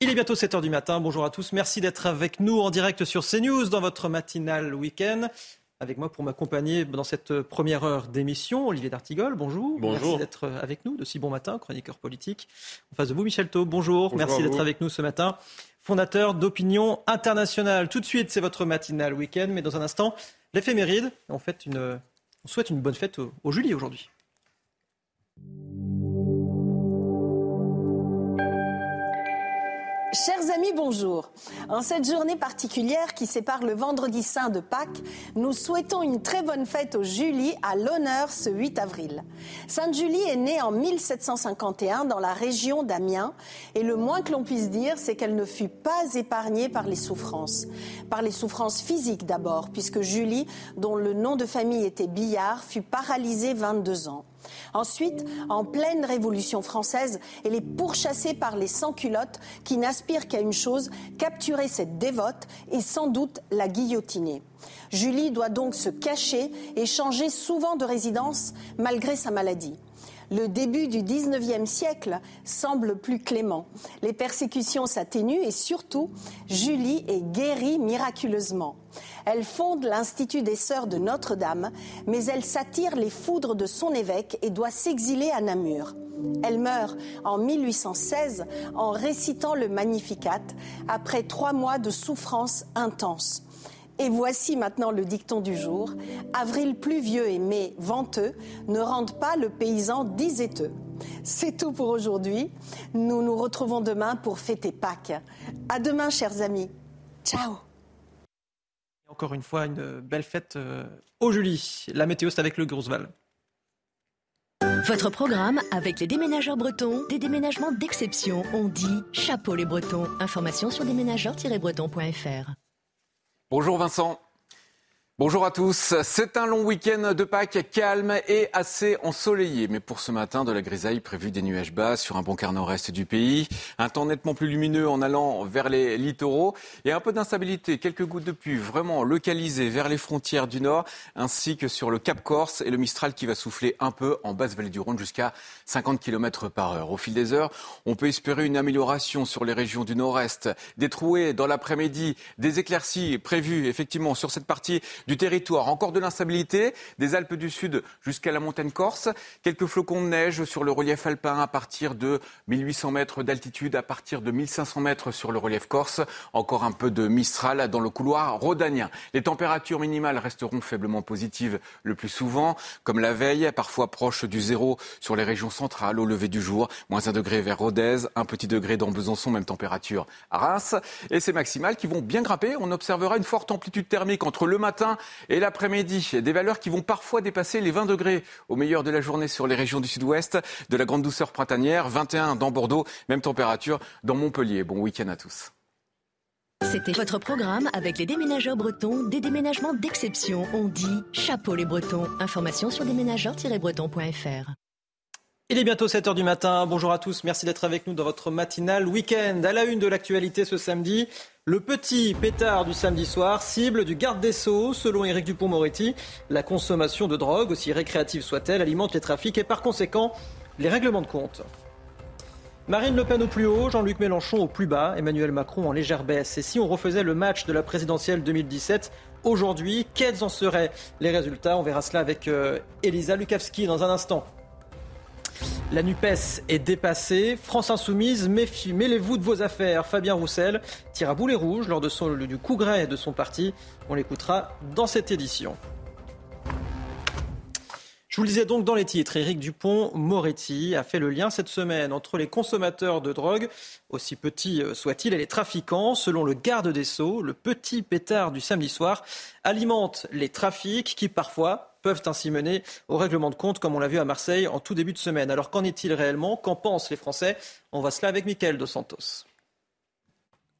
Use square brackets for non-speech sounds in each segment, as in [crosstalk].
Il est bientôt 7h du matin. Bonjour à tous. Merci d'être avec nous en direct sur CNews dans votre matinale week-end. Avec moi pour m'accompagner dans cette première heure d'émission, Olivier D'Artigol, bonjour. Bonjour. Merci d'être avec nous de si bon matin, chroniqueur politique. En face de vous, Michel Taub, bonjour. Bonjour Merci d'être avec nous ce matin. Fondateur d'Opinion Internationale. Tout de suite, c'est votre matinale week-end, mais dans un instant, l'éphéméride. On, fait une, on souhaite une bonne fête au, au Julie aujourd'hui. Chers amis, bonjour. En cette journée particulière qui sépare le vendredi saint de Pâques, nous souhaitons une très bonne fête aux Julie à l'honneur ce 8 avril. Sainte Julie est née en 1751 dans la région d'Amiens et le moins que l'on puisse dire, c'est qu'elle ne fut pas épargnée par les souffrances. Par les souffrances physiques d'abord, puisque Julie, dont le nom de famille était Billard, fut paralysée 22 ans. Ensuite, en pleine Révolution française, elle est pourchassée par les sans-culottes qui n'aspirent qu'à une chose, capturer cette dévote et sans doute la guillotiner. Julie doit donc se cacher et changer souvent de résidence malgré sa maladie. Le début du 19e siècle semble plus clément. Les persécutions s'atténuent et surtout, Julie est guérie miraculeusement. Elle fonde l'Institut des Sœurs de Notre-Dame, mais elle s'attire les foudres de son évêque et doit s'exiler à Namur. Elle meurt en 1816 en récitant le Magnificat après trois mois de souffrance intense. Et voici maintenant le dicton du jour. Avril pluvieux et mai venteux ne rendent pas le paysan diséteux. C'est tout pour aujourd'hui. Nous nous retrouvons demain pour fêter Pâques. À demain, chers amis. Ciao. Encore une fois, une belle fête euh, au Julie. La météo, c'est avec le Grousval. Votre programme avec les déménageurs bretons, des déménagements d'exception. On dit chapeau les bretons. Information sur déménageurs-bretons.fr. Bonjour Vincent. Bonjour à tous. C'est un long week-end de Pâques calme et assez ensoleillé. Mais pour ce matin, de la grisaille prévue des nuages bas sur un bon quart nord-est du pays. Un temps nettement plus lumineux en allant vers les littoraux et un peu d'instabilité. Quelques gouttes de pluie vraiment localisées vers les frontières du nord ainsi que sur le Cap Corse et le Mistral qui va souffler un peu en basse vallée du Rhône jusqu'à 50 km par heure. Au fil des heures, on peut espérer une amélioration sur les régions du nord-est. Des trouées dans l'après-midi, des éclaircies prévues effectivement sur cette partie du territoire. Encore de l'instabilité, des Alpes du Sud jusqu'à la montagne corse. Quelques flocons de neige sur le relief alpin à partir de 1800 mètres d'altitude, à partir de 1500 mètres sur le relief corse. Encore un peu de Mistral dans le couloir rhodanien. Les températures minimales resteront faiblement positives le plus souvent, comme la veille, parfois proche du zéro sur les régions centrales au lever du jour. Moins un degré vers Rodez, un petit degré dans Besançon, même température à Reims. Et ces maximales qui vont bien grimper. On observera une forte amplitude thermique entre le matin et l'après-midi. Des valeurs qui vont parfois dépasser les 20 degrés au meilleur de la journée sur les régions du sud-ouest. De la grande douceur printanière, 21 dans Bordeaux, même température dans Montpellier. Bon week-end à tous. C'était votre programme avec les déménageurs bretons, des déménagements d'exception. On dit chapeau les bretons. Information sur déménageurs-bretons.fr. Il est bientôt 7h du matin. Bonjour à tous. Merci d'être avec nous dans votre matinale week-end. À la une de l'actualité ce samedi, le petit pétard du samedi soir, cible du garde des Sceaux. Selon Éric Dupont-Moretti, la consommation de drogue, aussi récréative soit-elle, alimente les trafics et par conséquent les règlements de compte. Marine Le Pen au plus haut, Jean-Luc Mélenchon au plus bas, Emmanuel Macron en légère baisse. Et si on refaisait le match de la présidentielle 2017 aujourd'hui, quels en seraient les résultats? On verra cela avec euh, Elisa Lukavski dans un instant. La NUPES est dépassée. France Insoumise, mêlez-vous de vos affaires. Fabien Roussel tire à boulet rouge lors de son, du congrès de son parti. On l'écoutera dans cette édition. Je vous le disais donc dans les titres, Éric Dupont-Moretti a fait le lien cette semaine entre les consommateurs de drogue, aussi petits euh, soient-ils, et les trafiquants. Selon le garde des Sceaux, le petit pétard du samedi soir alimente les trafics qui parfois peuvent ainsi mener au règlement de compte, comme on l'a vu à Marseille en tout début de semaine. Alors qu'en est-il réellement? Qu'en pensent les Français? On voit cela avec Mickaël Dos Santos.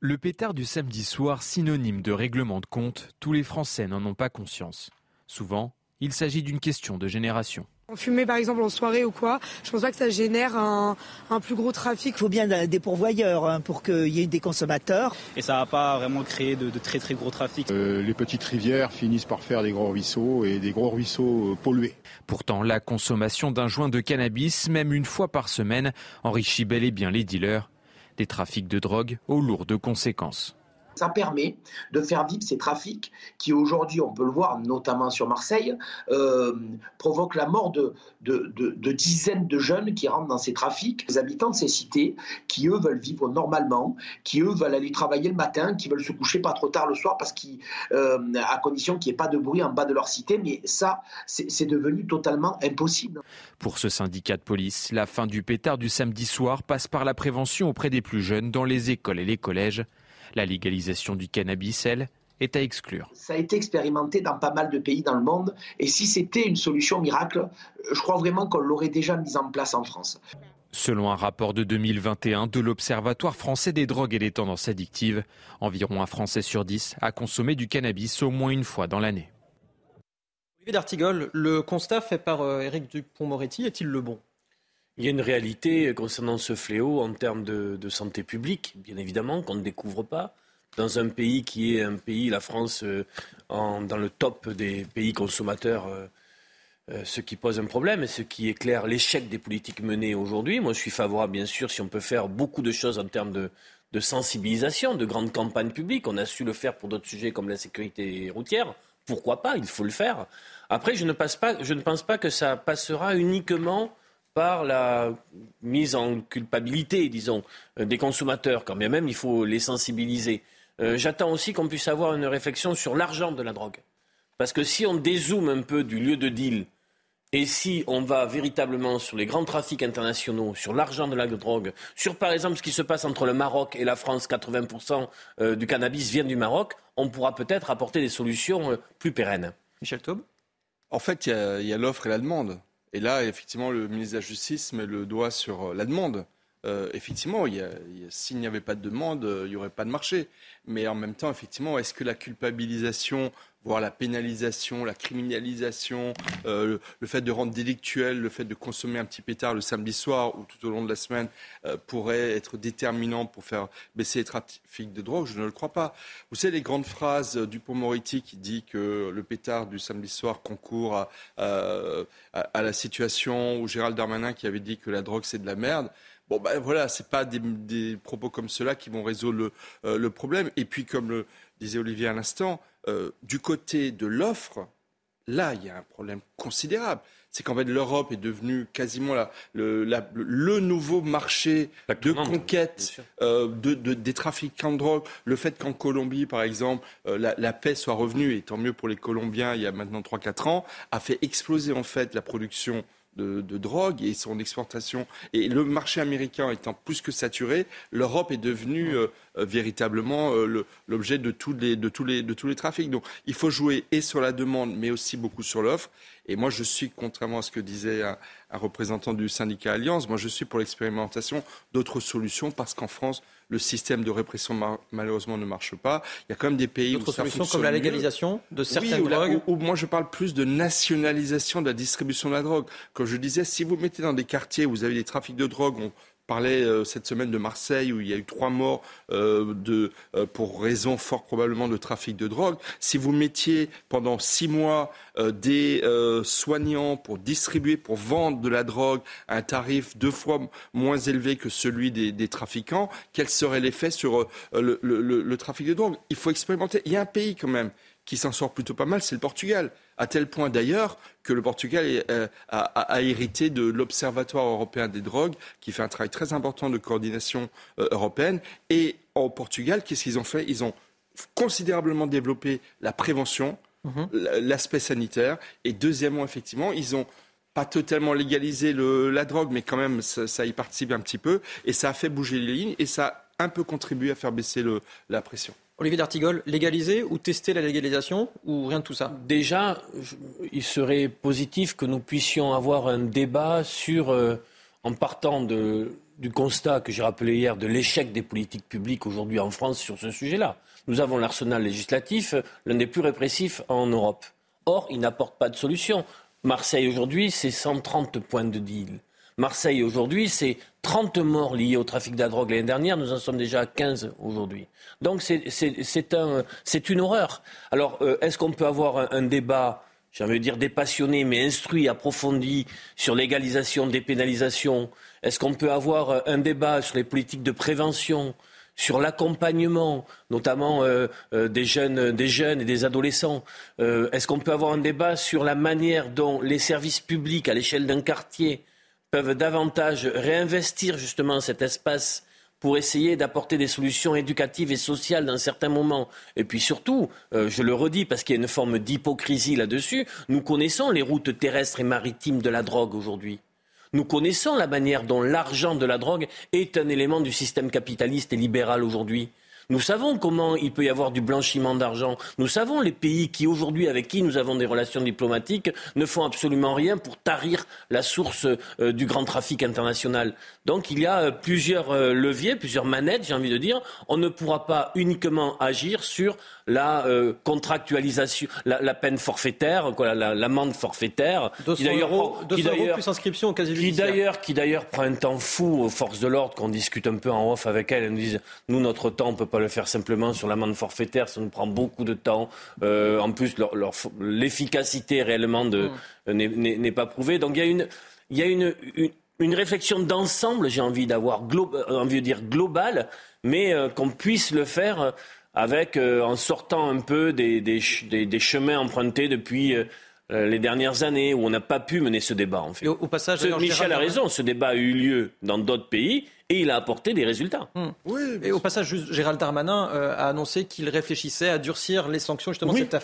Le pétard du samedi soir, synonyme de règlement de compte, tous les Français n'en ont pas conscience. Souvent, il s'agit d'une question de génération. En fumer par exemple en soirée ou quoi, je pense pas que ça génère un, plus gros trafic. Il faut bien des pourvoyeurs hein, pour qu'il y ait des consommateurs. Et ça va pas vraiment créer de, très très gros trafic. Euh, les petites rivières finissent par faire des gros ruisseaux et des gros ruisseaux euh, pollués. Pourtant, la consommation d'un joint de cannabis, même une fois par semaine, enrichit bel et bien les dealers des trafics de drogue aux lourdes conséquences. Ça permet de faire vivre ces trafics qui aujourd'hui, on peut le voir, notamment sur Marseille, euh, provoquent la mort de, dizaines de jeunes qui rentrent dans ces trafics. Les habitants de ces cités qui, eux, veulent vivre normalement, qui, eux, veulent aller travailler le matin, qui veulent se coucher pas trop tard le soir, parce qu'à euh, condition qu'il n'y ait pas de bruit en bas de leur cité. Mais ça, c'est devenu totalement impossible. Pour ce syndicat de police, la fin du pétard du samedi soir passe par la prévention auprès des plus jeunes dans les écoles et les collèges. La légalisation du cannabis, elle, est à exclure. Ça a été expérimenté dans pas mal de pays dans le monde et si c'était une solution miracle, je crois vraiment qu'on l'aurait déjà mise en place en France. Selon un rapport de 2021 de l'Observatoire français des drogues et des tendances addictives, environ un Français sur dix a consommé du cannabis au moins une fois dans l'année. Olivier d'Artigol, le constat fait par euh, Éric Dupont-Moretti est-il le bon? Il y a une réalité concernant ce fléau en termes de, santé publique, bien évidemment, qu'on ne découvre pas. Dans un pays qui est un pays, la France, euh, dans le top des pays consommateurs, euh, euh, ce qui pose un problème et ce qui éclaire l'échec des politiques menées aujourd'hui. Moi, je suis favorable, bien sûr, si on peut faire beaucoup de choses en termes de, sensibilisation, de grandes campagnes publiques. On a su le faire pour d'autres sujets comme la sécurité routière. Pourquoi pas? Il faut le faire. Après, je ne pense pas que ça passera uniquement par la mise en culpabilité, disons, euh, des consommateurs, quand bien même il faut les sensibiliser. Euh, j'attends aussi qu'on puisse avoir une réflexion sur l'argent de la drogue. Parce que si on dézoome un peu du lieu de deal et si on va véritablement sur les grands trafics internationaux, sur l'argent de la drogue, sur par exemple ce qui se passe entre le Maroc et la France, 80% euh, du cannabis vient du Maroc, on pourra peut-être apporter des solutions plus pérennes. Michel Taube? En fait, il y a l'offre et la demande. Et là, effectivement, le ministre de la Justice met le doigt sur euh, la demande. Euh, effectivement, s'il n'y avait pas de demande, euh, il n'y aurait pas de marché. Mais en même temps, effectivement, est-ce que la culpabilisation voire la pénalisation, la criminalisation, euh, le fait de rendre délictuel, le fait de consommer un petit pétard le samedi soir ou tout au long de la semaine pourrait être déterminant pour faire baisser les trafics de drogue, je ne le crois pas. Vous savez les grandes phrases du Dupont-Moretti qui dit que le pétard du samedi soir concourt à, à, la situation, ou Gérald Darmanin qui avait dit que la drogue c'est de la merde. Bon, ben voilà, c'est pas des, propos comme cela qui vont résoudre le, euh, le problème. Et puis, comme le disait Olivier à l'instant, euh, du côté de l'offre, là, il y a un problème considérable. C'est qu'en fait, l'Europe est devenue quasiment le, nouveau marché de conquête euh, de, des trafiquants de drogue. Le fait qu'en Colombie, par exemple, euh, la, paix soit revenue, et tant mieux pour les Colombiens, il y a maintenant 3-4 ans, a fait exploser en fait la production de, drogue et son exportation. Et le marché américain étant plus que saturé, l'Europe est devenue euh, euh, véritablement euh, l'objet de, tous les, de, tous les, de tous les trafics. Donc il faut jouer et sur la demande, mais aussi beaucoup sur l'offre. Et moi, je suis, contrairement à ce que disait un, représentant du syndicat Alliance, moi, je suis pour l'expérimentation d'autres solutions parce qu'en France, le système de répression, malheureusement, ne marche pas. Il y a quand même des pays où ça solutions comme la légalisation de certaines drogues moi, je parle plus de nationalisation de la distribution de la drogue. Comme je disais, si vous mettez dans des quartiers où vous avez des trafics de drogue, parlait euh, cette semaine de Marseille où il y a eu trois morts euh, euh, pour raison fort probablement de trafic de drogue. Si vous mettiez pendant six mois des soignants pour distribuer, pour vendre de la drogue à un tarif deux fois moins élevé que celui des, trafiquants, quel serait l'effet sur le trafic de drogue? Il faut expérimenter. Il y a un pays quand même qui s'en sort plutôt pas mal, c'est le Portugal. À tel point d'ailleurs que le Portugal euh, a, hérité de l'Observatoire européen des drogues, qui fait un travail très important de coordination euh, européenne. Et au Portugal, qu'est-ce qu'ils ont fait? Ils ont considérablement développé la prévention, mhm. l'aspect sanitaire. Et deuxièmement, effectivement, ils n'ont pas totalement légalisé la drogue, mais quand même, ça, y participe un petit peu. Et ça a fait bouger les lignes et ça a un peu contribué à faire baisser la pression. Olivier D'Artigol, légaliser ou tester la légalisation ou rien de tout ça? Déjà, il serait positif que nous puissions avoir un débat sur, euh, en partant du constat que j'ai rappelé hier de l'échec des politiques publiques aujourd'hui en France sur ce sujet-là. Nous avons l'arsenal législatif, l'un des plus répressifs en Europe. Or, il n'apporte pas de solution. Marseille aujourd'hui, c'est 130 points de deal. Marseille aujourd'hui, c'est 30 morts liés au trafic de la drogue l'année dernière. Nous en sommes déjà à 15 aujourd'hui. Donc c'est une horreur. Alors, euh, est-ce qu'on peut avoir un, débat, j'ai envie de dire dépassionné, mais instruit, approfondi sur l'égalisation, dépénalisation? Est-ce qu'on peut avoir un débat sur les politiques de prévention sur l'accompagnement, notamment euh, euh, des, jeunes, des jeunes et des adolescents? Est-ce qu'on peut avoir un débat sur la manière dont les services publics à l'échelle d'un quartier peuvent davantage réinvestir justement cet espace pour essayer d'apporter des solutions éducatives et sociales dans certains moments. Et puis surtout, euh, je le redis parce qu'il y a une forme d'hypocrisie là-dessus, nous connaissons les routes terrestres et maritimes de la drogue aujourd'hui. Nous connaissons la manière dont l'argent de la drogue est un élément du système capitaliste et libéral aujourd'hui. Nous savons comment il peut y avoir du blanchiment d'argent. Nous savons les pays qui, aujourd'hui, avec qui nous avons des relations diplomatiques, ne font absolument rien pour tarir la source euh, du grand trafic international. Donc il y a euh, plusieurs euh, leviers, plusieurs manettes, j'ai envie de dire. On ne pourra pas uniquement agir sur la contractualisation, la, peine forfaitaire, l'amende forfaitaire, qui d'ailleurs, plus inscription au qui d'ailleurs, qui d'ailleurs prend un temps fou aux forces de l'ordre qu'on discute un peu en off avec elles. Elles nous disent, nous notre temps, on peut pas le faire simplement sur l'amende forfaitaire, ça nous prend beaucoup de temps. Euh, en plus, l'efficacité réellement de, mm. n'est pas prouvée. Donc il y a une, il y a une, une, réflexion d'ensemble, j'ai envie d'avoir, euh, envie de dire globale, mais euh, qu'on puisse le faire avec, en sortant un peu des, des, des, chemins empruntés depuis les dernières années où on n'a pas pu mener ce débat. En fait. au, passage, Michel a raison, ce débat a eu lieu dans d'autres pays et il a apporté des résultats. Hmm. Oui, et au passage, Gérald Darmanin euh, a annoncé qu'il réfléchissait à durcir les sanctions, justement cette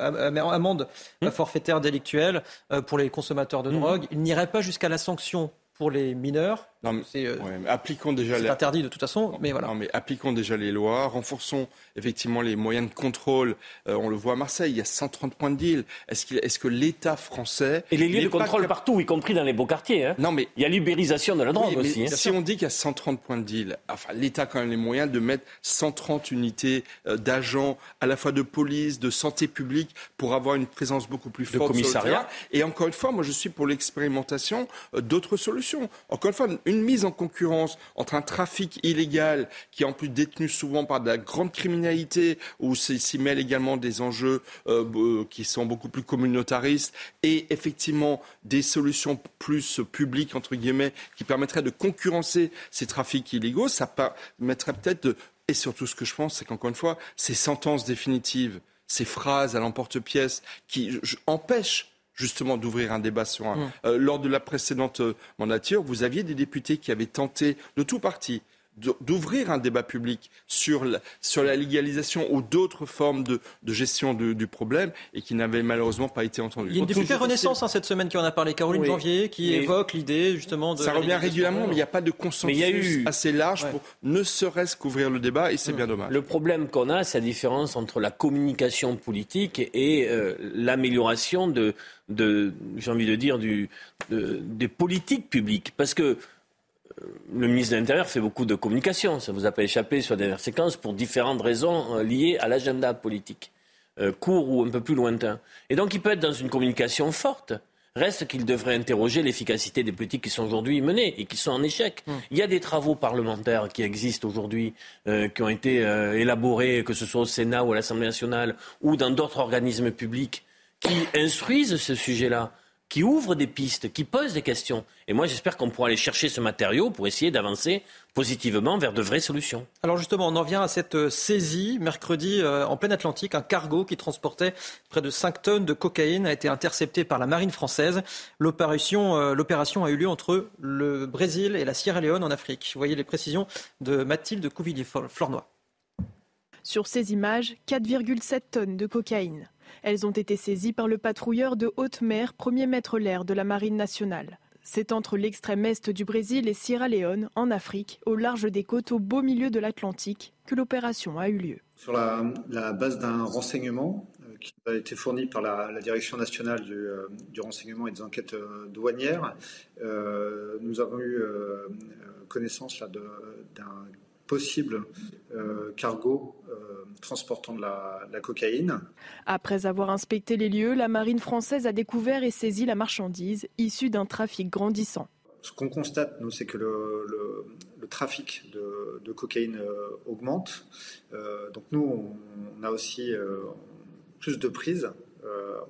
amende hmm. forfaitaire délictuelle euh, pour les consommateurs de hmm. drogue. Il n'irait pas jusqu'à la sanction pour les mineurs. Non, c'est euh, appliquons déjà. C'est interdit de toute façon, mais voilà. Non, mais appliquons déjà les lois, renforçons effectivement les moyens de contrôle. Euh, on le voit à Marseille, il y a 130 points de deal. Est-ce, est que l'État français et les lieux de contrôle partout, y compris dans les beaux quartiers. Hein. Non, mais il y a libérisation de la drogue aussi. Hein. Si on dit qu'il y a 130 points de deal, enfin l'État a quand même les moyens de mettre 130 unités euh, d'agents, à la fois de police, de santé publique, pour avoir une présence beaucoup plus forte. De commissariat. et encore une fois, moi je suis pour l'expérimentation d'autres solutions. Encore une fois, une mise en concurrence entre un trafic illégal qui est en plus détenu souvent par de la grande criminalité où s'y mêlent également des enjeux euh, euh, qui sont beaucoup plus communautaristes et effectivement des solutions plus publiques entre guillemets qui permettraient de concurrencer ces trafics illégaux, ça permettrait peut-être de et surtout ce que je pense c'est qu'encore une fois ces sentences définitives ces phrases à l'emporte-pièce qui empêchent justement d'ouvrir un débat sur un. Mm. Euh, lors de la précédente euh, mandature, vous aviez des députés qui avaient tenté, de tout parti, d'ouvrir un débat public sur la, sur la légalisation ou d'autres formes de, de gestion du problème et qui n'avaient malheureusement pas été entendus. Il y a une députée Renaissance hein, cette semaine qui en a parlé, Caroline Janvier, qui évoque l'idée justement de. Ça revient régulièrement, mais il n'y a pas de consensus eu... assez large pour ne serait-ce qu'ouvrir le débat et c'est mm. bien dommage. Le problème qu'on a, c'est la différence entre la communication politique et euh, l'amélioration de, de j'ai envie de dire, du, des politiques publiques. Parce que le ministre de l'Intérieur fait beaucoup de communication. Ça vous a pas échappé sur des séquences pour différentes raisons euh, liées à l'agenda politique, euh, court ou un peu plus lointain. Et donc il peut être dans une communication forte. Reste qu'il devrait interroger l'efficacité des politiques qui sont aujourd'hui menées et qui sont en échec. Hmm. Il y a des travaux parlementaires qui existent aujourd'hui, euh, qui ont été élaborés, que ce soit au Sénat ou à l'Assemblée nationale ou dans d'autres organismes publics, qui instruisent ce sujet-là qui ouvre des pistes, qui pose des questions. Et moi, j'espère qu'on pourra aller chercher ce matériau pour essayer d'avancer positivement vers de vraies solutions. Alors justement, on en vient à cette euh, saisie. Mercredi, euh, en plein Atlantique, un cargo qui transportait près de 5 tonnes de cocaïne a été intercepté par la marine française. L'opération, euh, l'opération a eu lieu entre le Brésil et la Sierra Leone en Afrique. Vous voyez les précisions de Mathilde Couvillier-Flornois. Sur ces images, 4,7 tonnes de cocaïne. Elles ont été saisies par le patrouilleur de haute mer, premier maître l'air de la Marine nationale. C'est entre l'extrême est du Brésil et Sierra Leone, en Afrique, au large des côtes, au beau milieu de l'Atlantique, que l'opération a eu lieu. Sur la, base d'un renseignement euh, qui a été fourni par la, Direction nationale du, euh, renseignement et des enquêtes euh, douanières, nous avons eu connaissance d'un possible cargo transportant de la, cocaïne. Après avoir inspecté les lieux, la marine française a découvert et saisi la marchandise issue d'un trafic grandissant. Ce qu'on constate, nous, c'est que le, trafic de, cocaïne euh, augmente. Euh, donc nous, on, a aussi euh, plus de prises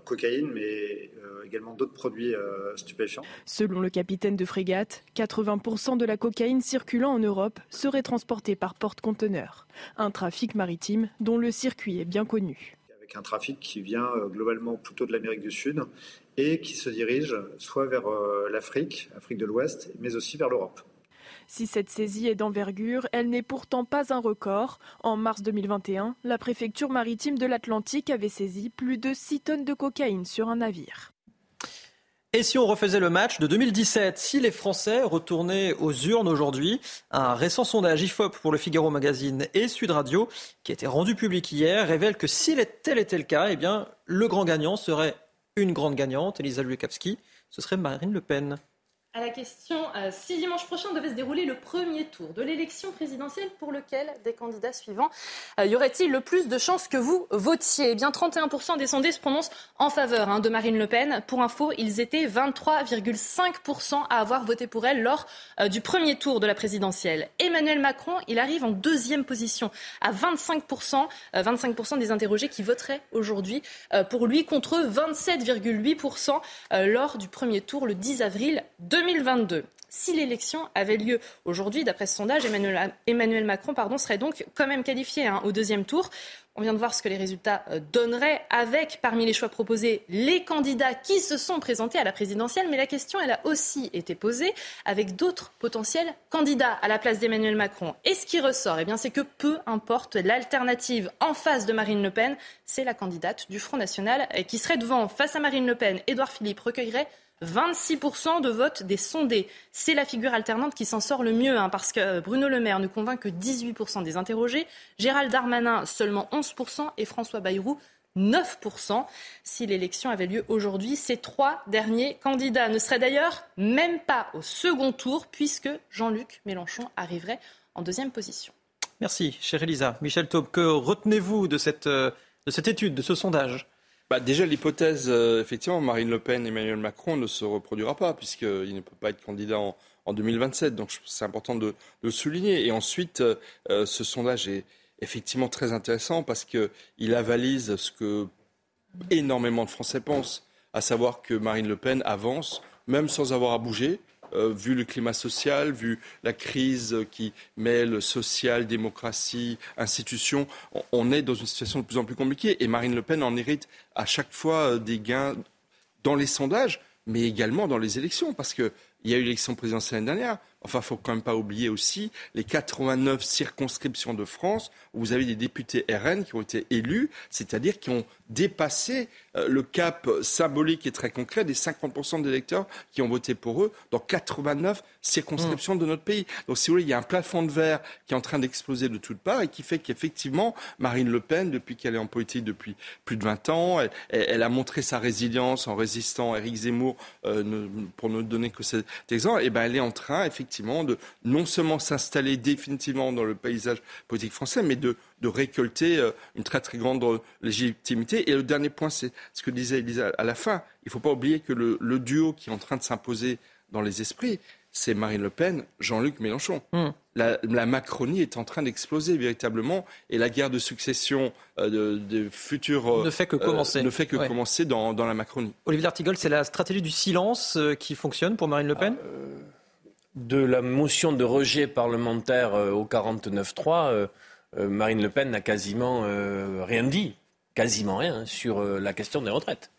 cocaïne, mais également d'autres produits stupéfiants. Selon le capitaine de frégate, 80% de la cocaïne circulant en Europe serait transportée par porte-conteneurs. Un trafic maritime dont le circuit est bien connu. Avec un trafic qui vient globalement plutôt de l'Amérique du Sud et qui se dirige soit vers l'Afrique, Afrique de l'Ouest, mais aussi vers l'Europe. Si cette saisie est d'envergure, elle n'est pourtant pas un record. En mars 2021, la préfecture maritime de l'Atlantique avait saisi plus de 6 tonnes de cocaïne sur un navire. Et si on refaisait le match de 2017, si les Français retournaient aux urnes aujourd'hui, un récent sondage IFOP pour le Figaro Magazine et Sud Radio, qui a été rendu public hier, révèle que si tel était le cas, eh bien, le grand gagnant serait une grande gagnante, Elisa Lukavski, ce serait Marine Le Pen à la question euh, si dimanche prochain devait se dérouler le premier tour de l'élection présidentielle, pour lequel des candidats suivants euh, y aurait-il le plus de chances que vous votiez? Eh bien, 31% des sondés se prononcent en faveur hein, de Marine Le Pen. Pour info, ils étaient 23,5% à avoir voté pour elle lors euh, du premier tour de la présidentielle. Emmanuel Macron, il arrive en deuxième position à 25%, 25% des interrogés qui voteraient aujourd'hui pour lui contre 27,8% lors du premier tour le 10 avril 2020. 2022. Si l'élection avait lieu aujourd'hui, d'après ce sondage, Emmanuel, Macron serait donc quand même qualifié hein, au deuxième tour. On vient de voir ce que les résultats euh, donneraient avec, parmi les choix proposés, les candidats qui se sont présentés à la présidentielle. Mais la question, elle a aussi été posée avec d'autres potentiels candidats à la place d'Emmanuel Macron. Et ce qui ressort, eh bien, c'est que peu importe l'alternative en face de Marine Le Pen, c'est la candidate du Front National qui serait devant. Face à Marine Le Pen, Édouard Philippe recueillerait 26% de vote des sondés. C'est la figure alternante qui s'en sort le mieux, hein, parce que Bruno Le Maire ne convainc que 18% des interrogés, Gérald Darmanin seulement 11% et François Bayrou 9% si l'élection avait lieu aujourd'hui. Ces trois derniers candidats ne seraient d'ailleurs même pas au second tour, puisque Jean-Luc Mélenchon arriverait en deuxième position. Merci, chère Elisa. Michel Taube, que retenez-vous de cette, euh, de cette étude, de ce sondage? Bah, déjà, l'hypothèse, euh, effectivement, Marine Le Pen Emmanuel Macron ne se reproduira pas, puisqu'il ne peut pas être candidat en, 2027. Donc, c'est important de, le souligner. Et ensuite, euh, euh, ce sondage est effectivement très intéressant parce qu'il avalise ce que énormément de Français pensent, à savoir que Marine Le Pen avance, même sans avoir à bouger. Euh, vu le climat social, vu la crise qui mêle social, démocratie, institutions, on, est dans une situation de plus en plus compliquée. Et Marine Le Pen en hérite à chaque fois euh, des gains dans les sondages, mais également dans les élections, parce qu'il y a eu l'élection présidentielle l'année dernière. Enfin, il faut quand même pas oublier aussi les 89 circonscriptions de France où vous avez des députés RN qui ont été élus, c'est-à-dire qui ont dépassé euh, le cap symbolique et très concret des 50% d'électeurs qui ont voté pour eux dans 89 circonscriptions de notre pays. Donc, si vous voulez, il y a un plafond de verre qui est en train d'exploser de toutes parts et qui fait qu'effectivement, Marine Le Pen, depuis qu'elle est en politique depuis plus de 20 ans, elle, a montré sa résilience en résistant à Éric Zemmour, euh, pour ne donner que cet exemple, et ben elle est en train, effectivement, effectivement, de non seulement s'installer définitivement dans le paysage politique français, mais de, de récolter euh, une très très grande légitimité. Et le dernier point, c'est ce que disait Elisa à la fin. Il ne faut pas oublier que le, le duo qui est en train de s'imposer dans les esprits, c'est Marine Le Pen, Jean-Luc Mélenchon. Hmm. La, la, Macronie est en train d'exploser véritablement et la guerre de succession euh, de, futurs ne fait que commencer, euh, ne fait que commencer dans, dans, la Macronie. Olivier D'Artigol, c'est la stratégie du silence qui fonctionne pour Marine Le Pen? De la motion de rejet parlementaire euh, au 49-3, euh, euh, Marine Le Pen n'a quasiment rien dit, quasiment rien, sur la question des retraites.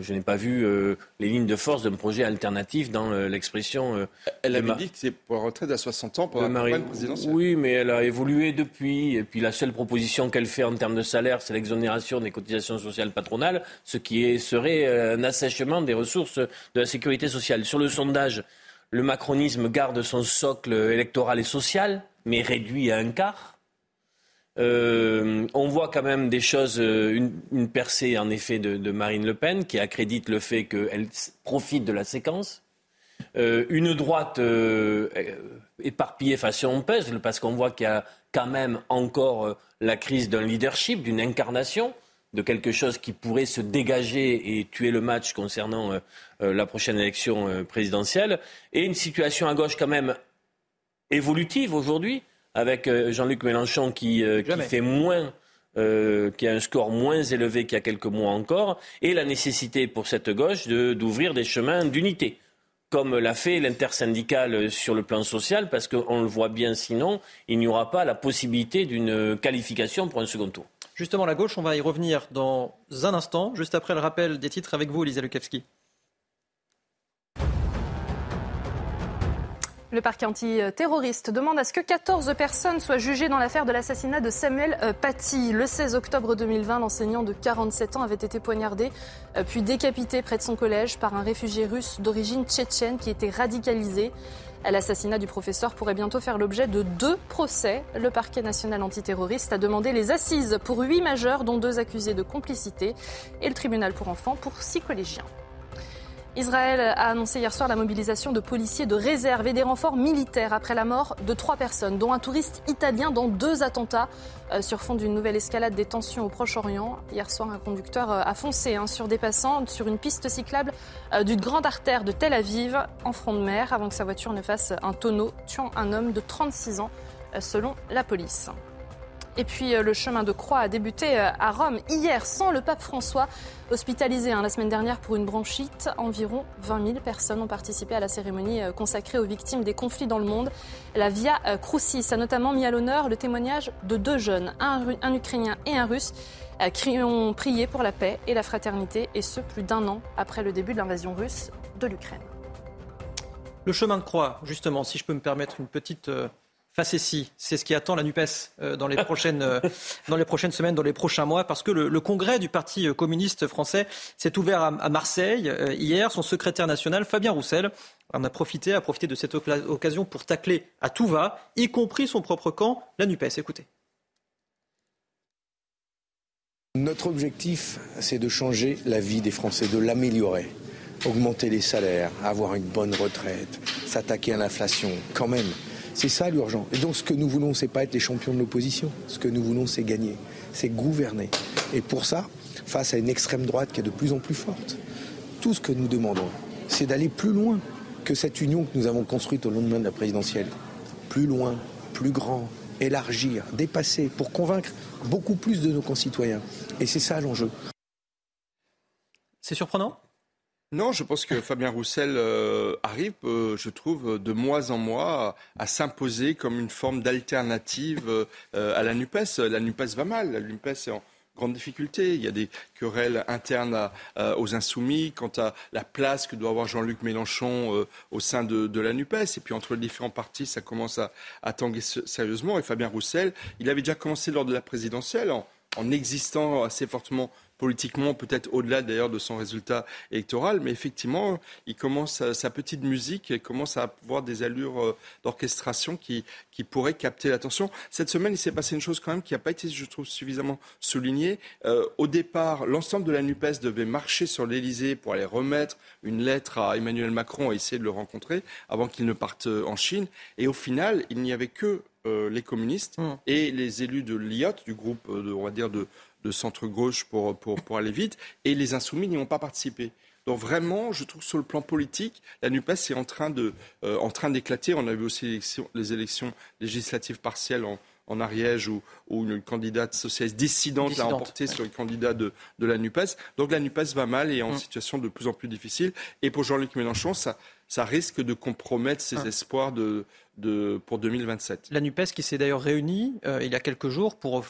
Je n'ai pas vu euh, les lignes de force d'un projet alternatif dans euh, l'expression. elle avait dit que c'est pour la retraite à 60 ans pour la campagne présidentielle. Oui, mais elle a évolué depuis. Et puis la seule proposition qu'elle fait en termes de salaire, c'est l'exonération des cotisations sociales patronales, ce qui est, serait un assèchement des ressources de la sécurité sociale. Sur le sondage, le macronisme garde son socle électoral et social, mais réduit à un quart. Euh, on voit quand même des choses, euh, une, percée en effet de, Marine Le Pen qui accrédite le fait qu'elle profite de la séquence. Euh, une droite éparpillée façon puzzle parce qu'on voit qu'il y a quand même encore la crise d'un leadership, d'une incarnation, de quelque chose qui pourrait se dégager et tuer le match concernant la prochaine élection présidentielle, et une situation à gauche quand même évolutive aujourd'hui avec euh, Jean-Luc Mélenchon qui, euh, fait moins. Euh, qui a un score moins élevé qu'il y a quelques mois encore, et la nécessité pour cette gauche d'ouvrir des chemins d'unité, comme l'a fait l'intersyndicale sur le plan social, parce qu'on le voit bien sinon, il n'y aura pas la possibilité d'une qualification pour un second tour. Justement, la gauche, on va y revenir dans un instant, juste après le rappel des titres avec vous, Elisa Lukavski. Le parquet antiterroriste demande à ce que 14 personnes soient jugées dans l'affaire de l'assassinat de Samuel euh, Paty. Le 16 octobre 2020, l'enseignant de 47 ans avait été poignardé euh, puis décapité près de son collège par un réfugié russe d'origine tchétchène qui était radicalisé. L'assassinat du professeur pourrait bientôt faire l'objet de deux procès. Le parquet national antiterroriste a demandé les assises pour huit majeurs, dont deux accusés de complicité, et le tribunal pour enfants pour six collégiens. Israël a annoncé hier soir la mobilisation de policiers de réserve et des renforts militaires après la mort de trois personnes, dont un touriste italien dans deux attentats euh, sur fond d'une nouvelle escalade des tensions au Proche-Orient. Hier soir, un conducteur euh, a foncé hein, sur des passants sur une piste cyclable euh, d'une grande artère de Tel Aviv en front de mer avant que sa voiture ne fasse un tonneau, tuant un homme de 36 ans selon la police. Et puis euh, le chemin de croix a débuté euh, à Rome hier sans le pape François, hospitalisé hein, la semaine dernière pour une bronchite. Environ 20 000 personnes ont participé à la cérémonie euh, consacrée aux victimes des conflits dans le monde. La Via Crucis a notamment mis à l'honneur le témoignage de deux jeunes, un, un Ukrainien et un Russe, qui ont prié pour la paix et la fraternité, et ce plus d'un an après le début de l'invasion russe de l'Ukraine. Le chemin de croix, justement, si je peux me permettre une petite C'est ce qui attend la NUPES euh, dans, les prochaines, euh, dans les prochaines semaines, dans les prochains mois, parce que le, congrès du Parti euh, communiste français s'est ouvert à, Marseille hier. Son secrétaire national, Fabien Roussel, en a profité, a profité de cette occasion pour tacler à tout va, y compris son propre camp, la NUPES. Écoutez. Notre objectif, c'est de changer la vie des Français, de l'améliorer augmenter les salaires, avoir une bonne retraite, s'attaquer à l'inflation, quand même. C'est ça l'urgent. Et donc ce que nous voulons, c'est pas être les champions de l'opposition. Ce que nous voulons, c'est gagner, c'est gouverner. Et pour ça, face à une extrême droite qui est de plus en plus forte, tout ce que nous demandons, c'est d'aller plus loin que cette union que nous avons construite au lendemain de la présidentielle. Plus loin, plus grand, élargir, dépasser, pour convaincre beaucoup plus de nos concitoyens. Et c'est ça l'enjeu. C'est surprenant? Non, je pense que Fabien Roussel euh, arrive, euh, je trouve, de mois en mois à, s'imposer comme une forme d'alternative euh, à la NUPES. La NUPES va mal, la NUPES est en grande difficulté. Il y a des querelles internes aux insoumis quant à la place que doit avoir Jean-Luc Mélenchon au sein de, la NUPES. Et puis entre les différents partis, ça commence à, à tanguer sérieusement. Et Fabien Roussel, il avait déjà commencé lors de la présidentielle en existant assez fortement politiquement, peut-être au-delà d'ailleurs de son résultat électoral, mais effectivement, il commence sa, petite musique et commence à avoir des allures euh, d'orchestration qui, qui pourraient capter l'attention. Cette semaine, il s'est passé une chose quand même qui n'a pas été, je trouve, suffisamment soulignée. Euh, au départ, l'ensemble de la NUPES devait marcher sur l'Elysée pour aller remettre une lettre à Emmanuel Macron et essayer de le rencontrer avant qu'il ne parte euh, en Chine. Et au final, il n'y avait que les communistes mmh. et les élus de l'IOT, du groupe, on va dire, de, de centre-gauche pour, pour, pour aller vite, et les insoumis n'y ont pas participé. Donc vraiment, je trouve que sur le plan politique, la NUPES est en train, de, euh, en train d'éclater. On a vu aussi les élections, législatives partielles en, en Ariège où, où, une candidate socialiste dissidente, l'a emporté sur le candidat de, de, la NUPES. Donc la NUPES va mal et est en mm. situation de plus en plus difficile. Et pour Jean-Luc Mélenchon, ça, ça risque de compromettre ses mm. espoirs de, de, pour 2027. La NUPES qui s'est d'ailleurs réunie euh, il y a quelques jours pour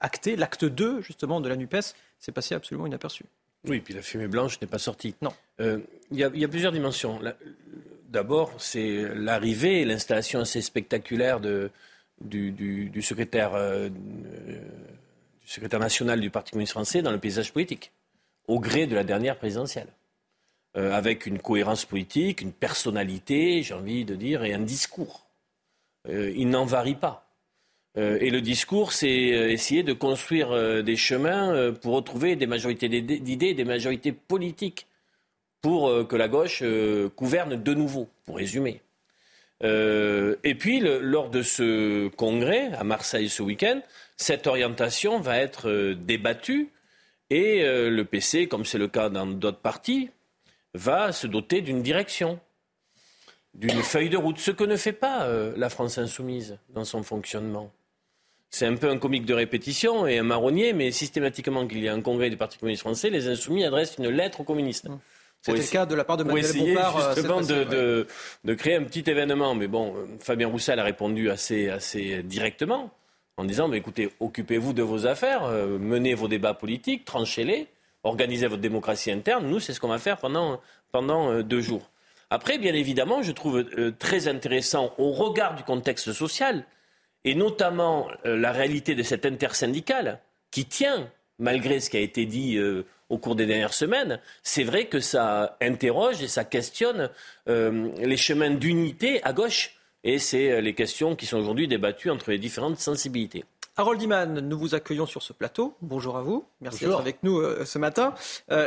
acté l'acte 2 justement de la NUPES, c'est passé absolument inaperçu. Oui, puis la fumée blanche n'est pas sortie. Non. Il y, a plusieurs dimensions. D'abord, c'est l'arrivée et l'installation assez spectaculaire de, du, secrétaire, du secrétaire national du Parti communiste français dans le paysage politique, au gré de la dernière présidentielle. avec une cohérence politique, une personnalité, j'ai envie de dire, et un discours. il n'en varie pas. Euh, et le discours, c'est euh, essayer de construire euh, des chemins pour retrouver des majorités d'idées, des majorités politiques, pour que la gauche gouverne de nouveau, pour résumer. et puis, lors de ce congrès à Marseille ce week-end, cette orientation va être débattue et le PC, comme c'est le cas dans d'autres partis, va se doter d'une direction, d'une feuille de route, ce que ne fait pas la France insoumise dans son fonctionnement c'est un peu un comique de répétition et un marronnier, mais systématiquement qu'il y a un congrès du Parti communiste français, les insoumis adressent une lettre aux communistes. Mmh. C'était le cas de la part de Manuel Bompard. Euh, justement de, de, créer un petit événement. Mais bon, euh, Fabien Roussel a répondu assez, assez directement en disant, mais écoutez, occupez-vous de vos affaires, euh, menez vos débats politiques, tranchez-les, organisez votre démocratie interne. Nous, c'est ce qu'on va faire pendant, pendant deux jours. Après, bien évidemment, je trouve très intéressant, au regard du contexte social, et notamment euh, la réalité de cette intersyndicale qui tient, malgré ce qui a été dit euh, au cours des dernières semaines, c'est vrai que ça interroge et ça questionne euh, les chemins d'unité à gauche. Et c'est les questions qui sont aujourd'hui débattues entre les différentes sensibilités. Harold Iman, nous vous accueillons sur ce plateau. Bonjour à vous. Merci d'être avec nous ce matin.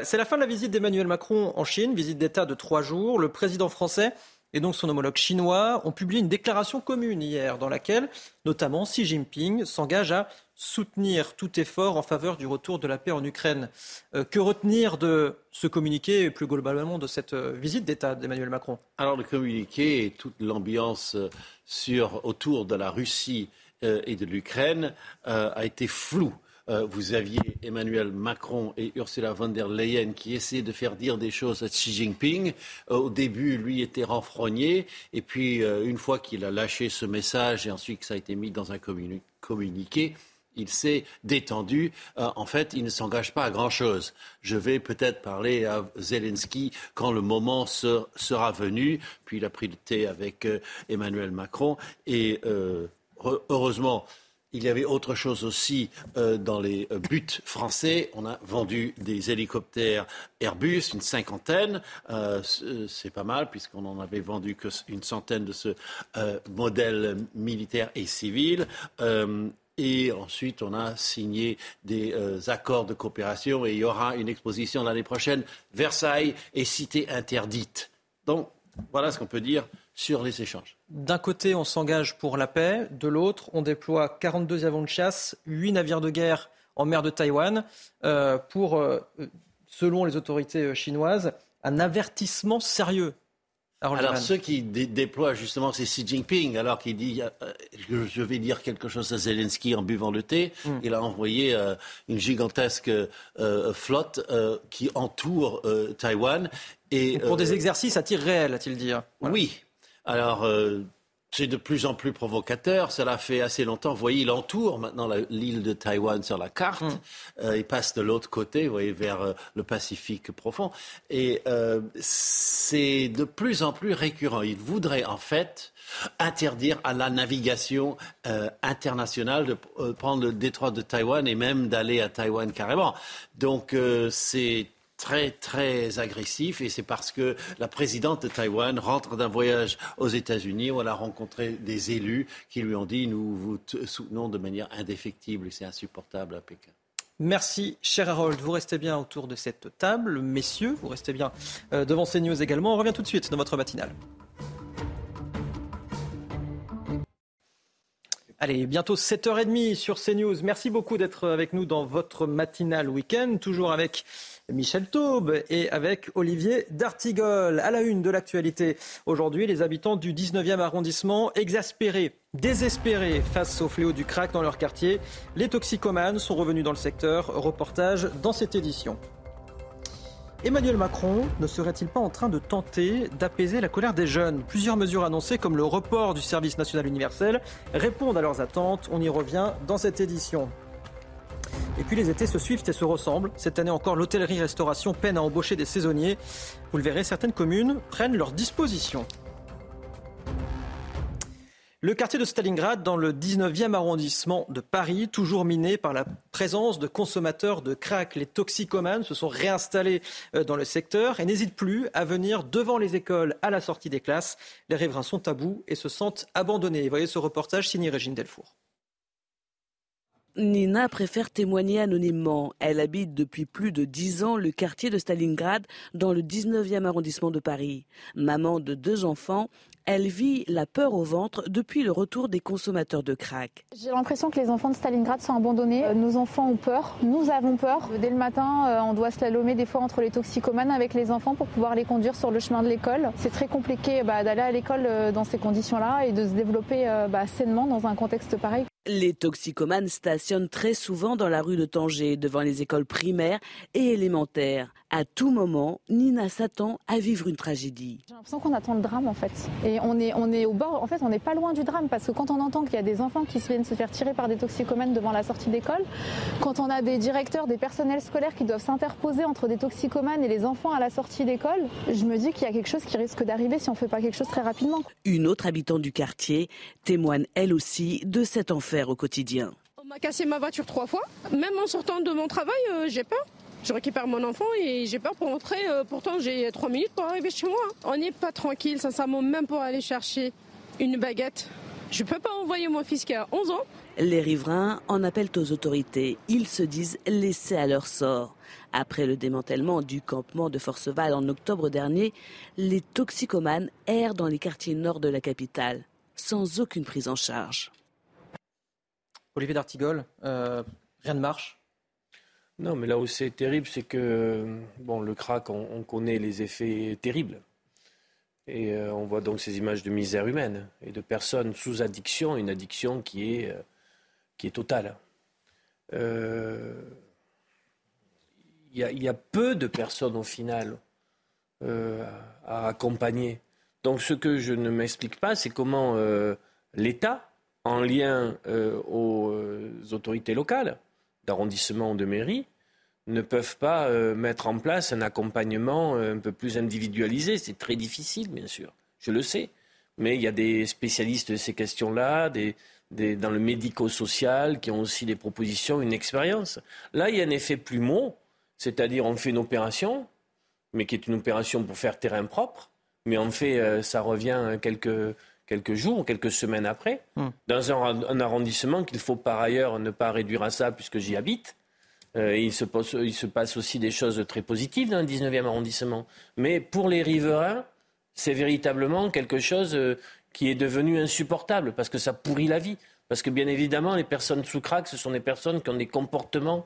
c'est la fin de la visite d'Emmanuel Macron en Chine, visite d'État de trois jours. Le président français et donc son homologue chinois ont publié une déclaration commune hier dans laquelle notamment Xi Jinping s'engage à soutenir tout effort en faveur du retour de la paix en Ukraine. Euh, que retenir de ce communiqué et plus globalement de cette euh, visite d'État d'Emmanuel Macron? Alors le communiqué et toute l'ambiance euh, autour de la Russie et de l'Ukraine a été floue. Euh, vous aviez Emmanuel Macron et Ursula von der Leyen qui essayaient de faire dire des choses à Xi Jinping. Euh, au début, lui était renfrogné, et puis euh, une fois qu'il a lâché ce message et ensuite que ça a été mis dans un communiqué, il s'est détendu. en fait, il ne s'engage pas à grand-chose. Je vais peut-être parler à Zelensky quand le moment sera venu. Puis il a pris le thé avec Emmanuel Macron. Et heureusement, il y avait autre chose aussi euh, dans les euh, buts français. On a vendu des hélicoptères Airbus, une cinquantaine. Euh, c'est pas mal puisqu'on en avait vendu qu'une centaine de ce modèle militaire et civil. Et ensuite, on a signé des accords de coopération et il y aura une exposition l'année prochaine. Versailles est cité interdite. Donc, voilà ce qu'on peut dire sur les échanges. D'un côté, on s'engage pour la paix, de l'autre, on déploie 42 avions de chasse, 8 navires de guerre en mer de Taïwan euh, pour, euh, selon les autorités euh, chinoises, un avertissement sérieux. Alors, ceux qui déploient justement, c'est Xi Jinping, alors qu'il dit je vais dire quelque chose à Zelensky en buvant le thé. Hmm. Il a envoyé une gigantesque flotte qui entoure Taïwan. Et, pour des exercices à tir réel, a-t-il dit. Hein. Oui, alors, euh, c'est de plus en plus provocateur. Cela fait assez longtemps. Vous voyez, il entoure maintenant l'île de Taïwan sur la carte. Hum. Euh, il passe de l'autre côté, vous voyez, vers euh, le Pacifique profond. Et c'est de plus en plus récurrent. Il voudrait en fait interdire à la navigation internationale de prendre le détroit de Taïwan et même d'aller à Taïwan carrément. Donc c'est très très agressif et c'est parce que la présidente de Taïwan rentre d'un voyage aux États-Unis où elle a rencontré des élus qui lui ont dit nous vous soutenons de manière indéfectible et c'est insupportable à Pékin. Merci, cher Harold. Vous restez bien autour de cette table. Messieurs, vous restez bien euh, devant ces news également. On revient tout de suite dans votre matinale. Allez, bientôt 7h30 sur CNews. Merci beaucoup d'être avec nous dans votre matinale week-end, toujours avec Michel Taube et avec Olivier D'Artigol. À la une de l'actualité aujourd'hui, les habitants du 19e arrondissement exaspérés, désespérés face au fléau du crack dans leur quartier. Les toxicomanes sont revenus dans le secteur. Reportage dans cette édition. Emmanuel Macron ne serait-il pas en train de tenter d'apaiser la colère des jeunes? Plusieurs mesures annoncées comme le report du service national universel répondent à leurs attentes. On y revient dans cette édition. Et puis les étés se suivent et se ressemblent. Cette année encore, l'hôtellerie-restauration peine à embaucher des saisonniers. Vous le verrez, certaines communes prennent leurs dispositions. Le quartier de Stalingrad, dans le 19e arrondissement de Paris, toujours miné par la présence de consommateurs de crack. Les toxicomanes se sont réinstallés euh, dans le secteur et n'hésitent plus à venir devant les écoles à la sortie des classes. Les riverains sont à bout et se sentent abandonnés. Voyez ce reportage signé Régine Delfour. Nina préfère témoigner anonymement. Elle habite depuis plus de dix ans le quartier de Stalingrad dans le 19e arrondissement de Paris. Maman de deux enfants, elle vit la peur au ventre depuis le retour des consommateurs de crack. J'ai l'impression que les enfants de Stalingrad sont abandonnés. Euh, nos enfants ont peur, nous avons peur. Dès le matin, euh, on doit slalomer des fois entre les toxicomanes avec les enfants pour pouvoir les conduire sur le chemin de l'école. C'est très compliqué bah, d'aller à l'école euh, dans ces conditions-là et de se développer bah, sainement dans un contexte pareil. Les toxicomanes stationnent très souvent dans la rue de Tanger, devant les écoles primaires et élémentaires. À tout moment, Nina s'attend à vivre une tragédie. J'ai l'impression qu'on attend le drame en fait. Et on est, on est au bord, en fait, on n'est pas loin du drame parce que quand on entend qu'il y a des enfants qui viennent se faire tirer par des toxicomanes devant la sortie d'école, quand on a des directeurs, des personnels scolaires qui doivent s'interposer entre des toxicomanes et les enfants à la sortie d'école, je me dis qu'il y a quelque chose qui risque d'arriver si on ne fait pas quelque chose très rapidement. Une autre habitante du quartier témoigne elle aussi de cet enfant au quotidien. On m'a cassé ma voiture trois fois. Même en sortant de mon travail, euh, j'ai peur. Je récupère mon enfant et j'ai peur pour rentrer. Euh, pourtant, j'ai trois minutes pour arriver chez moi. On n'est pas tranquille, sincèrement, même pour aller chercher une baguette. Je ne peux pas envoyer mon fils qui a 11 ans. Les riverains en appellent aux autorités. Ils se disent laissés à leur sort. Après le démantèlement du campement de Forceval en octobre dernier, les toxicomanes errent dans les quartiers nord de la capitale, sans aucune prise en charge. Olivier D'Artigol, euh, rien ne marche Non, mais là où c'est terrible, c'est que bon, le crack, on, connaît les effets terribles. Et euh, on voit donc ces images de misère humaine et de personnes sous addiction, une addiction qui est, euh, totale. Il y, a peu de personnes au final à accompagner. Donc ce que je ne m'explique pas, c'est comment l'État en lien euh, aux euh, autorités locales, d'arrondissement ou de mairie, ne peuvent pas euh, mettre en place un accompagnement un peu plus individualisé. C'est très difficile, bien sûr, je le sais. Mais il y a des spécialistes de ces questions-là, dans le médico-social, qui ont aussi des propositions, une expérience. Là, il y a un effet plumeau, c'est-à-dire on fait une opération, mais qui est une opération pour faire terrain propre, mais en fait, ça revient quelques quelques jours ou quelques semaines après, hmm. dans un, arrondissement qu'il faut par ailleurs ne pas réduire à ça puisque j'y habite. Euh, il, se passe, il se passe aussi des choses très positives dans le 19e arrondissement. Mais pour les riverains, c'est véritablement quelque chose euh, qui est devenu insupportable parce que ça pourrit la vie. Parce que bien évidemment, les personnes sous crack, ce sont des personnes qui ont des comportements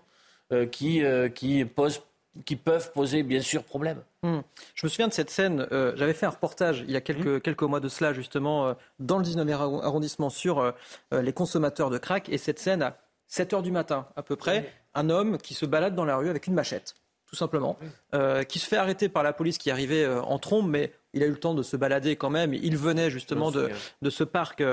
euh, qui, qui posent qui peuvent poser bien sûr problème. Hmm. Je me souviens de cette scène, euh, j'avais fait un reportage il y a quelques, hmm. quelques mois de cela justement euh, dans le 19e arrondissement sur euh, les consommateurs de crack et cette scène à 7 heures du matin à peu près, un homme qui se balade dans la rue avec une machette tout simplement, qui se fait arrêter par la police qui arrivait en trombe mais il a eu le temps de se balader quand même, il venait justement de, de, ce parc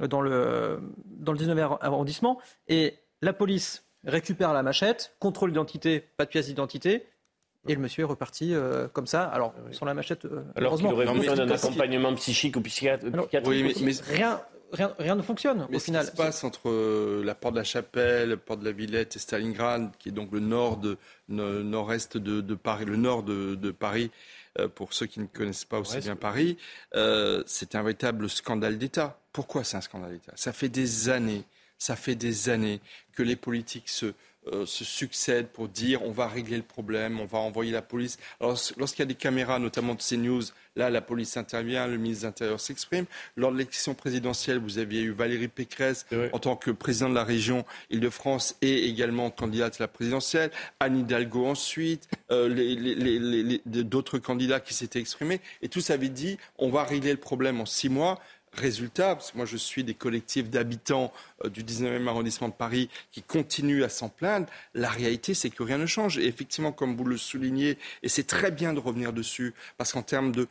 dans, le, dans le 19e arrondissement et la police récupère la machette, contrôle d'identité, pas de pièce d'identité, et le monsieur est reparti euh, comme ça. Alors, sans la machette, euh, Alors qu'il aurait besoin d'un accompagnement psychique ou psychiatrique. mais, rien, rien, rien, ne fonctionne mais au final. Ce qui se passe entre euh, la porte de la Chapelle, la porte de la Villette et Stalingrad, qui est donc le nord de, nord-est de, Paris, le nord de, Paris, pour ceux qui ne connaissent pas aussi bien Paris, c'est un véritable scandale d'État. Pourquoi c'est un scandale d'État? Ça fait des années ça fait des années que les politiques se, euh, se succèdent pour dire on va régler le problème, on va envoyer la police. Alors lorsqu'il y a des caméras, notamment de CNews, là la police intervient, le ministre de l'Intérieur s'exprime. Lors de l'élection présidentielle, vous aviez eu Valérie Pécresse en tant que président de la région Île-de-France et également candidate à la présidentielle. Anne Hidalgo ensuite, euh, d'autres candidats qui s'étaient exprimés. Et tous avaient dit on va régler le problème en six mois. Résultat, parce que moi je suis des collectifs d'habitants euh, du 19e arrondissement de Paris qui continuent à s'en plaindre, la réalité c'est que rien ne change. Et effectivement, comme vous le soulignez, et c'est très bien de revenir dessus, parce qu'en termes de,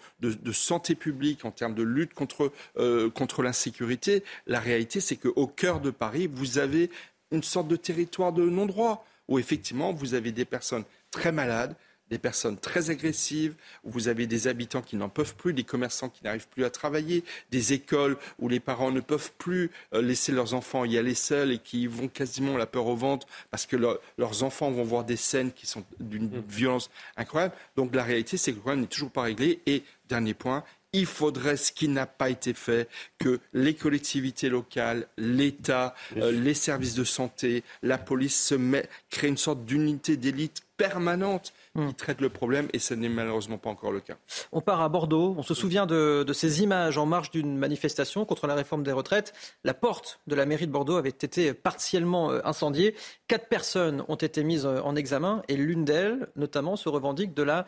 santé publique, en termes de lutte contre, euh, contre l'insécurité, la réalité c'est qu'au cœur de Paris, vous avez une sorte de territoire de non-droit où effectivement vous avez des personnes très malades, des personnes très agressives, où vous avez des habitants qui n'en peuvent plus, des commerçants qui n'arrivent plus à travailler, des écoles où les parents ne peuvent plus euh, laisser leurs enfants y aller seuls et qui vont quasiment la peur au ventre parce que leurs enfants vont voir des scènes qui sont d'une mmh. violence incroyable. Donc la réalité, c'est que le problème n'est toujours pas réglé. Et dernier point, il faudrait, ce qui n'a pas été fait, que les collectivités locales, l'État, euh, les services de santé, la police se met, créent une sorte d'unité d'élite permanente qui hmm. traite le problème et ce n'est malheureusement pas encore le cas. On part à Bordeaux. On se souvient de, ces images en marge d'une manifestation contre la réforme des retraites. La porte de la mairie de Bordeaux avait été partiellement euh, incendiée. Quatre personnes ont été mises euh, en examen et l'une d'elles, notamment, se revendique de la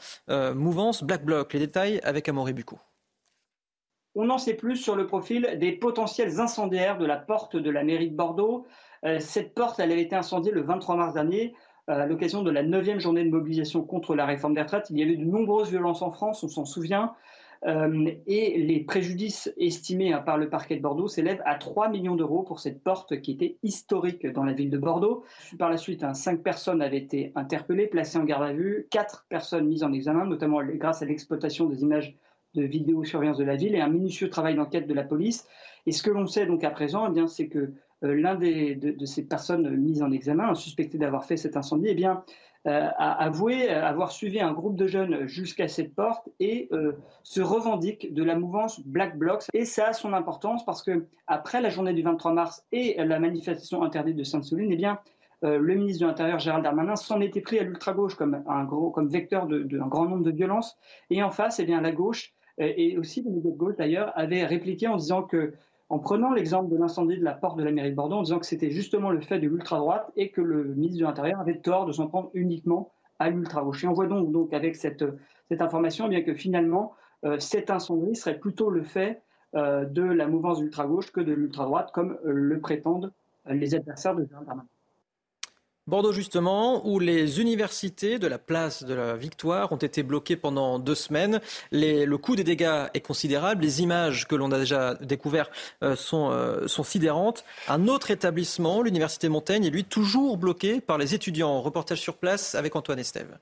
mouvance Black Bloc. Les détails avec Amaury Bucco on en sait plus sur le profil des potentiels incendiaires de la porte de la mairie de Bordeaux. Euh, cette porte, elle avait été incendiée le 23 mars dernier euh, à l'occasion de la neuvième journée de mobilisation contre la réforme des retraites. Il y avait de nombreuses violences en France, on s'en souvient. Euh, et les préjudices estimés hein, par le parquet de Bordeaux s'élèvent à 3 millions d'euros pour cette porte qui était historique dans la ville de Bordeaux. Par la suite, hein, cinq personnes avaient été interpellées, placées en garde à vue, quatre personnes mises en examen, notamment grâce à l'exploitation des images de vidéosurveillance de la ville et un minutieux travail d'enquête de la police. Et ce que l'on sait donc à présent, eh c'est que l'un de, ces personnes mises en examen, suspecté d'avoir fait cet incendie, eh bien, euh, a avoué avoir suivi un groupe de jeunes jusqu'à cette porte et euh, se revendique de la mouvance Black Blocs. Et ça a son importance parce que après la journée du 23 mars et la manifestation interdite de Sainte-Soline, eh bien, le ministre de l'Intérieur, Gérald Darmanin, s'en était pris à l'ultra-gauche comme, un gros, comme vecteur d'un grand nombre de violences. Et en face, eh bien, la gauche et aussi le de gauche d'ailleurs, avait répliqué en disant que, en prenant l'exemple de l'incendie de la porte de la mairie de Bordeaux, en disant que c'était justement le fait de l'ultra-droite et que le ministre de l'Intérieur avait tort de s'en prendre uniquement à l'ultra-gauche. Et on voit donc, avec cette, cette information eh bien que finalement, euh, cet incendie serait plutôt le fait euh, de la mouvance ultra-gauche que de l'ultra-droite, comme euh, le prétendent les adversaires de Gérald Darmanin. Bordeaux justement, où les universités de la place de la Victoire ont été bloquées pendant deux semaines. le coût des dégâts est considérable. Les images que l'on a déjà découvertes euh, euh, sont, sidérantes. Un autre établissement, l'université Montaigne, est lui toujours bloqué par les étudiants. Reportage sur place avec Antoine Estève.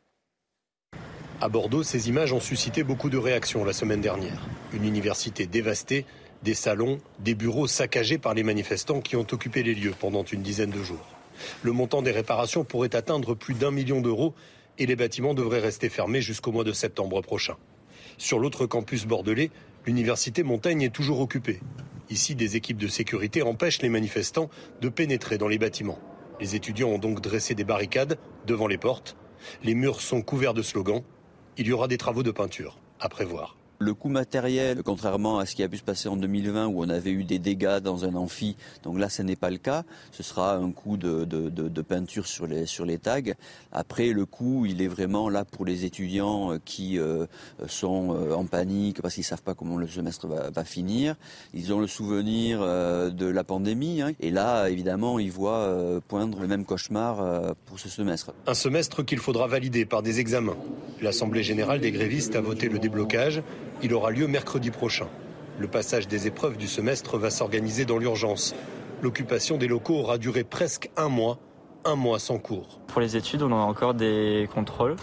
À Bordeaux, ces images ont suscité beaucoup de réactions la semaine dernière. Une université dévastée, des salons, des bureaux saccagés par les manifestants qui ont occupé les lieux pendant une dizaine de jours. Le montant des réparations pourrait atteindre plus d'un million d'euros et les bâtiments devraient rester fermés jusqu'au mois de septembre prochain. Sur l'autre campus bordelais, l'université Montaigne est toujours occupée. Ici, des équipes de sécurité empêchent les manifestants de pénétrer dans les bâtiments. Les étudiants ont donc dressé des barricades devant les portes. Les murs sont couverts de slogans. Il y aura des travaux de peinture à prévoir. Le coût matériel, contrairement à ce qui a pu se passer en 2020 où on avait eu des dégâts dans un amphi, donc là ce n'est pas le cas. Ce sera un coût de, peinture sur les, tags. Après, le coût, il est vraiment là pour les étudiants euh, qui euh, sont euh, en panique parce qu'ils savent pas comment le semestre va, finir. Ils ont le souvenir de la pandémie hein. et là, évidemment, ils voient poindre le même cauchemar pour ce semestre. Un semestre qu'il faudra valider par des examens. L'Assemblée générale des grévistes a voté le déblocage. Il aura lieu mercredi prochain. Le passage des épreuves du semestre va s'organiser dans l'urgence. L'occupation des locaux aura duré presque un mois, un mois sans cours. Pour les études, on a encore des contrôles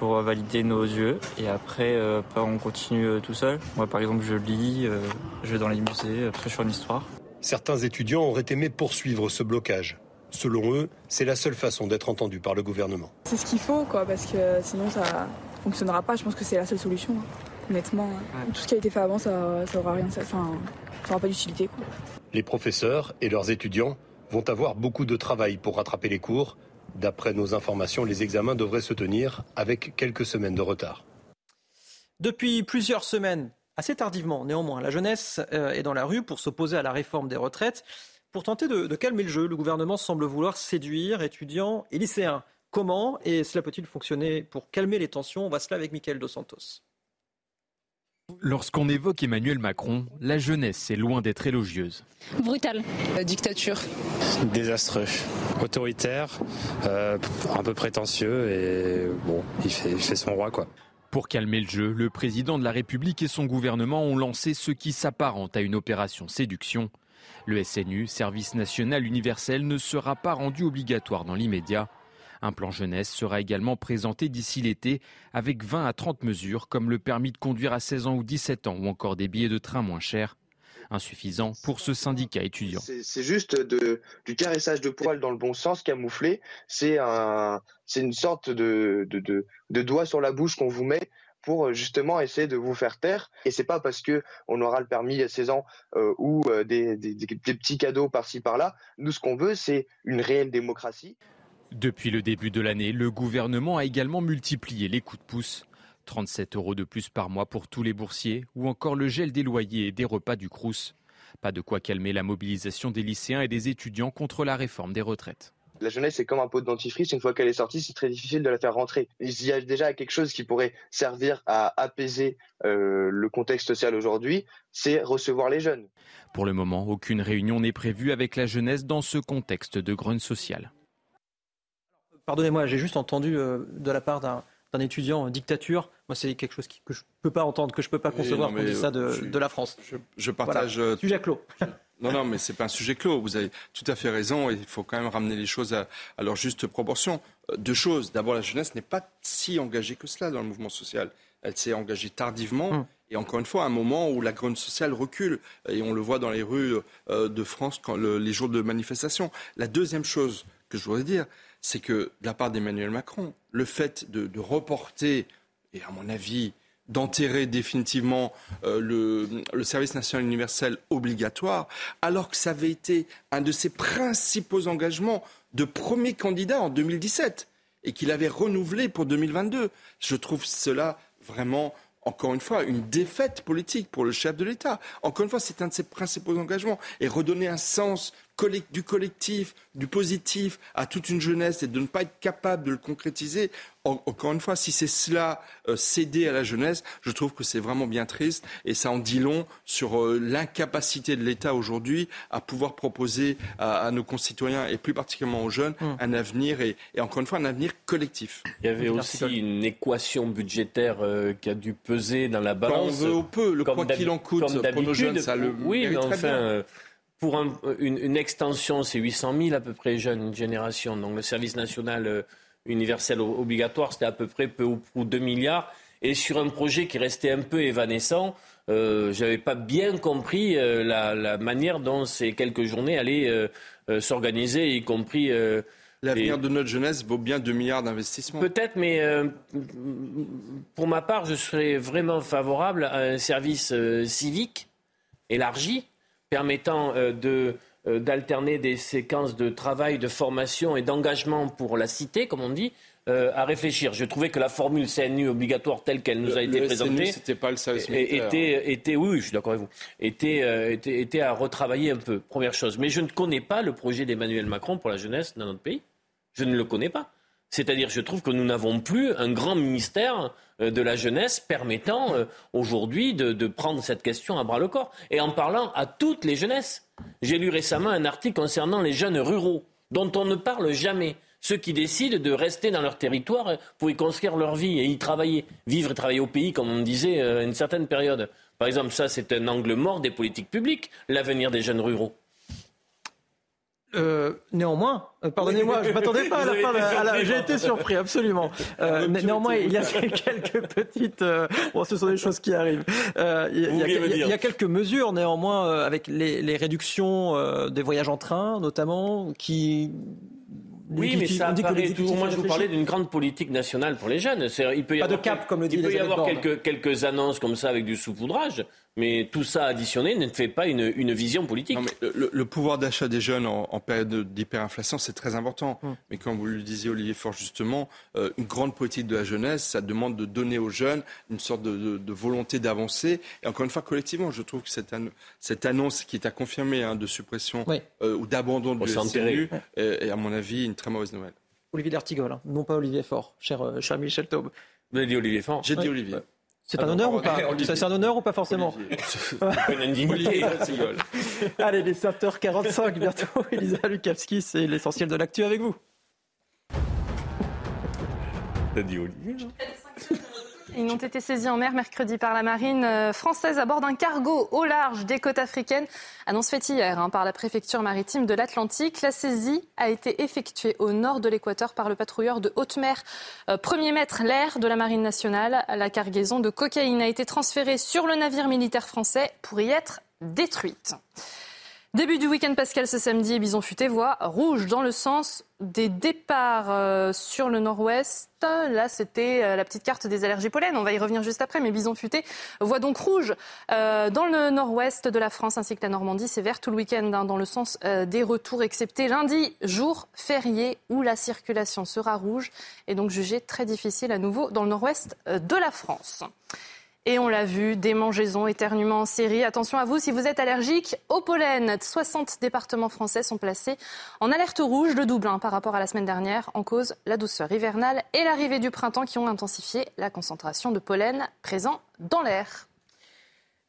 pour valider nos yeux et après euh, on continue euh, tout seul. Moi par exemple je lis, euh, je vais dans les musées, après je fais une histoire. Certains étudiants auraient aimé poursuivre ce blocage. Selon eux, c'est la seule façon d'être entendu par le gouvernement. C'est ce qu'il faut quoi parce que sinon ça fonctionnera pas. Je pense que c'est la seule solution. Hein honnêtement. Tout ce qui a été fait avant, ça, ça aura rien, ça, enfin, ça pas d'utilité. Les professeurs et leurs étudiants vont avoir beaucoup de travail pour rattraper les cours. D'après nos informations, les examens devraient se tenir avec quelques semaines de retard. Depuis plusieurs semaines, assez tardivement néanmoins, la jeunesse euh, est dans la rue pour s'opposer à la réforme des retraites. Pour tenter de, de calmer le jeu, le gouvernement semble vouloir séduire étudiants et lycéens. Comment et cela peut-il fonctionner pour calmer les tensions? On va cela avec Michael Dos Santos. Lorsqu'on évoque Emmanuel Macron, la jeunesse est loin d'être élogieuse. Brutal. La dictature. Désastreux. Autoritaire, euh, un peu prétentieux et bon, il fait, son roi quoi. Pour calmer le jeu, le président de la République et son gouvernement ont lancé ce qui s'apparente à une opération séduction. Le SNU, Service national universel, ne sera pas rendu obligatoire dans l'immédiat. Un plan jeunesse sera également présenté d'ici l'été avec 20 à 30 mesures comme le permis de conduire à 16 ans ou 17 ans ou encore des billets de train moins chers insuffisant pour ce syndicat étudiant. C'est juste du caressage de poils dans le bon sens, camouflé. C'est un, une sorte de, doigt sur la bouche qu'on vous met pour justement essayer de vous faire taire. Et c'est pas parce que on aura le permis à 16 ans euh, ou euh, des, des, petits cadeaux par-ci par-là. Nous, ce qu'on veut, c'est une réelle démocratie. Depuis le début de l'année, le gouvernement a également multiplié les coups de pouce 37 euros de plus par mois pour tous les boursiers ou encore le gel des loyers et des repas du Crous. Pas de quoi calmer la mobilisation des lycéens et des étudiants contre la réforme des retraites. La jeunesse, c'est comme un pot de dentifrice. Une fois qu'elle est sortie, c'est très difficile de la faire rentrer. Il y a déjà quelque chose qui pourrait servir à apaiser euh, le contexte social aujourd'hui, c'est recevoir les jeunes. Pour le moment, aucune réunion n'est prévue avec la jeunesse dans ce contexte de grogne sociale. Pardonnez-moi, j'ai juste entendu euh, de la part d'un d'un étudiant en dictature, moi c'est quelque chose que je ne peux pas entendre, que je ne peux pas concevoir qu'on dise ça de, la France. Je, partage. Euh, sujet clos. [laughs] Non, non, mais ce n'est pas un sujet clos. Vous avez tout à fait raison. il faut quand même ramener les choses à, leur juste proportion. Euh, deux choses. D'abord, la jeunesse n'est pas si engagée que cela dans le mouvement social. Elle s'est engagée tardivement. Hum. Et encore une fois, à un moment où la grogne sociale recule, et on le voit dans les rues euh, de France quand les jours de manifestation. La deuxième chose que je voudrais dire, c'est que de la part d'Emmanuel Macron, le fait de, reporter, et à mon avis, d'enterrer définitivement euh, le, service national universel obligatoire, alors que ça avait été un de ses principaux engagements de premier candidat en 2017 et qu'il avait renouvelé pour 2022. Je trouve cela vraiment encore une fois, une défaite politique pour le chef de l'État. Encore une fois, c'est un de ses principaux engagements. Et redonner un sens du collectif, du positif à toute une jeunesse et de ne pas être capable de le concrétiser, encore une fois, si c'est cela euh, céder à la jeunesse, je trouve que c'est vraiment bien triste et ça en dit long sur euh, l'incapacité de l'État aujourd'hui à pouvoir proposer à, nos concitoyens et plus particulièrement aux jeunes hum. un avenir et, encore une fois un avenir collectif. Il y avait aussi une équation budgétaire euh, qui a dû peser dans la balance. Quand on veut au peu, le quoi qu'il en coûte pour nos jeunes, ça le oui, mais enfin pour une, extension, c'est 800 000 à peu près jeunes générations. Donc le service national euh, universel obligatoire, c'était à peu près peu ou prou 2 milliards. Et sur un projet qui restait un peu évanescent, euh, je n'avais pas bien compris euh, la, manière dont ces quelques journées allaient s'organiser, y compris... L'avenir de notre jeunesse vaut bien 2 milliards d'investissements. Peut-être, mais pour ma part, je serais vraiment favorable à un service civique élargi permettant euh, de euh, d'alterner des séquences de travail, de formation et d'engagement pour la cité, comme on dit, euh, à réfléchir. Je trouvais que la formule CNU obligatoire telle qu'elle nous a été présentée c'était pas le était, était, oui, je suis d'accord avec vous, était, était, était, à retravailler un peu. Première chose. Mais je ne connais pas le projet d'Emmanuel Macron pour la jeunesse dans notre pays. Je ne le connais pas. C'est-à-dire, je trouve que nous n'avons plus un grand ministère euh, de la jeunesse permettant euh, aujourd'hui de, prendre cette question à bras le corps et en parlant à toutes les jeunesses. J'ai lu récemment un article concernant les jeunes ruraux dont on ne parle jamais. Ceux qui décident de rester dans leur territoire pour y construire leur vie et y travailler, vivre et travailler au pays, comme on disait euh, à une certaine période. Par exemple, ça, c'est un angle mort des politiques publiques, l'avenir des jeunes ruraux. Euh, néanmoins, euh, pardonnez-moi, je ne [laughs] m'attendais pas à la fin. J'ai été surpris, absolument. [laughs] Euh, néanmoins, il y a [laughs] quelques petites. bon, ce sont des choses qui arrivent. Il y, a, quelques mesures, néanmoins, avec les, les réductions des voyages en train, notamment, qui oui, mais ça apparaît toujours. Moi, je vous parlais d'une grande politique nationale pour les jeunes. Il peut y Pas avoir de cap, comme le dit Il peut y avoir quelques, quelques annonces comme ça avec du saupoudrage. Mais tout ça additionné ne fait pas une, une vision politique. le, pouvoir d'achat des jeunes en, période d'hyperinflation, c'est très important. Hum. Mais comme vous le disiez, Olivier Faure, justement, euh, une grande politique de la jeunesse, ça demande de donner aux jeunes une sorte de, de, volonté d'avancer. Et encore une fois, collectivement, je trouve que cette, cette annonce qui est à confirmer hein, de suppression euh, ou d'abandon de SNU est, à mon avis, une très mauvaise nouvelle. Olivier D'Artigol, hein. non pas Olivier Faure, cher, euh, cher Michel Taube. Vous avez dit Olivier Faure J'ai dit Olivier. C'est un honneur ou pas [laughs] C'est un honneur ou pas forcément [laughs] Une indignité. [laughs] Allez, les 7h45 bientôt. Elisa Lukavski, c'est l'essentiel de l'actu avec vous. T'as dit Olivier Ils ont été saisis en mer mercredi par la marine euh, française à bord d'un cargo au large des côtes africaines. Annonce faite hier hein, par la préfecture maritime de l'Atlantique. La saisie a été effectuée au nord de l'Équateur par le patrouilleur de haute mer, euh, premier maître l'air de la marine nationale. La cargaison de cocaïne a été transférée sur le navire militaire français pour y être détruite. Début du week-end pascal ce samedi, Bison Futé voit rouge dans le sens des départs euh, sur le nord-ouest. Là, c'était euh, la petite carte des allergies pollen. On va y revenir juste après. Mais Bison Futé voit donc rouge euh, dans le nord-ouest de la France ainsi que la Normandie. C'est vert tout le week-end hein, dans le sens des retours, excepté lundi, jour férié où la circulation sera rouge et donc jugée très difficile à nouveau dans le nord-ouest de la France. Et on l'a vu, démangeaisons, éternuements en série. Attention à vous si vous êtes allergique au pollen. 60 départements français sont placés en alerte rouge, de double par rapport à la semaine dernière, en cause la douceur hivernale et l'arrivée du printemps qui ont intensifié la concentration de pollen présent dans l'air.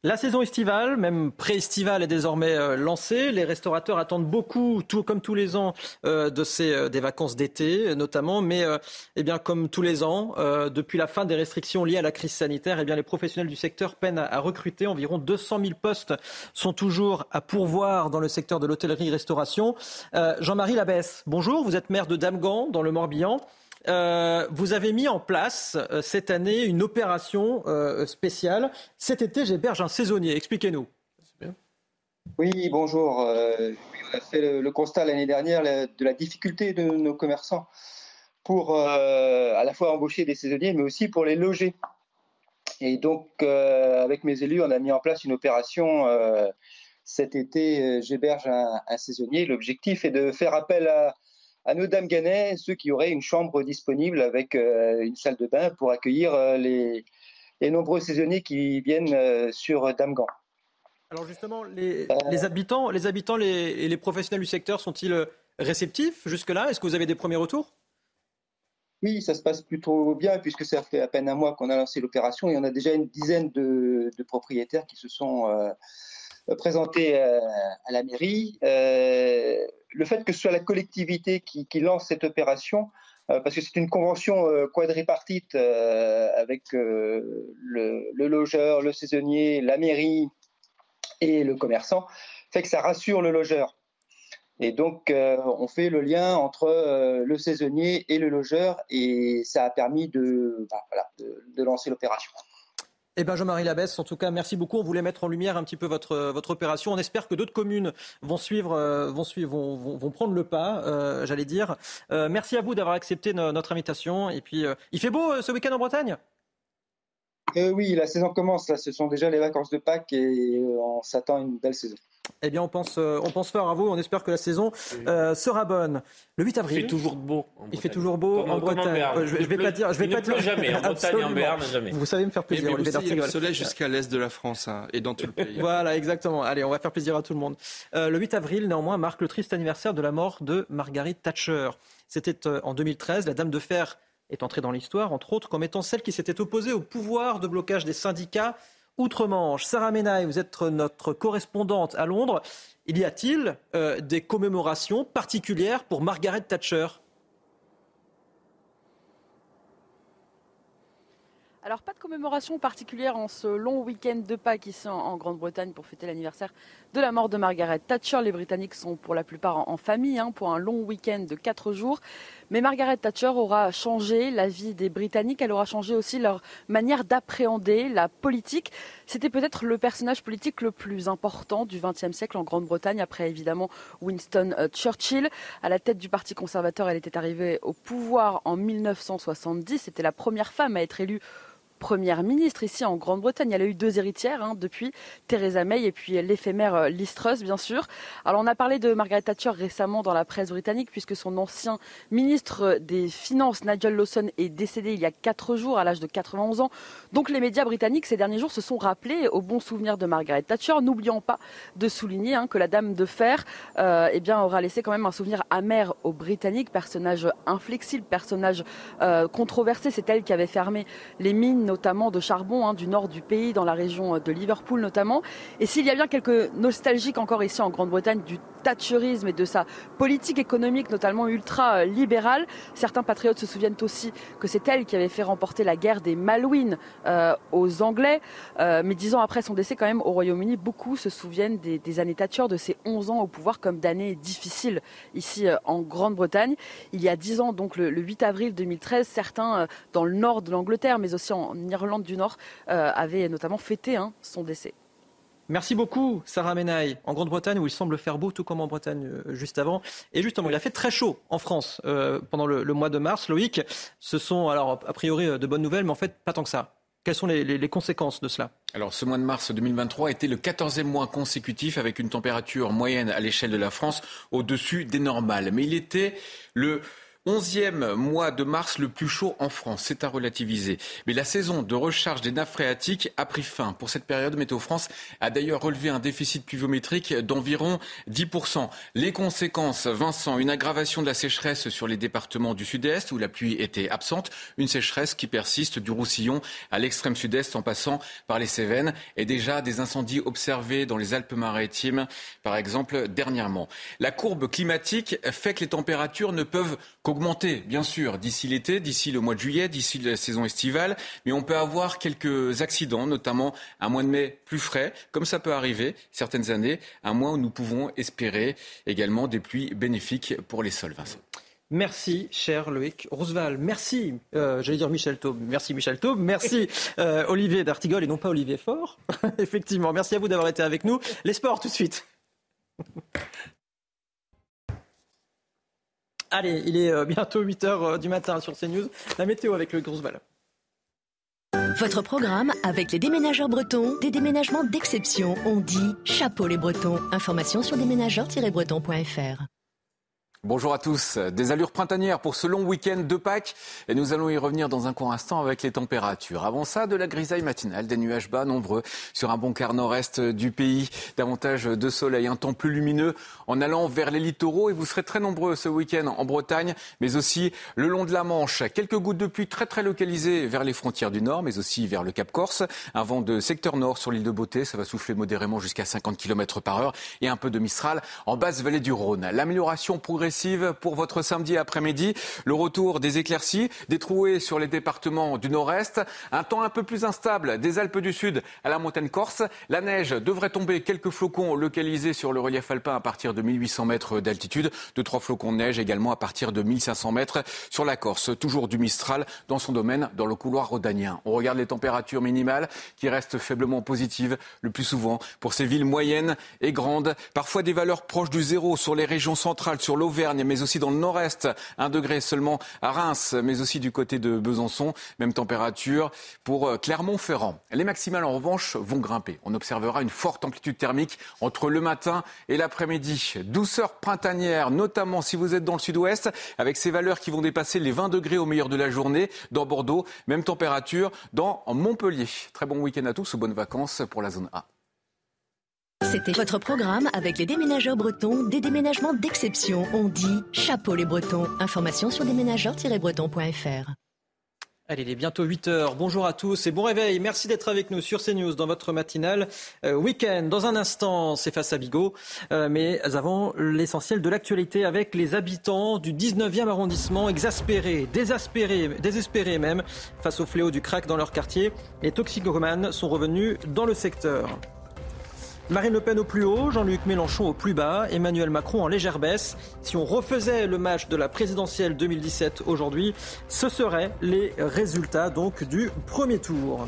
La saison estivale, même pré-estivale, est désormais euh, lancée. Les restaurateurs attendent beaucoup, tout comme tous les ans, euh, de ces, euh, des vacances d'été, notamment. Mais, eh bien, comme tous les ans, depuis la fin des restrictions liées à la crise sanitaire, eh bien, les professionnels du secteur peinent à, recruter. Environ 200 000 postes sont toujours à pourvoir dans le secteur de l'hôtellerie-restauration. Jean-Marie Labesse, bonjour. Vous êtes maire de Damgan, dans le Morbihan. Euh, vous avez mis en place euh, cette année une opération euh, spéciale. Cet été, j'héberge un saisonnier. Expliquez-nous. Oui, bonjour. on a fait le, constat l'année dernière de la difficulté de nos commerçants pour à la fois embaucher des saisonniers, mais aussi pour les loger. Et donc, avec mes élus, on a mis en place une opération cet été, j'héberge un, un, saisonnier. L'objectif est de faire appel à, à nos dames ceux qui auraient une chambre disponible avec euh, une salle de bain pour accueillir euh, les, nombreux saisonniers qui viennent euh, sur Damgan. Alors justement, les, habitants, les habitants et les professionnels du secteur sont-ils réceptifs jusque-là? Est-ce que vous avez des premiers retours? Oui, ça se passe plutôt bien puisque ça fait à peine un mois qu'on a lancé l'opération. Et on a déjà une dizaine de, propriétaires qui se sont présentés à la mairie le fait que ce soit la collectivité qui, lance cette opération, euh, parce que c'est une convention euh, quadripartite euh, avec le, logeur, le saisonnier, la mairie et le commerçant, fait que ça rassure le logeur. Et donc, on fait le lien entre le saisonnier et le logeur, et ça a permis de bah, lancer l'opération. Eh bien, Jean-Marie Labesse, en tout cas, merci beaucoup. On voulait mettre en lumière un petit peu votre, votre opération. On espère que d'autres communes vont suivre, euh, vont, suivre vont, prendre le pas, euh, j'allais dire. Euh, merci à vous d'avoir accepté notre invitation. Et puis, il fait beau ce week-end en Bretagne? Oui, la saison commence. Là, ce sont déjà les vacances de Pâques et on s'attend à une belle saison. Eh bien, on pense, euh, on pense fort à vous. On espère que la saison euh, sera bonne. Le 8 avril. Il fait toujours beau. il fait toujours beau en Bretagne. Euh, je, ne vais pas dire. Je vais pas dire. jamais. En Bretagne, en Berne, jamais. Vous savez me faire plaisir. Mais, aussi, il y a le soleil jusqu'à l'est de la France hein, et dans tout le pays. [laughs] voilà, exactement. Allez, on va faire plaisir à tout le monde. le 8 avril, néanmoins, marque le triste anniversaire de la mort de Margaret Thatcher. C'était en 2013. La Dame de Fer est entrée dans l'histoire, entre autres, comme étant celle qui s'était opposée au pouvoir de blocage des syndicats outre-Manche. Sarah Menaille, vous êtes notre correspondante à Londres. Il y a-t-il euh, des commémorations particulières pour Margaret Thatcher? Alors, pas de commémoration particulière en ce long week-end de Pâques ici en, Grande-Bretagne pour fêter l'anniversaire de la mort de Margaret Thatcher. Les Britanniques sont pour la plupart en, famille hein, pour un long week-end de quatre jours. Mais Margaret Thatcher aura changé la vie des Britanniques. Elle aura changé aussi leur manière d'appréhender la politique. C'était peut-être le personnage politique le plus important du XXe siècle en Grande-Bretagne, après évidemment Winston euh, Churchill. À la tête du Parti conservateur, elle était arrivée au pouvoir en 1970. C'était la première femme à être élue première ministre ici en Grande-Bretagne. Elle a eu deux héritières hein, depuis, Theresa May et puis l'éphémère euh, Liz bien sûr. Alors on a parlé de Margaret Thatcher récemment dans la presse britannique puisque son ancien ministre des Finances, Nigel Lawson, est décédé il y a quatre jours à l'âge de 91 ans. Donc les médias britanniques ces derniers jours se sont rappelés au bon souvenir de Margaret Thatcher. N'oublions pas de souligner hein, que la Dame de Fer euh, eh bien, aura laissé quand même un souvenir amer aux Britanniques, personnage inflexible, personnage euh, controversé. C'est elle qui avait fermé les mines notamment de charbon hein, du nord du pays, dans la région de Liverpool notamment. Et s'il y a bien quelques nostalgiques encore ici en Grande-Bretagne du thatcherisme et de sa politique économique, notamment ultra-libérale. Certains patriotes se souviennent aussi que c'est elle qui avait fait remporter la guerre des Malouines aux Anglais. mais dix ans après son décès, quand même, au Royaume-Uni, beaucoup se souviennent des, années Thatcher, de ses 11 ans au pouvoir, comme d'années difficiles ici en Grande-Bretagne. Il y a dix ans, donc le, 8 avril 2013, certains dans le nord de l'Angleterre, mais aussi en Irlande du Nord, avaient notamment fêté hein, son décès. Merci beaucoup, Sarah Menaille, en Grande-Bretagne où il semble faire beau, tout comme en Bretagne euh, juste avant. Et justement, il a fait très chaud en France euh, pendant le, mois de mars. Loïc, ce sont alors a priori euh, de bonnes nouvelles, mais en fait pas tant que ça. Quelles sont les, les, conséquences de cela? Alors, ce mois de mars 2023 était le 14e mois consécutif avec une température moyenne à l'échelle de la France au-dessus des normales. Mais il était le Onzième mois de mars le plus chaud en France, c'est à relativiser. Mais la saison de recharge des nappes phréatiques a pris fin. Pour cette période, Météo France a d'ailleurs relevé un déficit pluviométrique d'environ 10%. Les conséquences, Vincent, une aggravation de la sécheresse sur les départements du sud-est où la pluie était absente, une sécheresse qui persiste du Roussillon à l'extrême sud-est en passant par les Cévennes et déjà des incendies observés dans les Alpes-Maritimes, par exemple, dernièrement. La courbe climatique fait que les températures ne peuvent augmenter, bien sûr, d'ici l'été, d'ici le mois de juillet, d'ici la saison estivale. Mais on peut avoir quelques accidents, notamment un mois de mai plus frais, comme ça peut arriver certaines années, un mois où nous pouvons espérer également des pluies bénéfiques pour les sols. Vincent. Merci, cher Loïc Roosevelt. Merci, euh, j'allais dire Michel Taube. Merci, Michel Taube. Merci, [laughs] euh, Olivier d'Artigol et non pas Olivier Faure. [laughs] Effectivement, merci à vous d'avoir été avec nous. Les sports, tout de suite. Allez, il est euh, bientôt 8 h euh, du matin sur CNews. La météo avec le Grousval. Votre programme avec les déménageurs bretons, des déménagements d'exception. On dit chapeau les bretons. Information sur déménageurs-bretons.fr. Bonjour à tous. Des allures printanières pour ce long week-end de Pâques. Et nous allons y revenir dans un court instant avec les températures. Avant ça, de la grisaille matinale, des nuages bas nombreux sur un bon quart nord-est du pays. Davantage de soleil, un temps plus lumineux en allant vers les littoraux. Et vous serez très nombreux ce week-end en Bretagne, mais aussi le long de la Manche. Quelques gouttes de pluie très très localisées vers les frontières du nord, mais aussi vers le Cap Corse. Un vent de secteur nord sur l'île de Beauté. Ça va souffler modérément jusqu'à 50 km par heure. Et un peu de Mistral en basse vallée du Rhône. L'amélioration progressive pour votre samedi après-midi. Le retour des éclaircies, des trouées sur les départements du nord-est, un temps un peu plus instable des Alpes du Sud à la montagne corse. La neige devrait tomber, quelques flocons localisés sur le relief alpin à partir de 1800 mètres d'altitude, de trois flocons de neige également à partir de 1500 mètres sur la Corse. Toujours du Mistral dans son domaine, dans le couloir rhodanien. On regarde les températures minimales qui restent faiblement positives le plus souvent pour ces villes moyennes et grandes. Parfois des valeurs proches du zéro sur les régions centrales, sur l'Auvergne mais aussi dans le nord-est. Un degré seulement à Reims, mais aussi du côté de Besançon. Même température pour euh, Clermont-Ferrand. Les maximales, en revanche, vont grimper. On observera une forte amplitude thermique entre le matin et l'après-midi. Douceur printanière, notamment si vous êtes dans le sud-ouest, avec ces valeurs qui vont dépasser les 20 degrés au meilleur de la journée. Dans Bordeaux, même température dans Montpellier. Très bon week-end à tous ou bonnes vacances pour la zone A. C'était votre programme avec les déménageurs bretons, des déménagements d'exception. On dit chapeau les bretons. Information sur déménageurs-bretons.fr. Allez, il est bientôt 8 heures. Bonjour à tous et bon réveil. Merci d'être avec nous sur CNews dans votre matinale euh, week-end. Dans un instant, c'est face à Bigot. Euh, mais avant, l'essentiel de l'actualité avec les habitants du 19e arrondissement exaspérés, désespérés, désespérés même, face au fléau du crack dans leur quartier. Les toxicomanes sont revenus dans le secteur. Marine Le Pen au plus haut, Jean-Luc Mélenchon au plus bas, Emmanuel Macron en légère baisse. Si on refaisait le match de la présidentielle 2017 aujourd'hui, ce seraient les résultats donc du premier tour.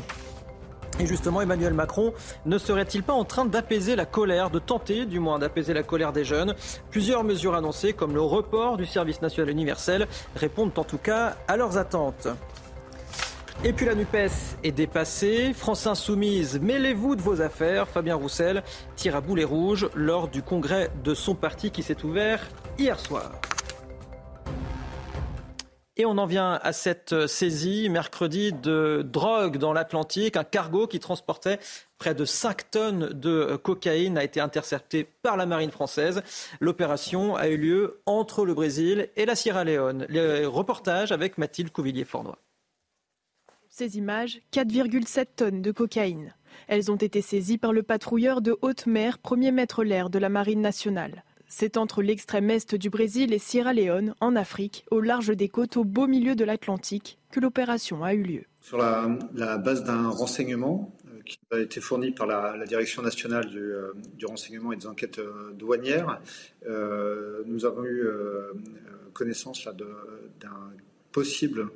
Et justement, Emmanuel Macron ne serait-il pas en train d'apaiser la colère, de tenter du moins d'apaiser la colère des jeunes? Plusieurs mesures annoncées, comme le report du service national universel, répondent en tout cas à leurs attentes. Et puis la NUPES est dépassée. France Insoumise, mêlez-vous de vos affaires. Fabien Roussel tire à boulet rouge lors du congrès de son parti qui s'est ouvert hier soir. Et on en vient à cette saisie mercredi de drogue dans l'Atlantique. Un cargo qui transportait près de 5 tonnes de cocaïne a été intercepté par la marine française. L'opération a eu lieu entre le Brésil et la Sierra Leone. Les reportages avec Mathilde Couvillier-Fornois ces images, 4,7 tonnes de cocaïne. Elles ont été saisies par le patrouilleur de haute mer, premier maître l'air de la Marine nationale. C'est entre l'extrême est du Brésil et Sierra Leone, en Afrique, au large des côtes au beau milieu de l'Atlantique, que l'opération a eu lieu. Sur la, base d'un renseignement euh, qui a été fourni par la, Direction nationale du, euh, renseignement et des enquêtes euh, douanières, nous avons eu connaissance d'un possible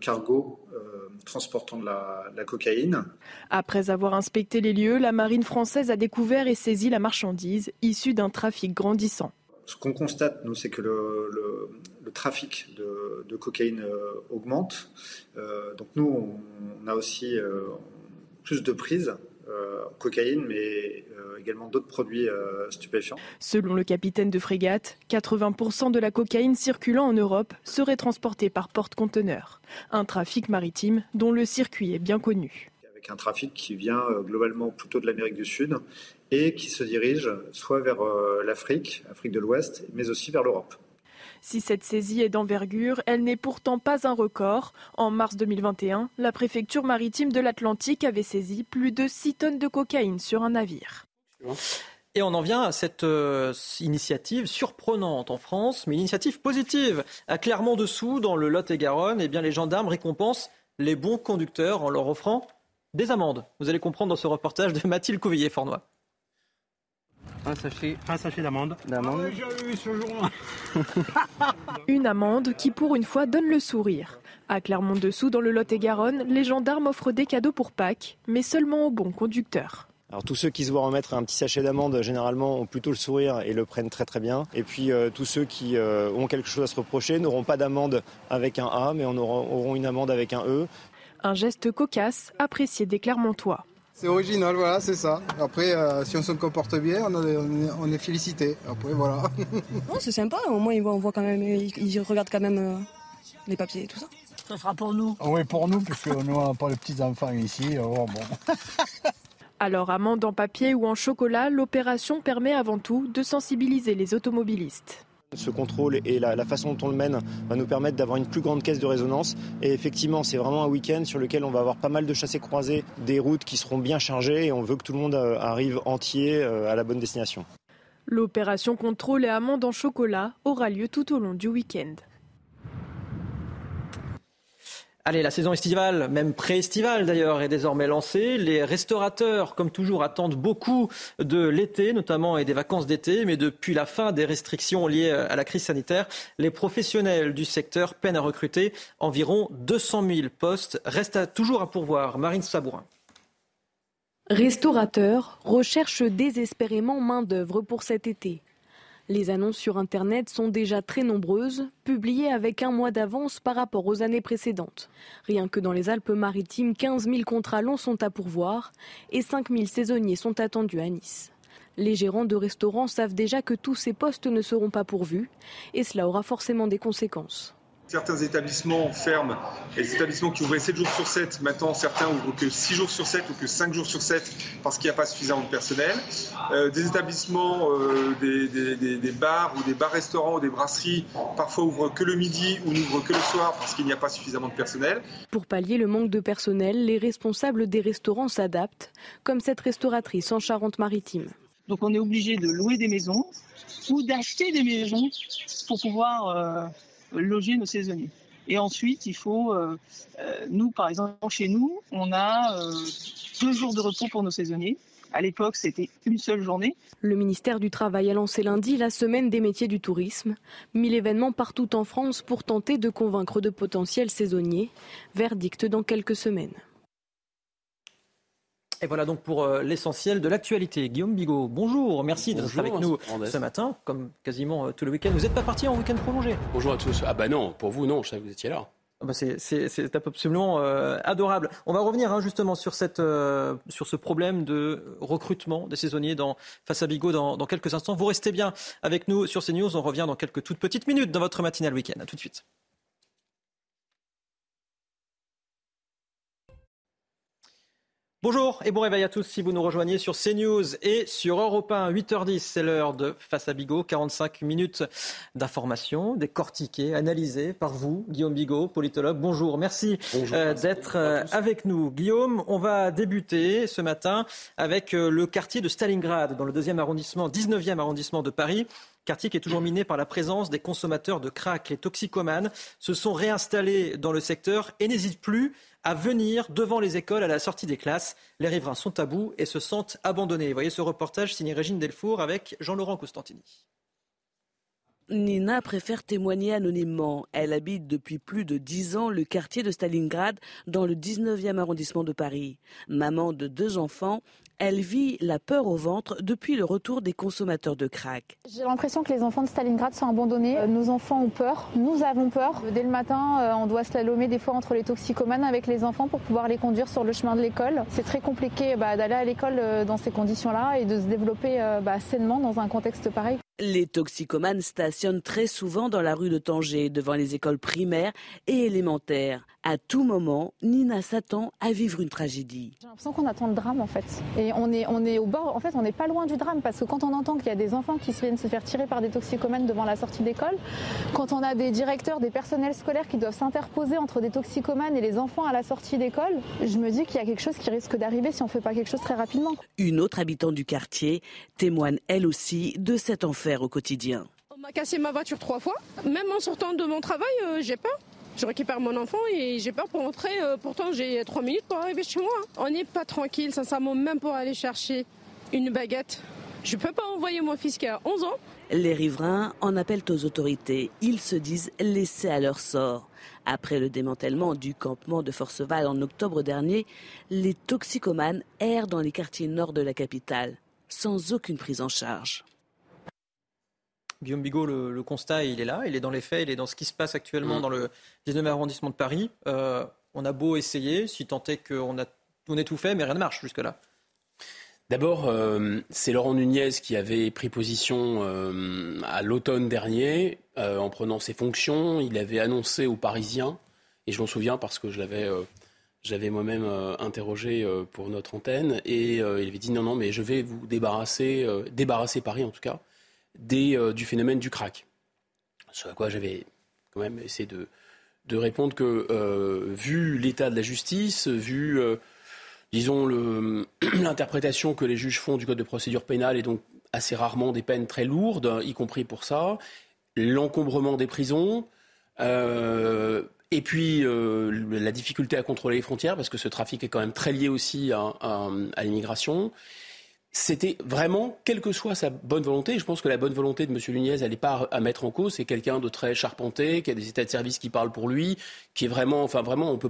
cargo transportant de la, cocaïne. Après avoir inspecté les lieux, la marine française a découvert et saisi la marchandise issue d'un trafic grandissant. Ce qu'on constate, nous, c'est que le, trafic de, cocaïne euh, augmente. Euh, donc nous, on, a aussi euh, plus de prises cocaïne, mais également d'autres produits stupéfiants. Selon le capitaine de frégate, 80% de la cocaïne circulant en Europe serait transportée par porte-conteneurs. Un trafic maritime dont le circuit est bien connu. Avec un trafic qui vient globalement plutôt de l'Amérique du Sud et qui se dirige soit vers l'Afrique, Afrique de l'Ouest, mais aussi vers l'Europe. Si cette saisie est d'envergure, elle n'est pourtant pas un record. En mars 2021, la préfecture maritime de l'Atlantique avait saisi plus de 6 tonnes de cocaïne sur un navire. Et on en vient à cette euh, initiative surprenante en France, mais initiative positive. À Clermont-Dessous, dans le Lot-et-Garonne, eh les gendarmes récompensent les bons conducteurs en leur offrant des amendes. Vous allez comprendre dans ce reportage de Mathilde Couvillier-Fornois. Un sachet, un d'amande. Une amende qui, pour une fois, donne le sourire. À Clermont-Dessous, dans le Lot-et-Garonne, les gendarmes offrent des cadeaux pour Pâques, mais seulement aux bons conducteurs. Alors tous ceux qui se voient remettre un petit sachet d'amende, généralement, ont plutôt le sourire et le prennent très très bien. Et puis euh, tous ceux qui euh, ont quelque chose à se reprocher n'auront pas d'amende avec un A, mais on auront une amende avec un E. Un geste cocasse, apprécié des Clermontois. C'est original, voilà, c'est ça. Après, euh, si on se comporte bien, on, est, félicité. Après, voilà. [laughs] c'est sympa. Au moins, ils voient, quand même, ils, regardent quand même euh, les papiers et tout ça. Ça sera pour nous. Oui, pour nous, puisque nous n'avons pas les petits enfants ici. bon. [laughs] Alors, amende en papier ou en chocolat, l'opération permet avant tout de sensibiliser les automobilistes. Ce contrôle et la, façon dont on le mène va nous permettre d'avoir une plus grande caisse de résonance. Et effectivement, c'est vraiment un week-end sur lequel on va avoir pas mal de chassés croisés, des routes qui seront bien chargées et on veut que tout le monde euh, arrive entier euh, à la bonne destination. L'opération contrôle et amende en chocolat aura lieu tout au long du week-end. Allez, la saison estivale, même pré-estivale d'ailleurs, est désormais lancée. Les restaurateurs, comme toujours, attendent beaucoup de l'été, notamment et des vacances d'été. Mais depuis la fin des restrictions liées à la crise sanitaire, les professionnels du secteur peinent à recruter environ 200 000 postes. Reste toujours à pourvoir. Marine Sabourin. Restaurateurs recherchent désespérément main-d'œuvre pour cet été. Les annonces sur Internet sont déjà très nombreuses, publiées avec un mois d'avance par rapport aux années précédentes. Rien que dans les Alpes-Maritimes, 15 000 contrats longs sont à pourvoir et 5 000 saisonniers sont attendus à Nice. Les gérants de restaurants savent déjà que tous ces postes ne seront pas pourvus et cela aura forcément des conséquences. Certains établissements ferment, et les établissements qui ouvraient 7 jours sur 7, maintenant certains ouvrent que 6 jours sur 7 ou que 5 jours sur 7 parce qu'il n'y a pas suffisamment de personnel. Euh, des établissements, euh, des, bars ou des bars-restaurants ou des brasseries parfois ouvrent que le midi ou n'ouvrent que le soir parce qu'il n'y a pas suffisamment de personnel. Pour pallier le manque de personnel, les responsables des restaurants s'adaptent, comme cette restauratrice en Charente-Maritime. Donc on est obligé de louer des maisons ou d'acheter des maisons pour pouvoir... Euh, loger nos saisonniers. Et ensuite, il faut, euh, euh, nous par exemple, chez nous, on a euh, deux jours de repos pour nos saisonniers. À l'époque, c'était une seule journée. Le ministère du Travail a lancé lundi la semaine des métiers du tourisme. Mille événements partout en France pour tenter de convaincre de potentiels saisonniers. Verdict dans quelques semaines. Et voilà donc pour euh, l'essentiel de l'actualité. Guillaume Bigot, bonjour, merci d'être avec nous ce matin, comme quasiment euh, tout le week-end. Vous n'êtes pas parti en week-end prolongé? Bonjour à tous. Ah bah non, pour vous non, je savais que vous étiez là. Ah bah c'est absolument euh, adorable. On va revenir hein, justement sur, cette, sur ce problème de recrutement des saisonniers dans, face à Bigot dans, dans, quelques instants. Vous restez bien avec nous sur CNews. On revient dans quelques toutes petites minutes dans votre matinale week-end. A tout de suite. Bonjour et bon réveil à tous si vous nous rejoignez sur CNews et sur Europe 1, 8h10, c'est l'heure de Face à Bigot, 45 minutes d'information, décortiquées, analysées par vous, Guillaume Bigot, politologue. Bonjour, merci euh, d'être euh, avec nous. Guillaume, on va débuter ce matin avec euh, le quartier de Stalingrad, dans le deuxième arrondissement, 19e arrondissement de Paris quartier qui est toujours miné par la présence des consommateurs de crack. Les toxicomanes se sont réinstallés dans le secteur et n'hésitent plus à venir devant les écoles à la sortie des classes. Les riverains sont à bout et se sentent abandonnés. Voyez ce reportage signé Régine Delfour avec Jean-Laurent Costantini. Nina préfère témoigner anonymement. Elle habite depuis plus de dix ans le quartier de Stalingrad dans le 19e arrondissement de Paris. Maman de deux enfants, elle vit la peur au ventre depuis le retour des consommateurs de crack. J'ai l'impression que les enfants de Stalingrad sont abandonnés. Euh, nos enfants ont peur, nous avons peur. Dès le matin, euh, on doit slalomer des fois entre les toxicomanes avec les enfants pour pouvoir les conduire sur le chemin de l'école. C'est très compliqué bah, d'aller à l'école euh, dans ces conditions-là et de se développer bah, sainement dans un contexte pareil. Les toxicomanes stationnent très souvent dans la rue de Tanger, devant les écoles primaires et élémentaires. À tout moment, Nina s'attend à vivre une tragédie. J'ai l'impression qu'on attend le drame en fait. Et on est, on est au bord, en fait, on n'est pas loin du drame parce que quand on entend qu'il y a des enfants qui viennent se faire tirer par des toxicomanes devant la sortie d'école, quand on a des directeurs, des personnels scolaires qui doivent s'interposer entre des toxicomanes et les enfants à la sortie d'école, je me dis qu'il y a quelque chose qui risque d'arriver si on ne fait pas quelque chose très rapidement. Une autre habitante du quartier témoigne elle aussi de cet enfer au quotidien. On m'a cassé ma voiture trois fois. Même en sortant de mon travail, euh, j'ai peur. Je récupère mon enfant et j'ai peur pour rentrer. Euh, pourtant, j'ai trois minutes pour arriver chez moi. On n'est pas tranquille, sincèrement, même pour aller chercher une baguette. Je ne peux pas envoyer mon fils qui a 11 ans. Les riverains en appellent aux autorités. Ils se disent laissés à leur sort. Après le démantèlement du campement de Forceval en octobre dernier, les toxicomanes errent dans les quartiers nord de la capitale, sans aucune prise en charge. Guillaume Bigot, le, constat, il est là, il est dans les faits, il est dans ce qui se passe actuellement mm. dans le 19e arrondissement de Paris. Euh, on a beau essayer, si tant est qu'on a, on ait tout fait, mais rien ne marche jusque-là. D'abord, euh, c'est Laurent Nunez qui avait pris position euh, à l'automne dernier en prenant ses fonctions. Il avait annoncé aux Parisiens, et je m'en souviens parce que je l'avais, j'avais moi-même interrogé pour notre antenne, et il avait dit non, non, mais je vais vous débarrasser, débarrasser Paris en tout cas, euh, du phénomène du crack. Ce à quoi j'avais quand même essayé de, répondre que, euh, vu l'état de la justice, vu, euh, disons, [clears throat] l'interprétation que les juges font du code de procédure pénale et donc assez rarement des peines très lourdes, y compris pour ça, l'encombrement des prisons, et puis la difficulté à contrôler les frontières, parce que ce trafic est quand même très lié aussi à l'immigration c'était vraiment, quelle que soit sa bonne volonté, je pense que la bonne volonté de M. Nunez, elle n'est pas à mettre en cause. C'est quelqu'un de très charpenté, qui a des états de service qui parlent pour lui, qui est vraiment, enfin vraiment, on ne peut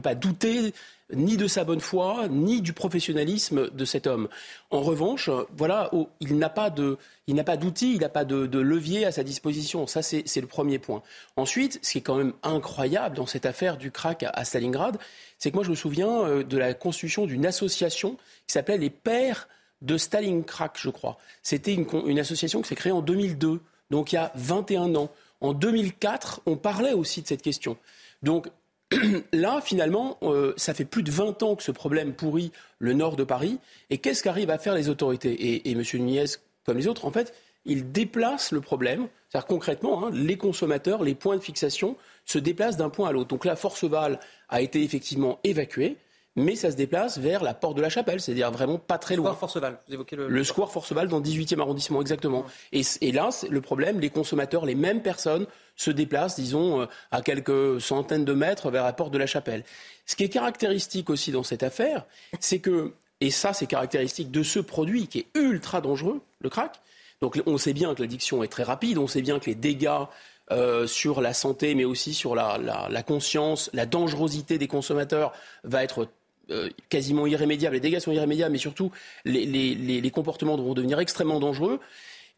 pas douter ni de sa bonne foi, ni du professionnalisme de cet homme. En revanche, voilà, il n'a pas d'outils, il n'a pas de, levier à sa disposition. Ça, c'est le premier point. Ensuite, ce qui est quand même incroyable dans cette affaire du crack à, Stalingrad, c'est que moi, je me souviens euh, de la constitution d'une association qui s'appelait les Pères de Staline Crack, je crois. C'était une, association qui s'est créée en 2002, donc il y a 21 ans. En 2004, on parlait aussi de cette question. Donc [clears throat] là, finalement, euh, ça fait plus de 20 ans que ce problème pourrit le nord de Paris. Et qu'est-ce qu'arrivent à faire les autorités? Et, et M. Nunez, comme les autres, en fait, il déplace le problème. C'est-à-dire concrètement, hein, les consommateurs, les points de fixation se déplacent d'un point à l'autre. Donc la Forceval a été effectivement évacuée mais ça se déplace vers la porte de la Chapelle, c'est-à-dire vraiment pas très loin. Square Forceval, vous évoquez le... Le square Forceval dans le 18e arrondissement, exactement. Et, et là, le problème, les consommateurs, les mêmes personnes se déplacent, disons, euh, à quelques centaines de mètres vers la porte de la Chapelle. Ce qui est caractéristique aussi dans cette affaire, c'est que, et ça c'est caractéristique de ce produit qui est ultra dangereux, le crack, donc on sait bien que l'addiction est très rapide, on sait bien que les dégâts euh, sur la santé, mais aussi sur la, la, la, conscience, la dangerosité des consommateurs va être euh, quasiment irrémédiables, les dégâts sont irrémédiables, mais surtout les, comportements vont devenir extrêmement dangereux.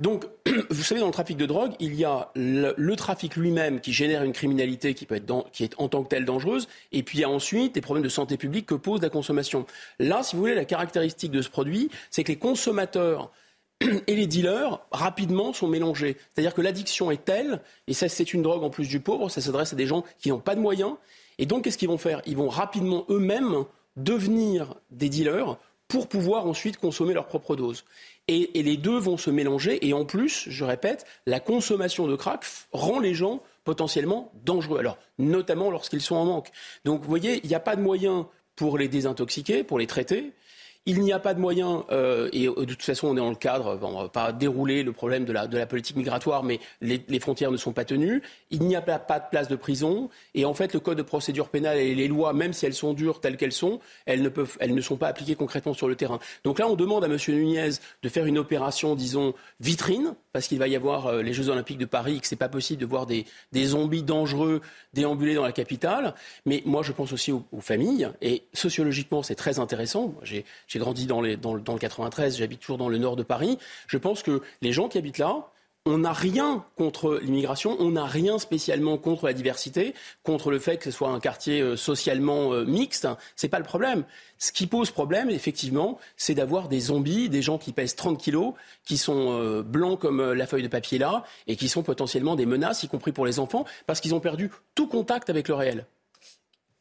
Donc, [clears throat] vous savez, dans le trafic de drogue, il y a le, trafic lui-même qui génère une criminalité qui, peut être qui est en tant que telle dangereuse, et puis il y a ensuite des problèmes de santé publique que pose la consommation. Là, si vous voulez, la caractéristique de ce produit, c'est que les consommateurs [clears throat] et les dealers, rapidement, sont mélangés. C'est-à-dire que l'addiction est telle, et ça c'est une drogue en plus du pauvre, ça s'adresse à des gens qui n'ont pas de moyens, et donc qu'est-ce qu'ils vont faire? Ils vont rapidement eux-mêmes devenir des dealers pour pouvoir ensuite consommer leur propre dose. Et, les deux vont se mélanger. Et en plus, je répète, la consommation de crack rend les gens potentiellement dangereux. Alors, notamment lorsqu'ils sont en manque. Donc, vous voyez, il n'y a pas de moyen pour les désintoxiquer, pour les traiter. Il n'y a pas de moyens, euh, et de toute façon, on est dans le cadre, on ne va pas dérouler le problème de la, politique migratoire, mais les, frontières ne sont pas tenues. Il n'y a pas, de place de prison. Et en fait, le code de procédure pénale et les lois, même si elles sont dures telles qu'elles sont, elles ne, peuvent, elles ne sont pas appliquées concrètement sur le terrain. Donc là, on demande à M. Nunez de faire une opération, disons, vitrine, parce qu'il va y avoir euh, les Jeux Olympiques de Paris et que ce n'est pas possible de voir des, zombies dangereux déambuler dans la capitale. Mais moi, je pense aussi aux, familles. Et sociologiquement, c'est très intéressant. J'ai grandi dans, le 93, j'habite toujours dans le nord de Paris. Je pense que les gens qui habitent là, on n'a rien contre l'immigration, on n'a rien spécialement contre la diversité, contre le fait que ce soit un quartier euh, socialement euh, mixte. C'est pas le problème. Ce qui pose problème, effectivement, c'est d'avoir des zombies, des gens qui pèsent 30 kilos, qui sont euh, blancs comme la feuille de papier là, et qui sont potentiellement des menaces, y compris pour les enfants, parce qu'ils ont perdu tout contact avec le réel.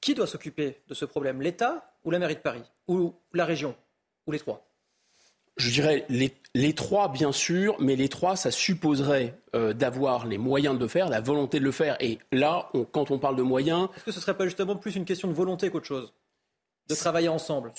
Qui doit s'occuper de ce problème? L'État ou la mairie de Paris? Ou la région? Ou les trois? Je dirais les, trois, bien sûr, mais les trois, ça supposerait euh, d'avoir les moyens de le faire, la volonté de le faire. Et là, quand on parle de moyens. Est-ce que ce ne serait pas justement plus une question de volonté qu'autre chose? De travailler ensemble?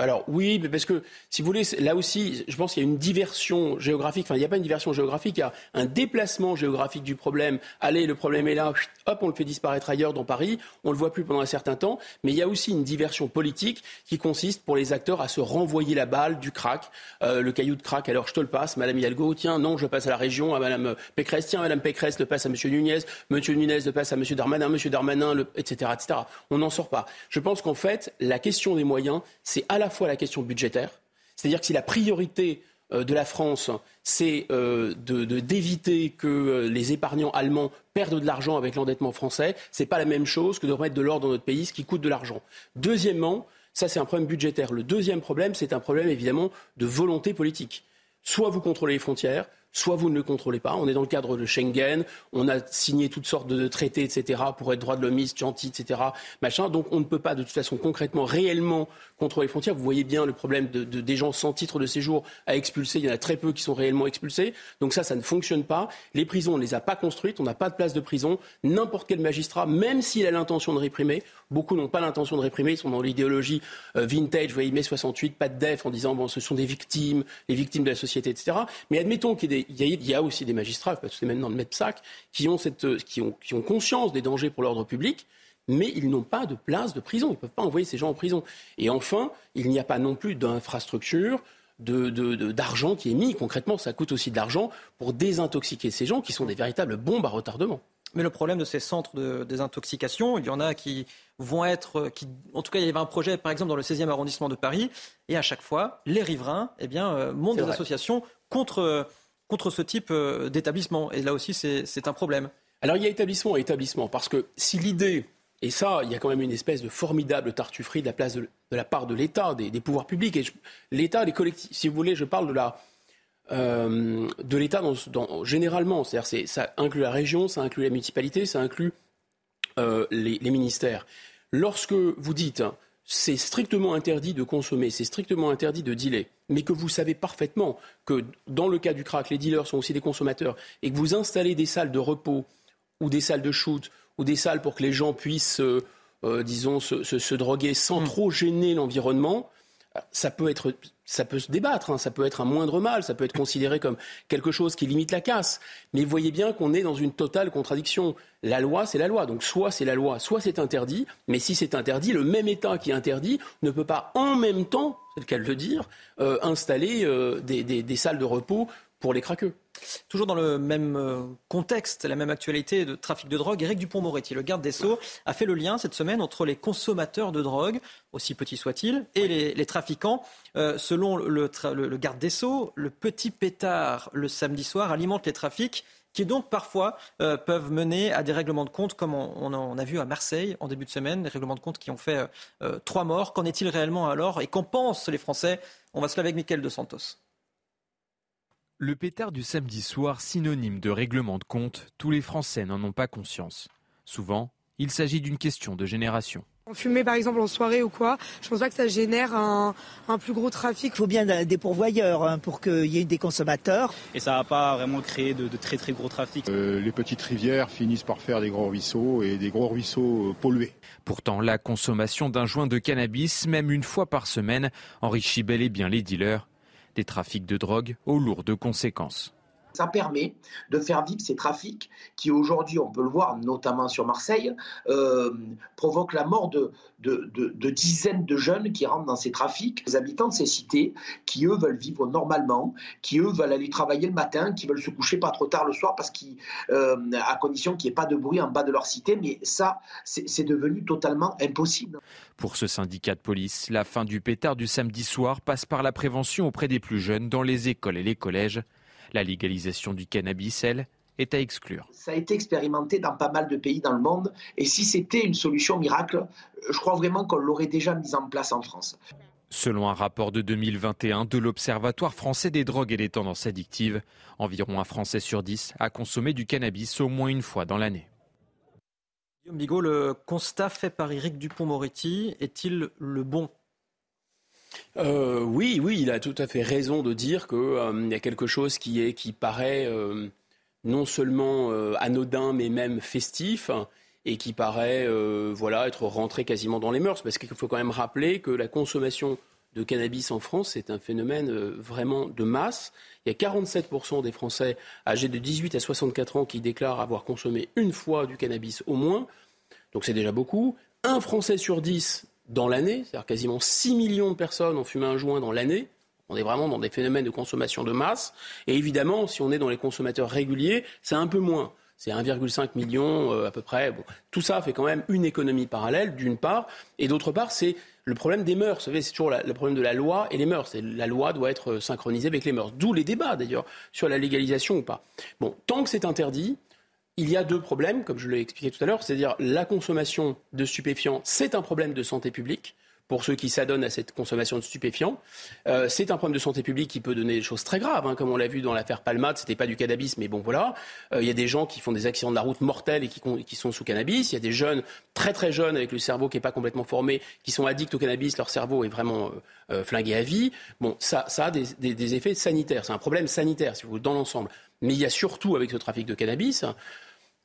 Alors oui, parce que si vous voulez, là aussi, je pense qu'il y a une diversion géographique. Enfin, il n'y a pas une diversion géographique, il y a un déplacement géographique du problème. Allez, le problème est là, hop, on le fait disparaître ailleurs dans Paris, on ne le voit plus pendant un certain temps. Mais il y a aussi une diversion politique qui consiste pour les acteurs à se renvoyer la balle du crack, euh, le caillou de crack. Alors je te le passe, Madame Hidalgo, tiens, non, je passe à la région, à Madame Pécresse, tiens, Madame Pécresse le passe à Monsieur Nunez, Monsieur Nunez le passe à Monsieur Darmanin, Monsieur Darmanin, etc., etc. On n'en sort pas. Je pense qu'en fait, la question des moyens, c'est à la fois la question budgétaire c'est-à-dire que si la priorité euh, de la France, c'est euh, d'éviter que euh, les épargnants allemands perdent de l'argent avec l'endettement français, ce n'est pas la même chose que de remettre de l'ordre dans notre pays, ce qui coûte de l'argent. Deuxièmement, ça c'est un problème budgétaire. Le deuxième problème, c'est un problème évidemment de volonté politique. Soit vous contrôlez les frontières, soit vous ne le contrôlez pas. On est dans le cadre de Schengen, on a signé toutes sortes de traités, etc., pour être droit de l'homiste, gentil, etc., machin. Donc on ne peut pas, de toute façon, concrètement, réellement contrôler les frontières. Vous voyez bien le problème de, des gens sans titre de séjour à expulser. Il y en a très peu qui sont réellement expulsés. Donc ça, ça ne fonctionne pas. Les prisons, on ne les a pas construites. On n'a pas de place de prison. N'importe quel magistrat, même s'il a l'intention de réprimer, beaucoup n'ont pas l'intention de réprimer. Ils sont dans l'idéologie euh, vintage, vous voyez, mai 68, pas de def, en disant, bon, ce sont des victimes, les victimes de la société, etc. Mais admettons qu'il y ait des il y, a aussi des magistrats, pas tous les maintenant de MEPSAC, qui ont, cette, qui, ont, qui ont conscience des dangers pour l'ordre public, mais ils n'ont pas de place de prison. Ils ne peuvent pas envoyer ces gens en prison. Et enfin, il n'y a pas non plus d'infrastructure, d'argent de, qui est mis. Concrètement, ça coûte aussi de l'argent pour désintoxiquer ces gens qui sont des véritables bombes à retardement. Mais le problème de ces centres de désintoxication, il y en a qui vont être, qui, en tout cas, il y avait un projet, par exemple, dans le 16e arrondissement de Paris, et à chaque fois, les riverains eh bien, euh, montent des associations contre contre ce type euh, d'établissement. Et là aussi, c'est un problème. Alors il y a établissement et établissement, parce que si l'idée, et ça, il y a quand même une espèce de formidable tartufferie de la, part de l'État, des, pouvoirs publics, et l'État, les collectifs, si vous voulez, je parle de. Euh, l'État généralement, c'est-à-dire ça inclut la région, ça inclut la municipalité, ça inclut euh, les, les, ministères. Lorsque vous dites c'est strictement interdit de consommer, c'est strictement interdit de dealer, mais que vous savez parfaitement que dans le cas du crack, les dealers sont aussi des consommateurs, et que vous installez des salles de repos ou des salles de shoot ou des salles pour que les gens puissent, euh, euh, disons, se, droguer sans hmm. trop gêner l'environnement, ça peut être ça peut se débattre, hein. ça peut être un moindre mal, ça peut être considéré comme quelque chose qui limite la casse. Mais voyez bien qu'on est dans une totale contradiction. La loi, c'est la loi. Donc soit c'est la loi, soit c'est interdit. Mais si c'est interdit, le même État qui interdit ne peut pas en même temps, c'est le cas de le dire, euh, installer euh, des salles de repos pour les craqueux. Toujours dans le même euh, contexte, la même actualité de trafic de drogue, Éric Dupont-Moretti, le garde des Sceaux, a fait le lien cette semaine entre les consommateurs de drogue, aussi petits soient-ils, et les, trafiquants. Euh, selon le, garde des Sceaux, le petit pétard le samedi soir alimente les trafics qui donc parfois euh, peuvent mener à des règlements de compte, comme on, a vu à Marseille en début de semaine, des règlements de compte qui ont fait trois morts. Qu'en est-il réellement alors? Et qu'en pensent les Français? On va se laver avec Mickaël de Santos. Le pétard du samedi soir, synonyme de règlement de compte, tous les Français n'en ont pas conscience. Souvent, il s'agit d'une question de génération. Fumer par exemple en soirée ou quoi, je pense pas que ça génère un, plus gros trafic. Il faut bien des pourvoyeurs hein, pour qu'il y ait des consommateurs. Et ça va pas vraiment créer de, très très gros trafic. Euh, les petites rivières finissent par faire des gros ruisseaux et des gros ruisseaux euh, pollués. Pourtant, la consommation d'un joint de cannabis, même une fois par semaine, enrichit bel et bien les dealers. Des trafics de drogue aux lourdes conséquences. Ça permet de faire vivre ces trafics qui aujourd'hui, on peut le voir notamment sur Marseille, euh, provoquent la mort de, dizaines de jeunes qui rentrent dans ces trafics. Les habitants de ces cités qui, eux, veulent vivre normalement, qui, eux, veulent aller travailler le matin, qui veulent se coucher pas trop tard le soir parce qu'ils, euh, à condition qu'il n'y ait pas de bruit en bas de leur cité. Mais ça, c'est devenu totalement impossible. Pour ce syndicat de police, la fin du pétard du samedi soir passe par la prévention auprès des plus jeunes dans les écoles et les collèges. La légalisation du cannabis, elle, est à exclure. Ça a été expérimenté dans pas mal de pays dans le monde et si c'était une solution miracle, je crois vraiment qu'on l'aurait déjà mise en place en France. Selon un rapport de 2021 de l'Observatoire français des drogues et des tendances addictives, environ un Français sur dix a consommé du cannabis au moins une fois dans l'année. Guillaume Bigot, le constat fait par Éric Dupont-Moretti est-il le bon euh, oui, oui, il a tout à fait raison de dire qu'il euh, y a quelque chose qui, est, qui paraît euh, non seulement anodin, mais même festif, et qui paraît voilà, être rentré quasiment dans les mœurs. Parce qu'il faut quand même rappeler que la consommation de cannabis en France, c'est un phénomène vraiment de masse. Il y a 47% des Français âgés de 18 à 64 ans qui déclarent avoir consommé une fois du cannabis au moins. Donc c'est déjà beaucoup. Un Français sur 10 dans l'année, c'est-à-dire quasiment 6 millions de personnes ont fumé un joint dans l'année. On est vraiment dans des phénomènes de consommation de masse. Et évidemment, si on est dans les consommateurs réguliers, c'est un peu moins. C'est 1,5 million euh, à peu près. Bon, tout ça fait quand même une économie parallèle, d'une part. Et d'autre part, c'est le problème des mœurs. Vous savez, c'est toujours le problème de la loi et les mœurs. La loi doit être synchronisée avec les mœurs. D'où les débats, d'ailleurs, sur la légalisation ou pas. Bon, tant que c'est interdit, il y a deux problèmes, comme je l'ai expliqué tout à l'heure, c'est-à-dire la consommation de stupéfiants, c'est un problème de santé publique pour ceux qui s'adonnent à cette consommation de stupéfiants. Euh, c'est un problème de santé publique qui peut donner des choses très graves, hein, comme on l'a vu dans l'affaire Palmade, c'était pas du cannabis, mais bon voilà. Euh, il y a des gens qui font des accidents de la route mortels et qui, sont sous cannabis. Il y a des jeunes très très jeunes avec le cerveau qui n'est pas complètement formé, qui sont addicts au cannabis, leur cerveau est vraiment euh, flingué à vie. Bon, ça, ça a des, des effets sanitaires, c'est un problème sanitaire, si vous voulez, dans l'ensemble. Mais il y a surtout avec ce trafic de cannabis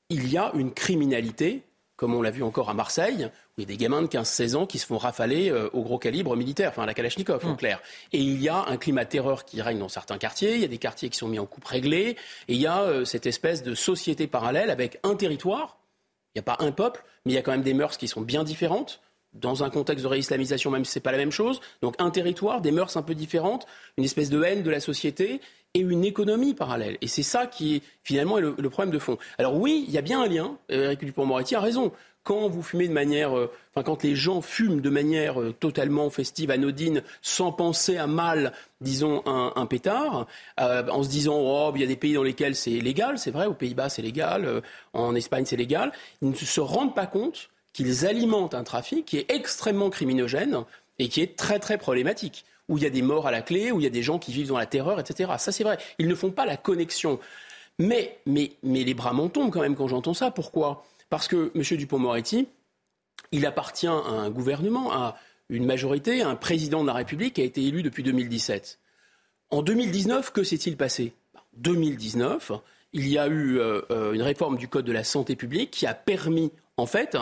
il y a une criminalité, comme on l'a vu encore à Marseille, où il y a des gamins de 15-16 ans qui se font rafaler euh, au gros calibre militaire, enfin à la Kalachnikov, en mm. clair. Et il y a un climat terreur qui règne dans certains quartiers, il y a des quartiers qui sont mis en coupe réglée, et il y a euh, cette espèce de société parallèle avec un territoire, il n'y a pas un peuple, mais il y a quand même des mœurs qui sont bien différentes, dans un contexte de réislamisation, même si ce n'est pas la même chose. Donc un territoire, des mœurs un peu différentes, une espèce de haine de la société et une économie parallèle. Et c'est ça qui, finalement, est le, problème de fond. Alors oui, il y a bien un lien. Eric Dupont-Moretti a raison. Quand vous fumez de manière, euh, enfin quand les gens fument de manière euh, totalement festive, anodine, sans penser à mal, disons un, pétard, euh, en se disant oh il y a des pays dans lesquels c'est légal, c'est vrai, aux Pays-Bas c'est légal, en Espagne c'est légal, ils ne se rendent pas compte qu'ils alimentent un trafic qui est extrêmement criminogène et qui est très très problématique où il y a des morts à la clé, où il y a des gens qui vivent dans la terreur, etc. Ça, c'est vrai. Ils ne font pas la connexion. Mais, les bras m'en tombent quand même quand j'entends ça. Pourquoi? Parce que M. Dupont-Moretti, il appartient à un gouvernement, à une majorité, à un président de la République qui a été élu depuis 2017. En 2019, que s'est-il passé? En 2019, il y a eu euh, euh, une réforme du Code de la santé publique qui a permis, en fait,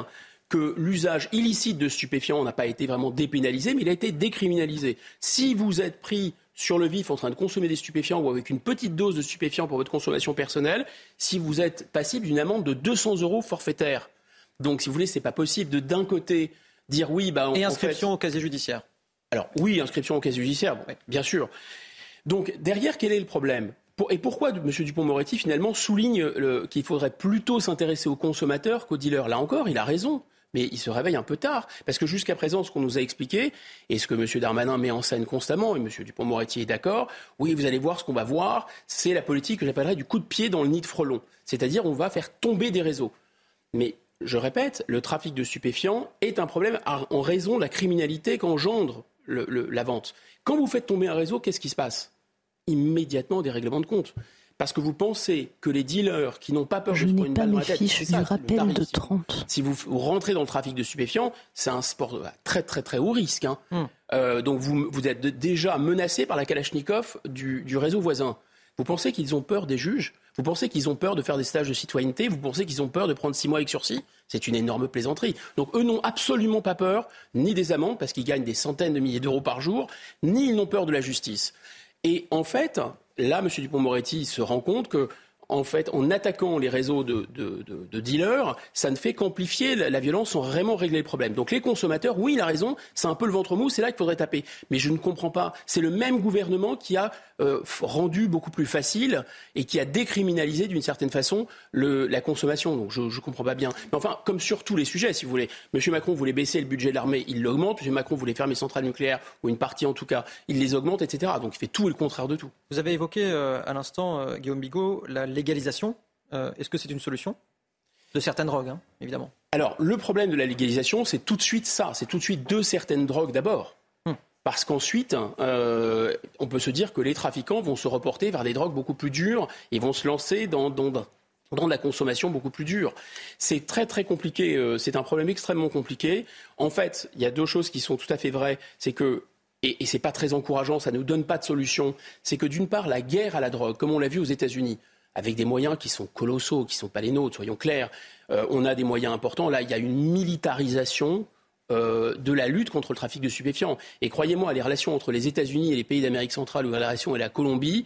que l'usage illicite de stupéfiants n'a pas été vraiment dépénalisé, mais il a été décriminalisé. Si vous êtes pris sur le vif en train de consommer des stupéfiants ou avec une petite dose de stupéfiants pour votre consommation personnelle, si vous êtes passible d'une amende de 200 euros forfaitaire. Donc, si vous voulez, c'est pas possible de d'un côté dire oui, bah, et inscription au casier judiciaire. Alors oui, inscription au casier judiciaire, bien sûr. Donc derrière, quel est le problème? Et pourquoi M. Dupont-Moretti finalement souligne qu'il faudrait plutôt s'intéresser aux consommateurs qu'aux dealers Là encore, il a raison mais il se réveille un peu tard. Parce que jusqu'à présent, ce qu'on nous a expliqué, et ce que M. Darmanin met en scène constamment, et M. Dupont-Moretti est d'accord, oui, vous allez voir ce qu'on va voir, c'est la politique que j'appellerais du coup de pied dans le nid de frelon. C'est-à-dire, on va faire tomber des réseaux. Mais je répète, le trafic de stupéfiants est un problème en raison de la criminalité qu'engendre la vente. Quand vous faites tomber un réseau, qu'est-ce qui se passe? Immédiatement des règlements de compte. Parce que vous pensez que les dealers qui n'ont pas peur Je de se prendre une pas balle dans la tête, fiches ça, de 30. Si vous, vous rentrez dans le trafic de stupéfiants, c'est un sport à très très très haut risque. hein. Hmm. Euh, donc vous, vous êtes déjà menacé par la Kalachnikov du, du réseau voisin. Vous pensez qu'ils ont peur des juges? Vous pensez qu'ils ont peur de faire des stages de citoyenneté? Vous pensez qu'ils ont peur de prendre six mois avec sursis? C'est une énorme plaisanterie. Donc eux n'ont absolument pas peur ni des amendes parce qu'ils gagnent des centaines de milliers d'euros par jour, ni ils n'ont peur de la justice. Et en fait, là, M. Dupont-Moretti se rend compte que, en fait, en attaquant les réseaux de, de- de- de dealers, ça ne fait qu'amplifier la, la violence sans vraiment régler le problème. Donc les consommateurs, oui, il a raison, c'est un peu le ventre mou, c'est là qu'il faudrait taper. Mais je ne comprends pas. C'est le même gouvernement qui a euh, rendu beaucoup plus facile et qui a décriminalisé d'une certaine façon le- la consommation. Donc je ne comprends pas bien. Mais enfin, comme sur tous les sujets, si vous voulez, M. Macron voulait baisser le budget de l'armée, il l'augmente. M. Macron voulait fermer les centrales nucléaires, ou une partie en tout cas, il les augmente, etc. Donc il fait tout et le contraire de tout. Vous avez évoqué euh, à l'instant, euh, Guillaume Bigot, la légalisation. Est-ce que c'est une solution De certaines drogues, hein, évidemment? Alors, le problème de la légalisation, c'est tout de suite ça. C'est tout de suite de certaines drogues d'abord. Parce qu'ensuite, euh, on peut se dire que les trafiquants vont se reporter vers des drogues beaucoup plus dures et vont se lancer dans, dans, dans de la consommation beaucoup plus dure. C'est très très compliqué, euh, c'est un problème extrêmement compliqué. En fait, il y a deux choses qui sont tout à fait vraies. C'est que et, et c'est pas très encourageant, ça ne nous donne pas de solution. C'est que d'une part, la guerre à la drogue, comme on l'a vu aux États-Unis, avec des moyens qui sont colossaux, qui ne sont pas les nôtres, soyons clairs, euh, on a des moyens importants. Là, il y a une militarisation euh, de la lutte contre le trafic de stupéfiants. Et croyez-moi, les relations entre les États-Unis et les pays d'Amérique centrale, ou les relations et la Colombie,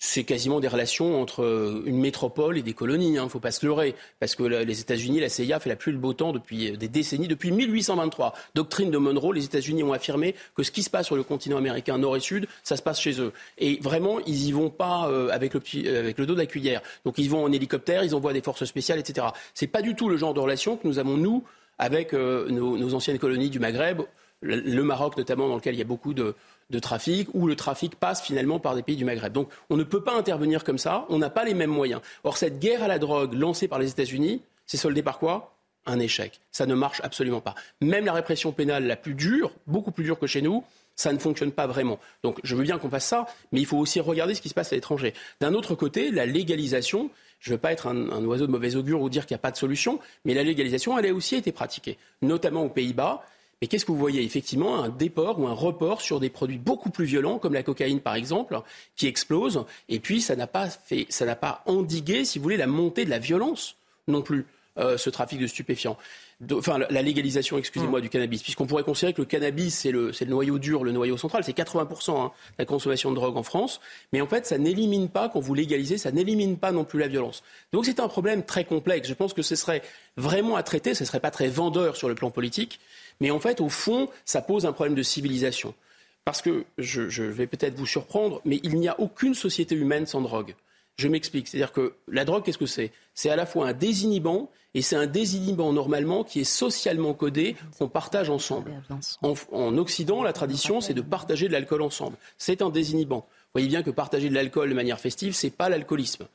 c'est quasiment des relations entre euh, une métropole et des colonies. Il ne faut pas se leurrer. Parce que la- les États-Unis, la CIA fait la pluie le beau temps depuis euh, des décennies, depuis 1823. Doctrine de Monroe, les États-Unis ont affirmé que ce qui se passe sur le continent américain nord et sud, ça se passe chez eux. Et vraiment, ils y vont pas avec, le petit- avec le dos de la cuillère. Donc ils vont en hélicoptère, ils envoient des forces spéciales, etc. C'est pas du tout le genre de relation que nous avons, nous, avec euh, nos, anciennes colonies du Maghreb, le, le Maroc notamment, dans lequel il y a beaucoup de, de trafic, où le trafic passe finalement par des pays du Maghreb. Donc on ne peut pas intervenir comme ça, on n'a pas les mêmes moyens. Or cette guerre à la drogue lancée par les États-Unis, c'est soldé par quoi? Un échec. Ça ne marche absolument pas. Même la répression pénale la plus dure, beaucoup plus dure que chez nous, ça ne fonctionne pas vraiment. Donc je veux bien qu'on fasse ça, mais il faut aussi regarder ce qui se passe à l'étranger. D'un autre côté, la légalisation, je ne veux pas être un, oiseau de mauvais augure ou dire qu'il n'y a pas de solution, mais la légalisation, elle a aussi été pratiquée, notamment aux Pays-Bas. Mais qu'est-ce que vous voyez? Effectivement, un déport ou un report sur des produits beaucoup plus violents, comme la cocaïne par exemple, qui explose. Et puis, ça n'a pas fait, ça n'a pas endigué, si vous voulez, la montée de la violence non plus, euh, ce trafic de stupéfiants. De- Enfin, la- légalisation, excusez-moi, du cannabis, puisqu'on pourrait considérer que le cannabis, c'est le, c'est le noyau dur, le noyau central, c'est 80% hein, de la consommation de drogue en France. Mais en fait, ça n'élimine pas, quand vous légalisez, ça n'élimine pas non plus la violence. Donc c'est un problème très complexe. Je pense que ce serait vraiment à traiter, ce ne serait pas très vendeur sur le plan politique. Mais en fait, au fond, ça pose un problème de civilisation. Parce que, je, je vais peut-être vous surprendre, mais il n'y a aucune société humaine sans drogue. Je m'explique. C'est-à-dire que la drogue, qu'est-ce que c'est? C'est à la fois un désinhibant et c'est un désinhibant normalement qui est socialement codé, qu'on partage ensemble. En, en Occident, la tradition, c'est de partager de l'alcool ensemble. C'est un désinhibant. Vous voyez bien que partager de l'alcool de manière festive, c'est pas l'alcoolisme.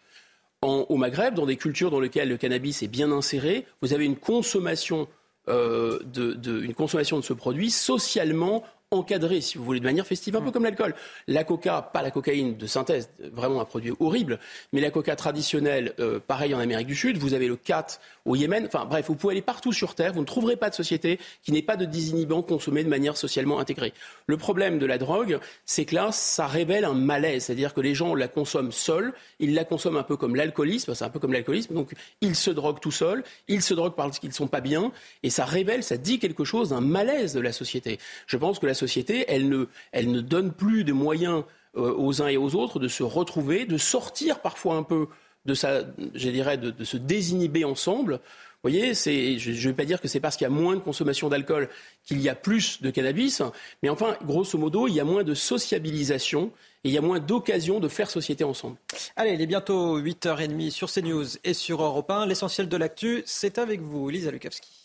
En- au Maghreb, dans des cultures dans lesquelles le cannabis est bien inséré, vous avez une consommation, euh, de, de- une consommation de ce produit socialement encadrée, si vous voulez, de manière festive, un peu comme l'alcool. La coca, pas la cocaïne de synthèse, vraiment un produit horrible, mais la coca traditionnelle, euh, pareil en Amérique du Sud, vous avez le cat au Yémen, enfin bref, vous pouvez aller partout sur Terre, vous ne trouverez pas de société qui n'ait pas de désinhibant consommé de manière socialement intégrée. Le problème de la drogue, c'est que là, ça révèle un malaise, c'est-à-dire que les gens la consomment seuls, ils la consomment un peu comme l'alcoolisme, c'est un peu comme l'alcoolisme, donc ils se droguent tout seuls, ils se droguent parce qu'ils ne sont pas bien, et ça révèle, ça dit quelque chose d'un malaise de la société. Je pense que la société, elle ne, elle ne donne plus de moyens euh, aux uns et aux autres de se retrouver, de sortir parfois un peu de sa, je dirais, de, se désinhiber ensemble. Vous voyez, je ne vais pas dire que c'est parce qu'il y a moins de consommation d'alcool qu'il y a plus de cannabis, mais enfin, grosso modo, il y a moins de sociabilisation et il y a moins d'occasion de faire société ensemble. Allez, il est bientôt 8h30 sur CNews et sur Europe 1. L'essentiel de l'actu, c'est avec vous, Lisa Lukowski.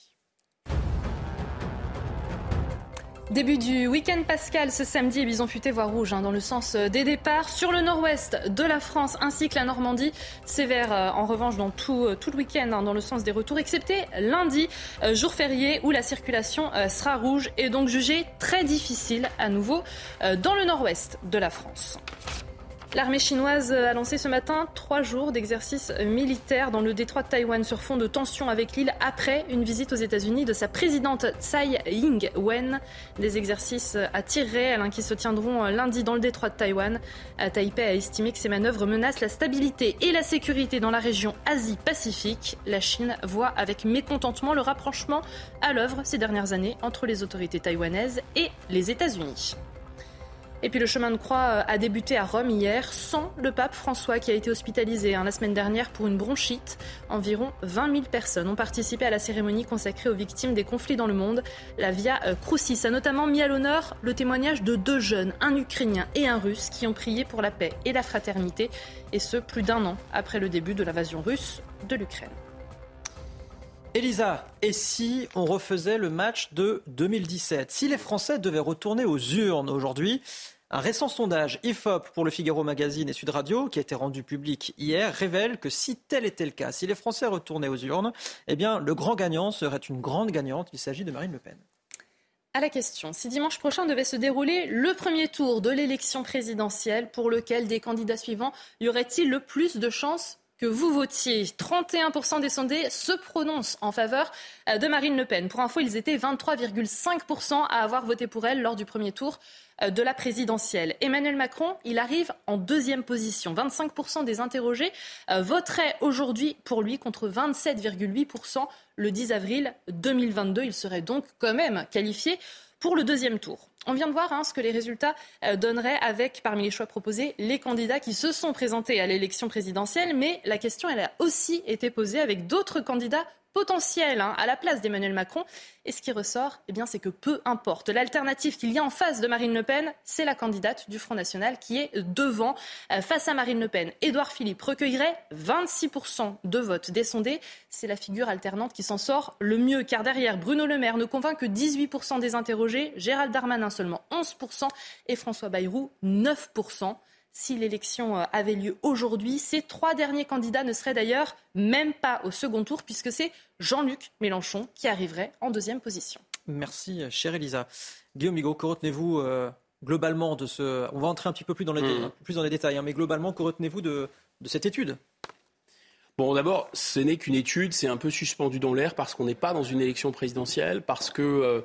Début du week-end pascal ce samedi, bison futé voie rouge hein, dans le sens des départs sur le nord-ouest de la France ainsi que la Normandie. Sévère euh, en revanche dans tout, euh, le week-end hein, dans le sens des retours, excepté lundi, euh, jour férié où la circulation euh, sera rouge et donc jugée très difficile à nouveau euh, dans le nord-ouest de la France. L'armée chinoise a lancé ce matin trois jours d'exercices militaires dans le détroit de Taïwan sur fond de tensions avec l'île après une visite aux États-Unis de sa présidente Tsai Ing-wen. Des exercices à tir réel qui se tiendront lundi dans le détroit de Taïwan. Taipei a estimé que ces manœuvres menacent la stabilité et la sécurité dans la région Asie-Pacifique. La Chine voit avec mécontentement le rapprochement à l'œuvre ces dernières années entre les autorités taïwanaises et les États-Unis. Et puis le chemin de croix euh, a débuté à Rome hier sans le pape François qui a été hospitalisé hein, la semaine dernière pour une bronchite. Environ 20 000 personnes ont participé à la cérémonie consacrée aux victimes des conflits dans le monde. La Via euh, Crucis a notamment mis à l'honneur le témoignage de deux jeunes, un Ukrainien et un Russe, qui ont prié pour la paix et la fraternité, et ce plus d'un an après le début de l'invasion russe de l'Ukraine. Elisa, et si on refaisait le match de 2017 Si les Français devaient retourner aux urnes aujourd'hui, un récent sondage IFOP pour le Figaro Magazine et Sud Radio, qui a été rendu public hier, révèle que si tel était le cas, si les Français retournaient aux urnes, eh bien, le grand gagnant serait une grande gagnante. Il s'agit de Marine Le Pen. À la question, si dimanche prochain devait se dérouler le premier tour de l'élection présidentielle, pour lequel des candidats suivants y aurait-il le plus de chances que vous votiez. 31% des sondés se prononcent en faveur euh, de Marine Le Pen. Pour info, ils étaient 23,5% à avoir voté pour elle lors du premier tour euh, de la présidentielle. Emmanuel Macron, il arrive en deuxième position. 25% des interrogés euh, voteraient aujourd'hui pour lui contre 27,8% le 10 avril 2022. Il serait donc quand même qualifié pour le deuxième tour. On vient de voir hein, ce que les résultats euh, donneraient avec, parmi les choix proposés, les candidats qui se sont présentés à l'élection présidentielle. Mais la question, a aussi été posée avec d'autres candidats potentiel hein, à la place d'Emmanuel Macron. Et ce qui ressort, eh bien, c'est que peu importe. L'alternative qu'il y a en face de Marine Le Pen, c'est la candidate du Front National qui est devant. Euh, face à Marine Le Pen, Édouard Philippe recueillerait 26% de votes des. C'est la figure alternante qui s'en sort le mieux, car derrière, Bruno Le Maire ne convainc que 18% des interrogés, Gérald Darmanin seulement 11% et François Bayrou 9% si l'élection euh, avait lieu aujourd'hui. Ces trois derniers candidats ne seraient d'ailleurs même pas au second tour, puisque c'est Jean-Luc Mélenchon qui arriverait en deuxième position. Merci, chère Elisa. Guillaume Migaud, que retenez-vous euh, globalement de ce. On va entrer un petit peu plus dans les, plus dans les détails, hein, mais globalement, que retenez-vous de, cette étude? Bon, d'abord, ce n'est qu'une étude, c'est un peu suspendu dans l'air parce qu'on n'est pas dans une élection présidentielle, parce que. Euh,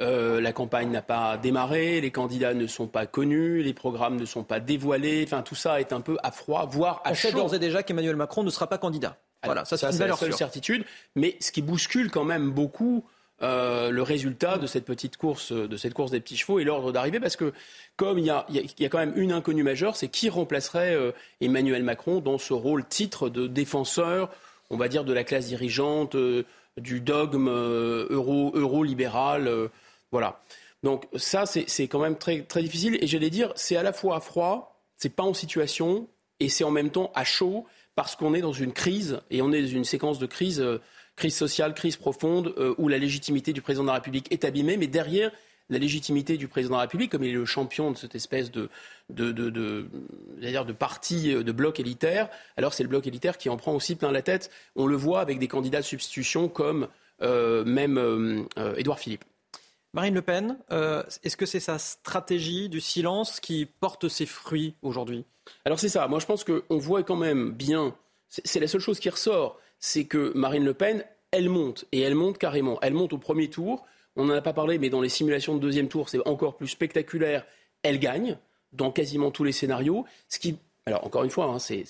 euh, la campagne n'a pas démarré, les candidats ne sont pas connus, les programmes ne sont pas dévoilés. Enfin, tout ça est un peu à froid, voire à On chaud. sait d'ores et déjà qu'Emmanuel Macron ne sera pas candidat. voilà, ça, c'est une la seule certitude. Mais ce qui bouscule quand même beaucoup euh, le résultat de cette petite course, de cette course des petits chevaux et l'ordre d'arrivée, parce que comme il y, a, quand même une inconnue majeure, c'est qui remplacerait euh, Emmanuel Macron dans ce rôle titre de défenseur, on va dire, de la classe dirigeante, du dogme euro, euro-libéral. Voilà. Donc ça, c'est quand même très, très difficile. Et j'allais dire, c'est à la fois à froid, c'est pas en situation, et c'est en même temps à chaud, parce qu'on est dans une crise, et on est dans une séquence de crise, euh, crise sociale, crise profonde, euh, où la légitimité du président de la République est abîmée, mais derrière la légitimité du président de la République, comme il est le champion de cette espèce de, de, de, parti, euh, de bloc élitaire, alors c'est le bloc élitaire qui en prend aussi plein la tête. On le voit avec des candidats de substitution comme même Édouard Philippe. Marine Le Pen, euh, est-ce que c'est sa stratégie du silence qui porte ses fruits aujourd'hui? Alors c'est ça. Moi je pense qu'on voit quand même bien, c'est la seule chose qui ressort, c'est que Marine Le Pen, elle monte, et elle monte carrément. Elle monte au premier tour. On n'en a pas parlé, mais dans les simulations de deuxième tour, c'est encore plus spectaculaire. Elle gagne dans quasiment tous les scénarios. Ce qui, alors encore une fois, hein, c'est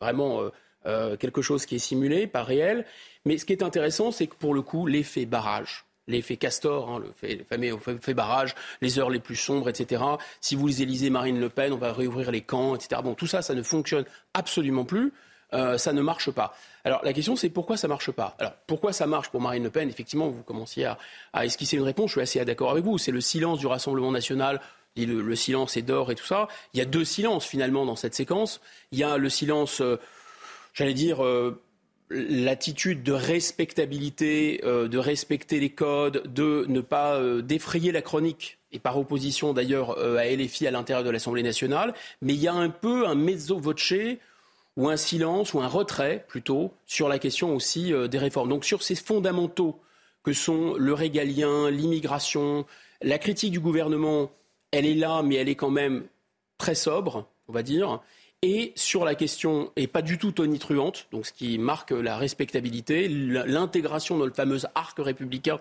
vraiment euh, euh, quelque chose qui est simulé, pas réel. Mais ce qui est intéressant, c'est que pour le coup, l'effet barrage l'effet Castor, hein, le, fameux fait barrage, les heures les plus sombres, etc. Si vous élisez Marine Le Pen, on va réouvrir les camps, etc. Bon, tout ça, ça ne fonctionne absolument plus. Euh, ça ne marche pas. Alors la question c'est pourquoi ça marche pas? Alors pourquoi ça marche pour Marine Le Pen? Effectivement, vous commenciez à, esquisser une réponse. Je suis assez d'accord avec vous. C'est le silence du Rassemblement national. Le, le silence est d'or et tout ça. Il y a deux silences finalement dans cette séquence. Il y a le silence, euh, j'allais dire, euh, l'attitude de respectabilité, euh, de respecter les codes, de ne pas euh, défrayer la chronique, et par opposition d'ailleurs euh, à LFI à l'intérieur de l'Assemblée nationale, mais il y a un peu un mezzo voce ou un silence ou un retrait plutôt sur la question aussi des réformes. Donc sur ces fondamentaux que sont le régalien, l'immigration, la critique du gouvernement, elle est là, mais elle est quand même très sobre. on va dire, et sur la question, et pas du tout tonitruante, donc ce qui marque la respectabilité, l'intégration dans le fameux arc républicain.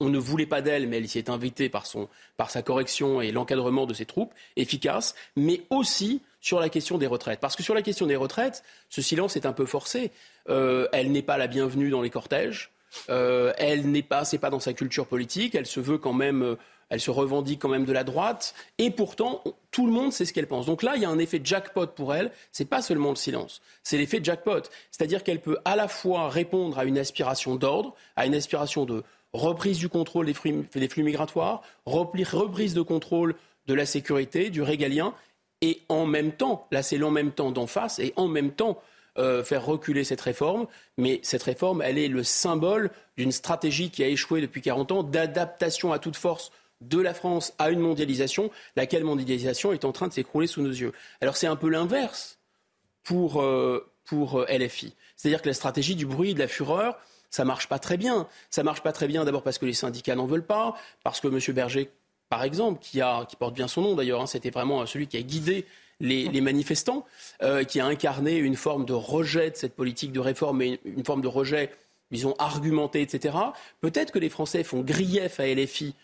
On ne voulait pas d'elle, mais elle s'y est invitée par, son, par sa correction et l'encadrement de ses troupes, efficace, mais aussi sur la question des retraites. Parce que sur la question des retraites, ce silence est un peu forcé. Euh, elle n'est pas la bienvenue dans les cortèges. Euh, elle n'est pas, c'est pas dans sa culture politique. Elle se veut quand même, euh, elle se revendique quand même de la droite. Et pourtant, tout le monde sait ce qu'elle pense. Donc là, il y a un effet jackpot pour elle. C'est pas seulement le silence, c'est l'effet jackpot. C'est-à-dire qu'elle peut à la fois répondre à une aspiration d'ordre, à une aspiration de reprise du contrôle des flux, migratoires, reprise de contrôle de la sécurité, du régalien, et en même temps, là c'est l'en même temps d'en face, et en même temps euh, faire reculer cette réforme. Mais cette réforme, elle est le symbole d'une stratégie qui a échoué depuis 40 ans, d'adaptation à toute force de la France à une mondialisation, laquelle mondialisation est en train de s'écrouler sous nos yeux. Alors c'est un peu l'inverse pour, euh, pour euh, LFI. C'est-à-dire que la stratégie du bruit, de la fureur, ça marche pas très bien. Ça marche pas très bien d'abord parce que les syndicats n'en veulent pas, parce que M. Berger, par exemple, qui, a, qui porte bien son nom d'ailleurs, hein, c'était vraiment celui qui a guidé les, manifestants, euh, qui a incarné une forme de rejet de cette politique de réforme et une, forme de rejet, disons, argumenté, etc. Peut-être que les Français font grief à LFI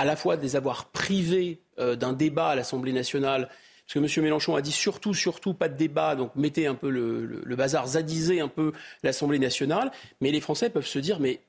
à la fois de les avoir privés euh, d'un débat à l'Assemblée nationale, parce que M. Mélenchon a dit surtout, surtout pas de débat, donc mettez un peu le, bazar, zadisez un peu l'Assemblée nationale, mais les Français peuvent se dire, mais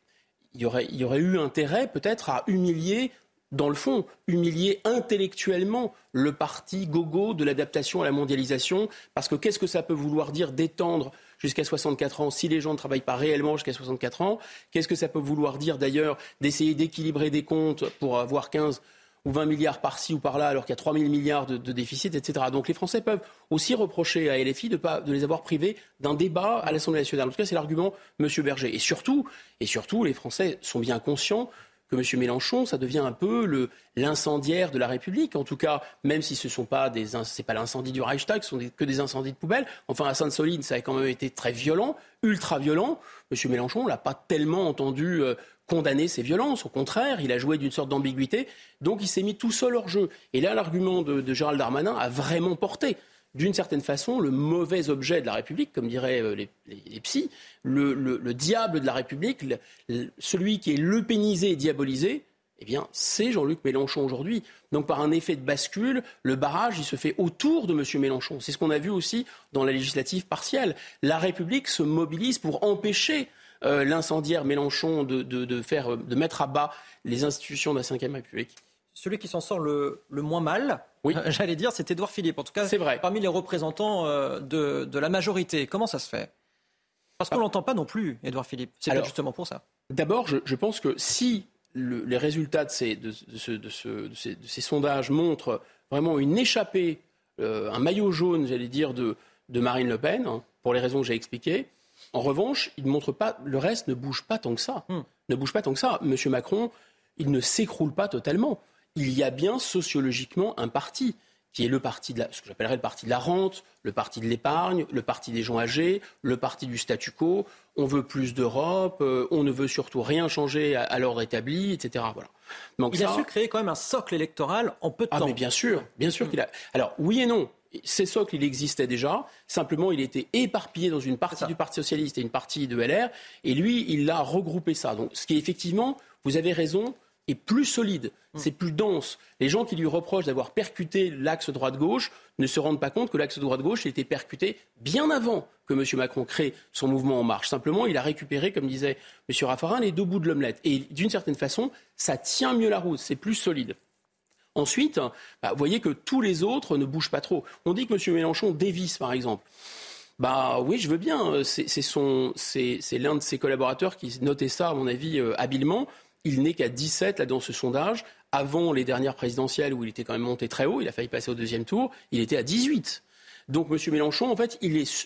il aurait, y aurait eu intérêt peut-être à humilier dans le fond, humilier intellectuellement le parti gogo de l'adaptation à la mondialisation. Parce que qu'est-ce que ça peut vouloir dire d'étendre jusqu'à 64 ans si les gens ne travaillent pas réellement jusqu'à 64 ans Qu'est-ce que ça peut vouloir dire d'ailleurs d'essayer d'équilibrer des comptes pour avoir 15 ou 20 milliards par-ci ou par-là alors qu'il y a 3 000 milliards de, déficit, etc. Donc les Français peuvent aussi reprocher à LFI de, pas, de les avoir privés d'un débat à l'Assemblée nationale. En tout cas, c'est l'argument M. Berger. Et surtout, et surtout, les Français sont bien conscients que M. Mélenchon, ça devient un peu l'incendiaire de la République. En tout cas, même si ce ne sont pas des, c'est pas l'incendie du Reichstag, ce sont que des incendies de poubelle. Enfin, à Sainte-Soline, ça a quand même été très violent, ultra violent. M. Mélenchon, on l'a pas tellement entendu euh, condamner ces violences. Au contraire, il a joué d'une sorte d'ambiguïté. Donc, il s'est mis tout seul hors jeu. Et là, l'argument de, de Gérald Darmanin a vraiment porté d'une certaine façon, le mauvais objet de la République, comme diraient euh, les, psys, le, diable de la République, celui qui est le pénisé et diabolisé, eh bien, c'est Jean-Luc Mélenchon aujourd'hui. Donc, par un effet de bascule, le barrage, il se fait autour de M. Mélenchon. C'est ce qu'on a vu aussi dans la législative partielle. La République se mobilise pour empêcher euh, l'incendiaire Mélenchon de, faire, de mettre à bas les institutions de la Ve République celui qui s'en sort le, moins mal, oui. [laughs] j'allais dire, c'est Édouard Philippe. En tout cas, c'est vrai. parmi les représentants euh, de, la majorité. Comment ça se fait? Parce qu'on ne ah. l'entend pas non plus, Édouard Philippe. C'est justement pour ça. D'abord, je, pense que si les résultats de ces, de, ces, sondages montrent vraiment une échappée, euh, un maillot jaune, j'allais dire, de, Marine Le Pen, hein, pour les raisons que j'ai expliquées, en revanche, il ne montre pas, le reste ne bouge pas tant que ça. Hmm. Ne bouge pas tant que ça. Monsieur Macron, il ne s'écroule pas totalement il y a bien sociologiquement un parti qui est le parti de la, ce que j'appellerais le parti de la rente, le parti de l'épargne, le parti des gens âgés, le parti du statu quo. On veut plus d'Europe, euh, on ne veut surtout rien changer à, l'ordre établi, etc. Voilà. Donc il a su créer quand même un socle électoral en peu de ah, temps. Mais bien sûr, bien sûr qu'il a. Alors oui et non. Ces socles, il existait déjà. Simplement, il était éparpillé dans une partie du Parti socialiste et une partie de LR. Et lui, il a regroupé ça. Donc, ce qui est effectivement, vous avez raison, est plus solide, hmm. c'est plus dense. Les gens qui lui reprochent d'avoir percuté l'axe droite-gauche ne se rendent pas compte que l'axe droite-gauche a été percuté bien avant que M. Macron crée son mouvement En Marche. Simplement, il a récupéré, comme disait M. Raffarin, les deux bouts de l'omelette. Et d'une certaine façon, ça tient mieux la route, c'est plus solide. Ensuite, bah, vous voyez que tous les autres ne bougent pas trop. On dit que M. Mélenchon dévisse, par exemple. Bah oui, je veux bien. C'est l'un de ses collaborateurs qui notait ça, à mon avis, euh, habilement il n'est qu'à 17 là, dans ce sondage. Avant les dernières présidentielles où il était quand même monté très haut, il a failli passer au deuxième tour, il était à 18. Donc M. Mélenchon, en fait,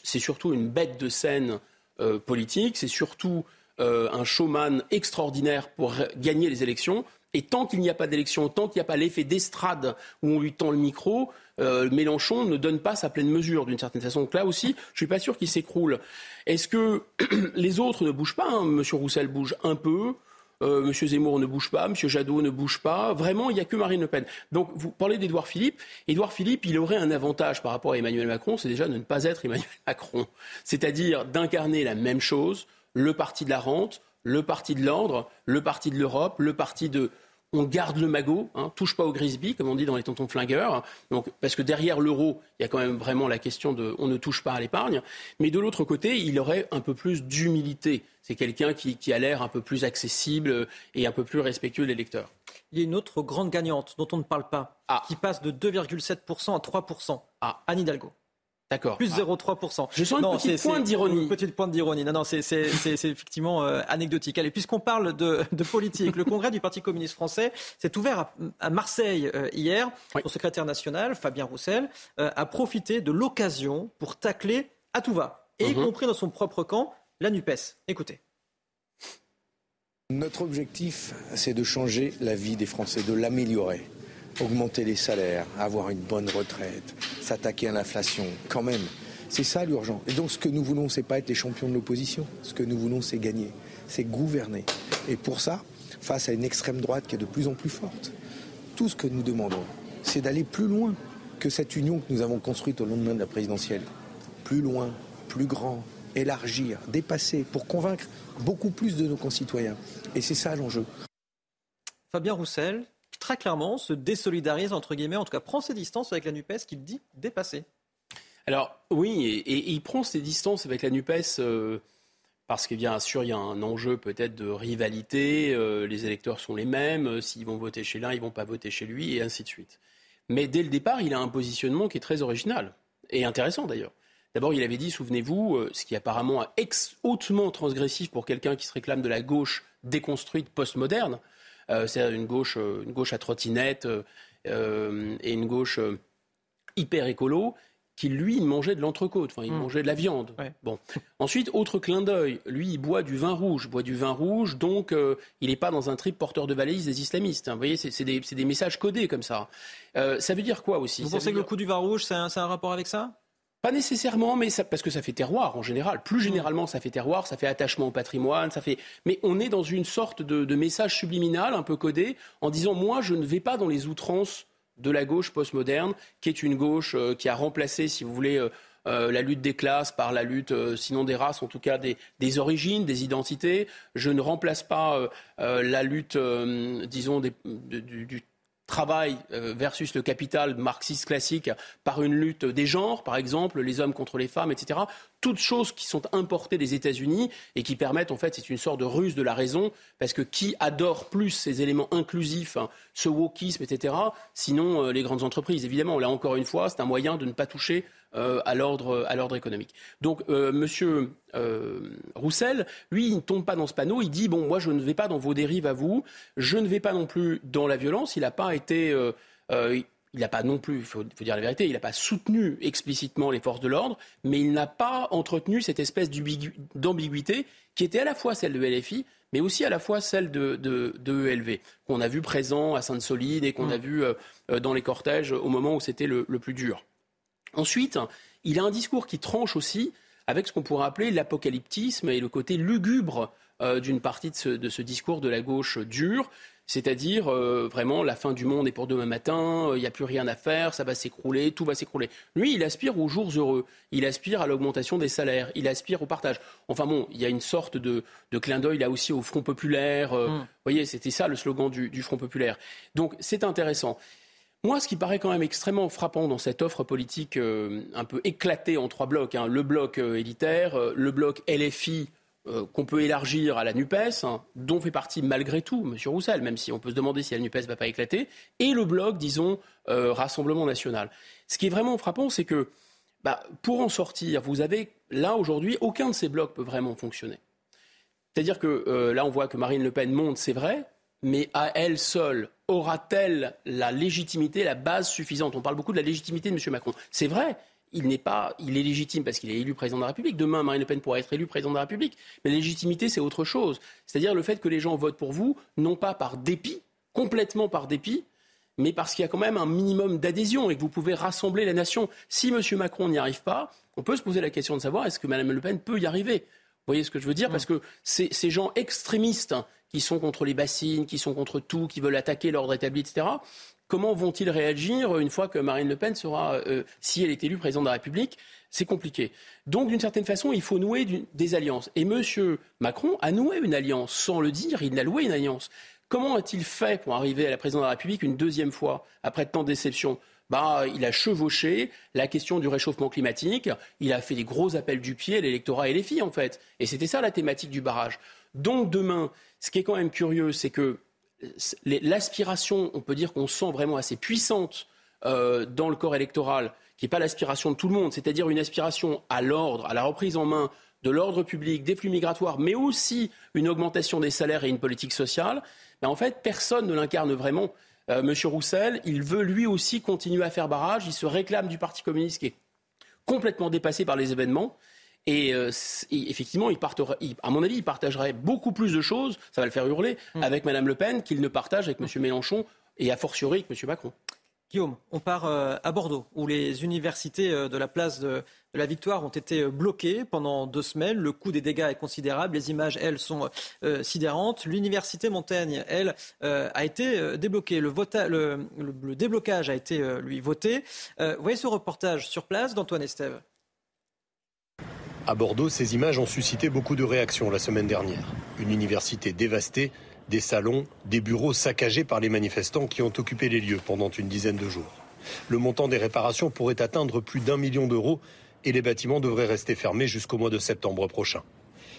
c'est surtout une bête de scène euh, politique, c'est surtout euh, un showman extraordinaire pour gagner les élections. Et tant qu'il n'y a pas d'élection, tant qu'il n'y a pas l'effet d'estrade où on lui tend le micro, euh, Mélenchon ne donne pas sa pleine mesure d'une certaine façon. Donc là aussi, je ne suis pas sûr qu'il s'écroule. Est-ce que [clears throat] les autres ne bougent pas hein? Monsieur Roussel bouge un peu. Euh, Monsieur Zemmour ne bouge pas, Monsieur Jadot ne bouge pas. Vraiment, il n'y a que Marine Le Pen. Donc, vous parlez d'Édouard Philippe. Édouard Philippe, il aurait un avantage par rapport à Emmanuel Macron, c'est déjà de ne pas être Emmanuel [laughs] Macron. C'est-à-dire d'incarner la même chose, le parti de la rente, le parti de l'ordre, le parti de l'Europe, le parti de on garde le magot, hein, touche pas au Grisby, comme on dit dans les tontons flingueurs. Donc, parce que derrière l'euro, il y a quand même vraiment la question de on ne touche pas à l'épargne. Mais de l'autre côté, il aurait un peu plus d'humilité. C'est quelqu'un qui, a l'air un peu plus accessible et un peu plus respectueux des lecteurs. Il y a une autre grande gagnante dont on ne parle pas, ah. qui passe de 2,7% à 3%. Ah. Anne Hidalgo. D'accord. Plus 0,3%. Je sens une petite pointe d'ironie. Une petite pointe d'ironie. Non, non, c'est effectivement euh, anecdotique. Allez, puisqu'on parle de, politique, le congrès du Parti communiste français s'est ouvert à, Marseille euh, hier. Son secrétaire national, Fabien Roussel, euh, a profité de l'occasion pour tacler à tout va, et y mhm. compris dans son propre camp, la NUPES. Écoutez. Notre objectif, c'est de changer la vie des Français, de l'améliorer augmenter les salaires, avoir une bonne retraite, s'attaquer à l'inflation, quand même. C'est ça l'urgent. Et donc ce que nous voulons, c'est pas être les champions de l'opposition. Ce que nous voulons, c'est gagner, c'est gouverner. Et pour ça, face à une extrême droite qui est de plus en plus forte, tout ce que nous demandons, c'est d'aller plus loin que cette union que nous avons construite au lendemain de la présidentielle. Plus loin, plus grand, élargir, dépasser, pour convaincre beaucoup plus de nos concitoyens. Et c'est ça l'enjeu. Fabien Roussel, très clairement se désolidarise, entre guillemets, en tout cas prend ses distances avec la NUPES qu'il dit dépasser. Alors oui, et, il prend ses distances avec la NUPES euh, parce que bien sûr il y a un enjeu peut-être de rivalité, euh, les électeurs sont les mêmes, euh, s'ils vont voter chez l'un, ils vont pas voter chez lui, et ainsi de suite. Mais dès le départ, il a un positionnement qui est très original, et intéressant d'ailleurs. D'abord, il avait dit, souvenez-vous, ce qui est apparemment ex hautement transgressif pour quelqu'un qui se réclame de la gauche déconstruite postmoderne, euh, c'est une gauche, euh, une gauche à trottinette euh, et une gauche hyper écolo qui lui mangeait de l'entrecôte, enfin il hmm. mangeait de la viande. Bon. Ensuite, autre clin d'œil, lui il boit du vin rouge, boit du vin rouge, donc il n'est pas dans un trip porteur de valise des islamistes. Hein. Vous voyez, c'est des, messages codés comme ça. ça veut dire quoi aussi? Vous pensez que le coup du vin rouge, c'est un, un rapport avec ça? Pas nécessairement, mais ça, parce que ça fait terroir en général. Plus généralement, ça fait terroir, ça fait attachement au patrimoine, ça fait. Mais on est dans une sorte de, message subliminal, un peu codé, en disant moi, je ne vais pas dans les outrances de la gauche postmoderne, qui est une gauche euh, qui a remplacé, si vous voulez. Euh, euh, la lutte des classes par la lutte, sinon des races, en tout cas des, origines, des identités. Je ne remplace pas la lutte, disons, du, du travail euh, versus le capital marxiste classique par une lutte des genres, par exemple, les hommes contre les femmes, etc. Toutes choses qui sont importées des États-Unis et qui permettent, en fait, c'est une sorte de ruse de la raison, parce que qui adore plus ces éléments inclusifs, hein, ce wokisme, etc., sinon euh, les grandes entreprises. Évidemment, là encore une fois, c'est un moyen de ne pas toucher euh, à l'ordre économique. Donc euh, Monsieur euh, Roussel, lui, il ne tombe pas dans ce panneau. Il dit bon, moi, je ne vais pas dans vos dérives à vous. Je ne vais pas non plus dans la violence. Il n'a pas été il n'a pas non plus, il faut, dire la vérité, il n'a pas soutenu explicitement les forces de l'ordre, mais il n'a pas entretenu cette espèce d'ambiguïté qui était à la fois celle de LFI, mais aussi à la fois celle de, de, ELV, qu'on a vu présent à Sainte-Soline et qu'on a mmh. vu dans les cortèges au moment où c'était le, plus dur. Ensuite, il a un discours qui tranche aussi avec ce qu'on pourrait appeler l'apocalyptisme et le côté lugubre euh, d'une partie de ce, discours de la gauche dure, c'est-à-dire euh, vraiment la fin du monde est pour demain matin, euh, il n'y a plus rien à faire, ça va s'écrouler, tout va s'écrouler. Lui, il aspire aux jours heureux, il aspire à l'augmentation des salaires, il aspire au partage. Enfin bon, il y a une sorte de, clin d'œil là aussi au Front populaire. Mm. Vous voyez, c'était ça le slogan du Front populaire. Donc c'est intéressant. Moi, ce qui paraît quand même extrêmement frappant dans cette offre politique euh, un peu éclatée en trois blocs, hein, le bloc euh, élitaire, euh, le bloc LFI qu'on peut élargir à la NUPES, hein, dont fait partie malgré tout M. Roussel, même si on peut se demander si la NUPES ne va pas éclater, et le bloc, disons, Rassemblement national. Ce qui est vraiment frappant, c'est que bah, pour en sortir, vous avez là aujourd'hui, aucun de ces blocs peut vraiment fonctionner. C'est-à-dire que là, on voit que Marine Le Pen monte, c'est vrai, mais à elle seule, aura-t-elle la légitimité, la base suffisante? On parle beaucoup de la légitimité de M. Macron. C'est vrai, il n'est pas, il est légitime parce qu'il est élu président de la République. Demain, Marine Le Pen pourra être élue président de la République. Mais la légitimité, c'est autre chose. C'est-à-dire le fait que les gens votent pour vous, non pas par dépit, complètement par dépit, mais parce qu'il y a quand même un minimum d'adhésion et que vous pouvez rassembler la nation. Si M. Macron n'y arrive pas, on peut se poser la question de savoir est-ce que Mme Le Pen peut y arriver? Voyez ce que je veux dire? Parce que ces gens extrémistes qui sont contre les bassines, qui sont contre tout, qui veulent attaquer l'ordre établi, etc., comment vont-ils réagir une fois que Marine Le Pen sera, euh, si elle est élue présidente de la République? C'est compliqué. Donc, d'une certaine façon, il faut nouer des alliances. Et M. Macron a noué une alliance. Sans le dire, il a loué une alliance. Comment a-t-il fait pour arriver à la présidence de la République une deuxième fois, après tant de déceptions? Bah, il a chevauché la question du réchauffement climatique, il a fait des gros appels du pied à l'électorat et les filles, en fait. Et c'était ça la thématique du barrage. Donc demain, ce qui est quand même curieux, c'est que l'aspiration, on peut dire qu'on sent vraiment assez puissante euh, dans le corps électoral, qui n'est pas l'aspiration de tout le monde, c'est-à-dire une aspiration à l'ordre, à la reprise en main de l'ordre public, des flux migratoires, mais aussi une augmentation des salaires et une politique sociale, mais en fait, personne ne l'incarne vraiment. Euh, Monsieur Roussel, il veut lui aussi continuer à faire barrage, il se réclame du Parti communiste qui est complètement dépassé par les événements. Et, euh, effectivement, il à mon avis, il partagerait beaucoup plus de choses, ça va le faire hurler, mm. avec Mme Le Pen qu'il ne partage avec M. Mélenchon et a fortiori avec M. Macron. Guillaume, on part euh, à Bordeaux, où les universités euh, de la place de, la Victoire ont été bloquées pendant deux semaines. Le coût des dégâts est considérable. Les images, elles, sont sidérantes. L'université Montaigne, elle, a été débloquée. Le, le, déblocage a été, lui, voté. vous voyez ce reportage sur place d'Antoine Estève? À Bordeaux, ces images ont suscité beaucoup de réactions la semaine dernière. Une université dévastée, des salons, des bureaux saccagés par les manifestants qui ont occupé les lieux pendant une dizaine de jours. Le montant des réparations pourrait atteindre plus d'un million d'euros et les bâtiments devraient rester fermés jusqu'au mois de septembre prochain.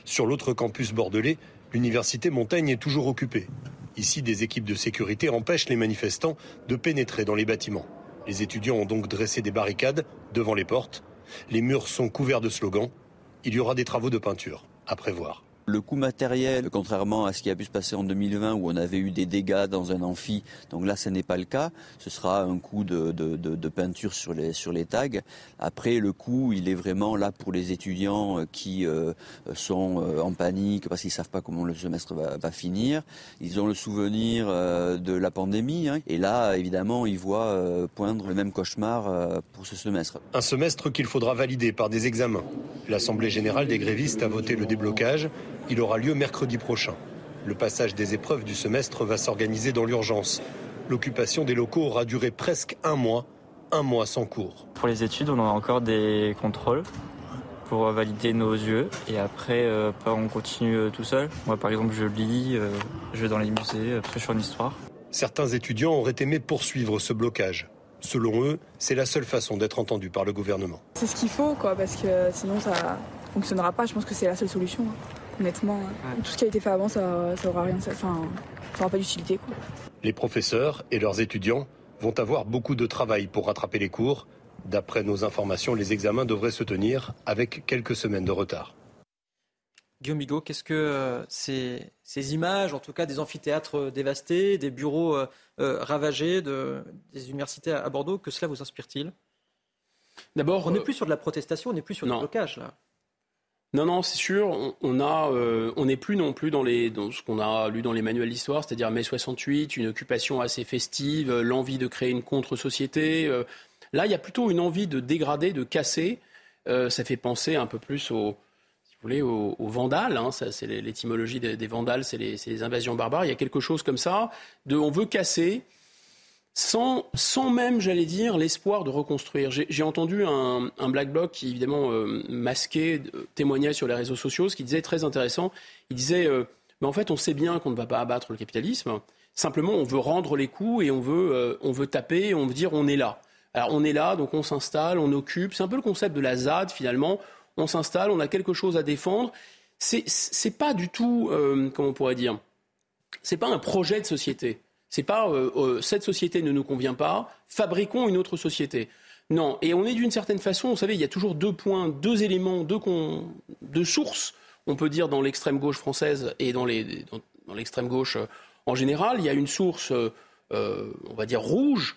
Sur l'autre campus bordelais, l'université Montaigne est toujours occupée. Ici, des équipes de sécurité empêchent les manifestants de pénétrer dans les bâtiments. Les étudiants ont donc dressé des barricades devant les portes. Les murs sont couverts de slogans il y aura des travaux de peinture à prévoir. Le coût matériel, contrairement à ce qui a pu se passer en 2020 où on avait eu des dégâts dans un amphi, donc là ce n'est pas le cas. Ce sera un coût de, peinture sur les, tags. Après, le coût, il est vraiment là pour les étudiants euh, qui euh, sont euh, en panique parce qu'ils ne savent pas comment le semestre va, finir. Ils ont le souvenir de la pandémie. Hein. et là, évidemment, ils voient poindre le même cauchemar pour ce semestre. Un semestre qu'il faudra valider par des examens. L'Assemblée générale des grévistes a voté le déblocage. Il aura lieu mercredi prochain. Le passage des épreuves du semestre va s'organiser dans l'urgence. L'occupation des locaux aura duré presque un mois, un mois sans cours. Pour les études, on a encore des contrôles pour valider nos yeux et après euh, on continue euh, tout seul. Moi par exemple je lis, euh, je vais dans les musées, après je suis en histoire. Certains étudiants auraient aimé poursuivre ce blocage. Selon eux, c'est la seule façon d'être entendu par le gouvernement. C'est ce qu'il faut quoi parce que sinon ça fonctionnera pas. Je pense que c'est la seule solution. Honnêtement, tout ce qui a été fait avant, ça, ça aura rien, ça, enfin, ça aura pas d'utilité. Les professeurs et leurs étudiants vont avoir beaucoup de travail pour rattraper les cours. D'après nos informations, les examens devraient se tenir avec quelques semaines de retard. Guillaume Bigot, qu'est-ce que euh, ces, images, en tout cas des amphithéâtres dévastés, des bureaux euh, euh, ravagés de, des universités à Bordeaux, que cela vous inspire-t-il? D'abord, on n'est plus sur de la protestation, on n'est plus sur du blocage là. Non, non, c'est sûr. On, a, euh, on n'est plus non plus dans, les, dans ce qu'on a lu dans les manuels d'histoire, c'est-à-dire mai 68, une occupation assez festive, euh, l'envie de créer une contre-société. Euh. là, il y a plutôt une envie de dégrader, de casser. ça fait penser un peu plus aux, si vous voulez, aux, vandales. Hein. c'est l'étymologie des, des, vandales, c'est les, les, invasions barbares. Il y a quelque chose comme ça. De, on veut casser sans, sans même, j'allais dire, l'espoir de reconstruire. J'ai entendu un, un, black bloc qui, évidemment, euh, masqué, euh, témoignait sur les réseaux sociaux, ce qui disait très intéressant. Il disait, euh, mais en fait, on sait bien qu'on ne va pas abattre le capitalisme. Simplement, on veut rendre les coups et on veut, euh, on veut taper, on veut dire, on est là. Alors, on est là, donc on s'installe, on occupe. C'est un peu le concept de la ZAD, finalement. On s'installe, on a quelque chose à défendre. C'est pas du tout, comment on pourrait dire, c'est pas un projet de société. C'est pas euh, euh, cette société ne nous convient pas, fabriquons une autre société. Non, et on est d'une certaine façon, vous savez, il y a toujours deux points, deux éléments, deux, sources, on peut dire, dans l'extrême gauche française et dans, l'extrême gauche euh, en général. Il y a une source, on va dire, rouge,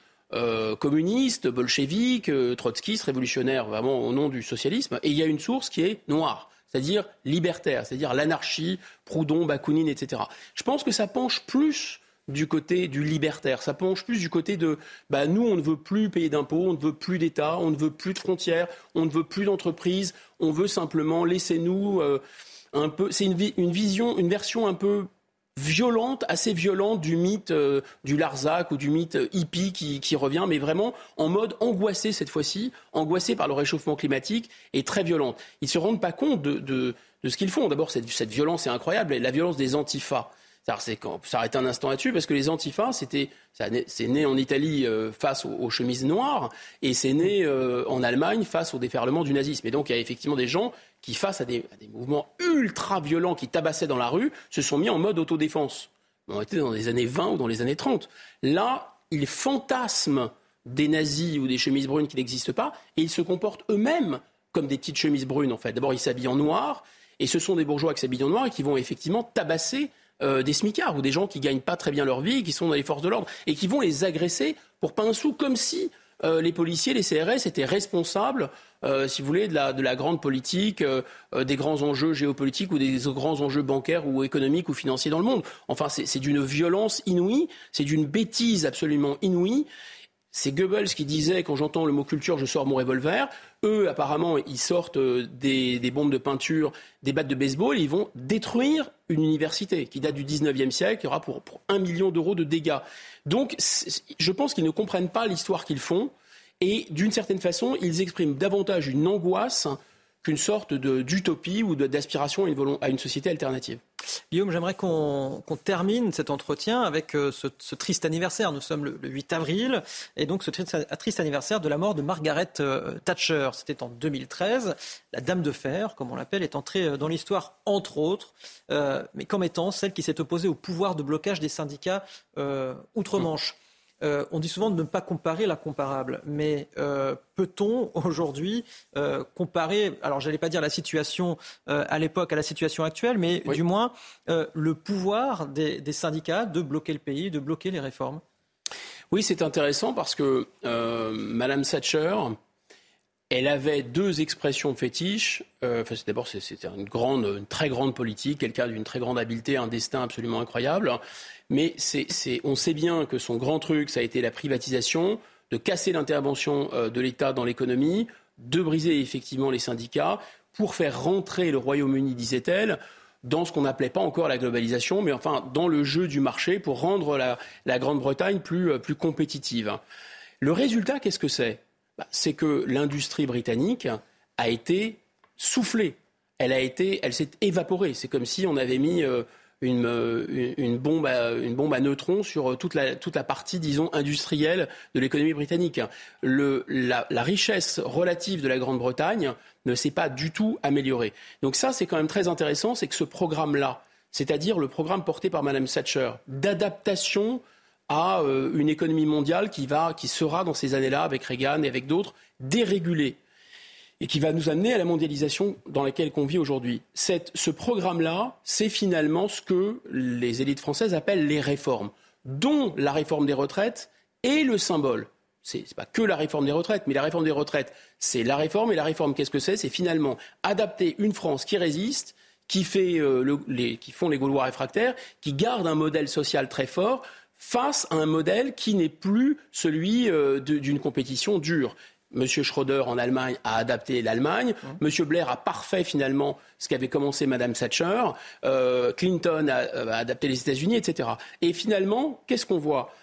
communiste, bolchevique, trotskiste, révolutionnaire, vraiment au nom du socialisme, et il y a une source qui est noire c'est-à-dire libertaire, c'est-à-dire l'anarchie, Proudhon, Bakounine, etc. Je pense que ça penche plus du côté du libertaire. Ça penche plus du côté de bah, nous, on ne veut plus payer d'impôts, on ne veut plus d'État, on ne veut plus de frontières, on ne veut plus d'entreprises, on veut simplement laisser nous. Euh, un peu, c'est une, une vision, une version un peu violente, assez violente du mythe euh, du Larzac ou du mythe hippie qui, revient, mais vraiment en mode angoissé cette fois-ci, angoissé par le réchauffement climatique et très violente. Ils ne se rendent pas compte de, ce qu'ils font. D'abord, cette, cette violence est incroyable, la violence des antifas. Quand s'arrêter un instant là-dessus parce que les antifas, c'était, c'est né en Italie euh, face aux, chemises noires et c'est né euh, en Allemagne face au déferlement du nazisme. Et donc il y a effectivement des gens qui, face à des, mouvements ultra violents qui tabassaient dans la rue, se sont mis en mode autodéfense. On était dans les années 20 ou dans les années 30. Là, ils fantasment des nazis ou des chemises brunes qui n'existent pas et ils se comportent eux-mêmes comme des petites chemises brunes en fait. D'abord, ils s'habillent en noir et ce sont des bourgeois qui s'habillent en noir et qui vont effectivement tabasser euh, des smicards ou des gens qui gagnent pas très bien leur vie, qui sont dans les forces de l'ordre et qui vont les agresser pour pas un sou, comme si euh, les policiers, les CRS étaient responsables, euh, si vous voulez, de la, de la grande politique, des grands enjeux géopolitiques ou des grands enjeux bancaires ou économiques ou financiers dans le monde. Enfin, c'est d'une violence inouïe, c'est d'une bêtise absolument inouïe. C'est Goebbels qui disait, quand j'entends le mot culture, je sors mon revolver. Eux, apparemment, ils sortent euh, des, bombes de peinture, des battes de baseball, et ils vont détruire une université qui date du 19e siècle, qui aura pour, pour un million d'euros de dégâts. Donc, je pense qu'ils ne comprennent pas l'histoire qu'ils font, et d'une certaine façon, ils expriment davantage une angoisse qu'une sorte d'utopie ou d'aspiration à, une société alternative. Guillaume, j'aimerais qu'on termine cet entretien avec euh, ce, triste anniversaire. Nous sommes le, 8 avril, et donc ce triste, anniversaire de la mort de Margaret euh, Thatcher. C'était en 2013. La Dame de Fer, comme on l'appelle, est entrée euh, dans l'histoire, entre autres, mais comme étant celle qui s'est opposée au pouvoir de blocage des syndicats outre-Manche. Euh, on dit souvent de ne pas comparer l'incomparable, mais euh, peut-on aujourd'hui euh, comparer, alors j'allais pas dire la situation à l'époque à la situation actuelle, mais du moins le pouvoir des, des, syndicats de bloquer le pays, de bloquer les réformes? Oui, c'est intéressant parce que Madame Thatcher, elle avait deux expressions fétiches. Enfin, D'abord, c'était une, grande, une très grande politique, quelqu'un d'une très grande habileté, un destin absolument incroyable. Mais on sait bien que son grand truc, ça a été la privatisation, de casser l'intervention euh, de l'État dans l'économie, de briser effectivement les syndicats pour faire rentrer le Royaume-Uni, disait-elle, dans ce qu'on n'appelait pas encore la globalisation, mais enfin dans le jeu du marché pour rendre la, Grande-Bretagne plus, euh, plus, compétitive. Le résultat, qu'est-ce que c'est? Bah, C'est que l'industrie britannique a été soufflée. Elle, elle s'est évaporée. C'est comme si on avait mis euh, euh, une, bombe à, une bombe à neutrons sur euh, toute la, toute la partie, disons, industrielle de l'économie britannique. Le, la, richesse relative de la Grande-Bretagne ne s'est pas du tout améliorée. Donc ça, c'est quand même très intéressant, c'est que ce programme-là, c'est-à-dire le programme porté par Mme Thatcher d'adaptation à euh, une économie mondiale qui, va, qui sera dans ces années-là, avec Reagan et avec d'autres, dérégulée et qui va nous amener à la mondialisation dans laquelle on vit aujourd'hui. Ce programme-là, c'est finalement ce que les élites françaises appellent les réformes, dont la réforme des retraites est le symbole. Ce n'est pas que la réforme des retraites, mais la réforme des retraites, c'est la réforme. Et la réforme, qu'est-ce que c'est? C'est finalement adapter une France qui résiste, qui, fait, euh, les, qui font les Gaulois réfractaires, qui garde un modèle social très fort, face à un modèle qui n'est plus celui euh, d'une compétition dure. M. Schroeder en Allemagne a adapté l'Allemagne. Mmh. M. Blair a parfait finalement ce qu'avait commencé Mme Thatcher. Euh, Clinton euh, a, adapté les États-Unis, etc. Et finalement, qu'est-ce qu'on voit?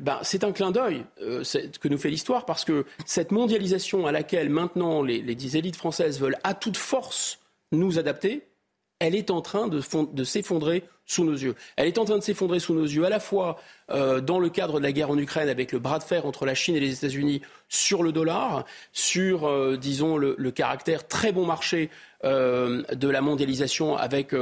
Ben, c'est un clin d'œil euh, que nous fait l'histoire parce que cette mondialisation à laquelle maintenant les, les élites françaises veulent à toute force nous adapter, elle est en train de, s'effondrer sous nos yeux. Elle est en train de s'effondrer sous nos yeux à la fois euh, dans le cadre de la guerre en Ukraine avec le bras de fer entre la Chine et les États-Unis sur le dollar, sur, euh, disons, le, caractère très bon marché euh, de la mondialisation avec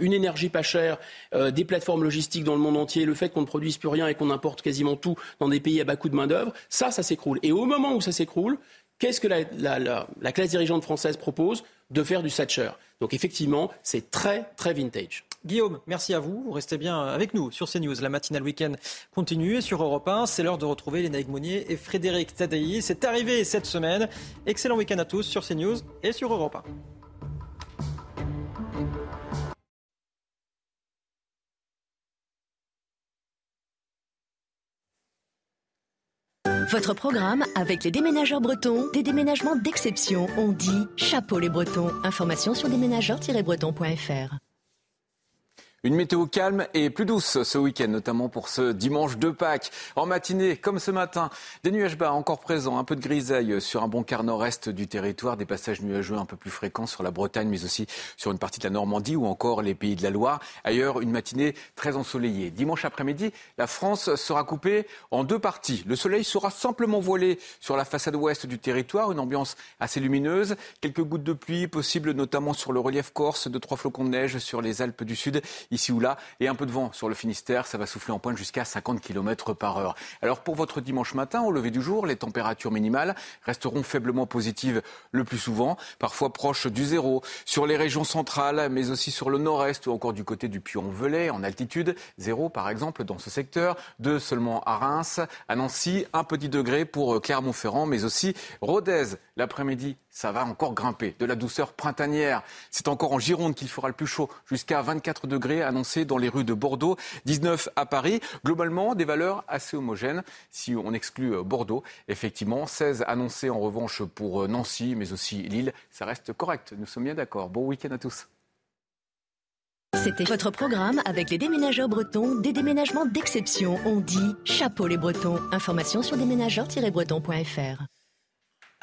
une énergie pas chère, des plateformes logistiques dans le monde entier, le fait qu'on ne produise plus rien et qu'on importe quasiment tout dans des pays à bas coût de main-d'œuvre, ça, ça s'écroule. Et au moment où ça s'écroule, qu'est-ce que la, classe dirigeante française propose? De faire du Thatcher. Donc effectivement, c'est très, très vintage. Guillaume, merci à vous. Restez bien avec nous sur CNews. La matinale week-end continue. Et sur Europe 1, c'est l'heure de retrouver Léna Monnier et Frédéric Tadei. C'est arrivé cette semaine. Excellent week-end à tous sur CNews et sur Europe 1. votre programme avec les déménageurs bretons, des déménagements d'exception. On dit chapeau les bretons. Information sur déménageurs-bretons.fr. Une météo calme et plus douce ce week-end, notamment pour ce dimanche de Pâques. En matinée, comme ce matin, des nuages bas encore présents, un peu de grisaille sur un bon quart nord-est du territoire, des passages nuageux un peu plus fréquents sur la Bretagne, mais aussi sur une partie de la Normandie ou encore les pays de la Loire. Ailleurs, une matinée très ensoleillée. Dimanche après-midi, la France sera coupée en deux parties. Le soleil sera simplement voilé sur la façade ouest du territoire, une ambiance assez lumineuse. Quelques gouttes de pluie possibles, notamment sur le relief corse, de trois flocons de neige sur les Alpes du Sud ici ou là, et un peu de vent sur le Finistère. Ça va souffler en pointe jusqu'à 50 km par heure. Alors pour votre dimanche matin, au lever du jour, les températures minimales resteront faiblement positives le plus souvent, parfois proches du zéro. Sur les régions centrales, mais aussi sur le nord-est ou encore du côté du Puy-en-Velay, en altitude, zéro par exemple dans ce secteur, deux seulement à Reims, à Nancy, un petit degré pour Clermont-Ferrand, mais aussi Rodez. L'après-midi, ça va encore grimper. De la douceur printanière. C'est encore en Gironde qu'il fera le plus chaud, jusqu'à 24 degrés annoncés dans les rues de Bordeaux, 19 à Paris. Globalement, des valeurs assez homogènes si on exclut euh, Bordeaux. Effectivement, 16 annoncés en revanche pour euh, Nancy, mais aussi Lille. Ça reste correct. Nous sommes bien d'accord. Bon week-end à tous. C'était votre programme avec les déménageurs bretons, des déménagements d'exception. On dit chapeau les bretons. Information sur déménageurs-bretons.fr.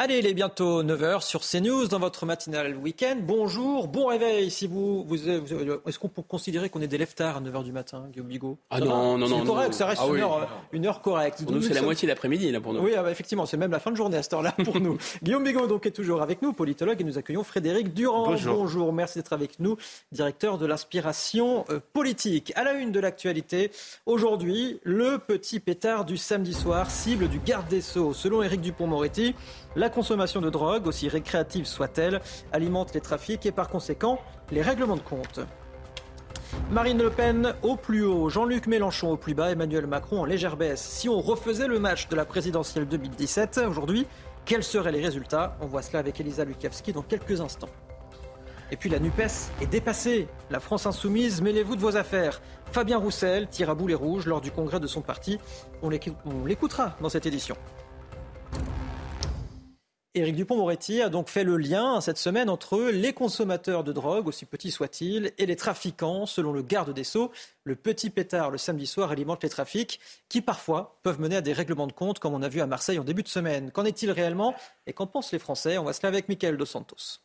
Allez, il est bientôt 9h sur CNews dans votre matinale week-end. Bonjour, bon réveil. Si vous, vous, est-ce qu'on peut considérer qu'on est des leftards à 9h du matin, Guillaume Bigot? Ah non, non, non. C'est correct, ça reste Ah une, oui. heure, une heure correcte. Pour nous, c'est la moitié de l'après-midi, là, pour nous. Oui, ah bah, effectivement, c'est même la fin de journée à cette heure-là pour nous. [laughs] Guillaume Bigot donc est toujours avec nous, politologue, et nous accueillons Frédéric Durand. Bonjour. merci d'être avec nous, directeur de l'inspiration euh, politique. À la une de l'actualité, aujourd'hui, le petit pétard du samedi soir, cible du garde des Sceaux. Selon Éric Dupont-Moretti, la consommation de drogue, aussi récréative soit-elle, alimente les trafics et par conséquent les règlements de compte. Marine Le Pen au plus haut, Jean-Luc Mélenchon au plus bas, Emmanuel Macron en légère baisse. Si on refaisait le match de la présidentielle 2017 aujourd'hui, quels seraient les résultats? On voit cela avec Elisa Lukavski dans quelques instants. Et puis la NUPES est dépassée. La France insoumise, mêlez-vous de vos affaires. Fabien Roussel tire à boulet rouge lors du congrès de son parti. On l'écou- on l'écoutera dans cette édition. Éric Dupont-Moretti a donc fait le lien cette semaine entre les consommateurs de drogue, aussi petits soient-ils, et les trafiquants. Selon le garde des Sceaux, le petit pétard le samedi soir alimente les trafics qui parfois peuvent mener à des règlements de compte, comme on a vu à Marseille en début de semaine. Qu'en est-il réellement et qu'en pensent les Français? On va se là avec Michael Dos Santos.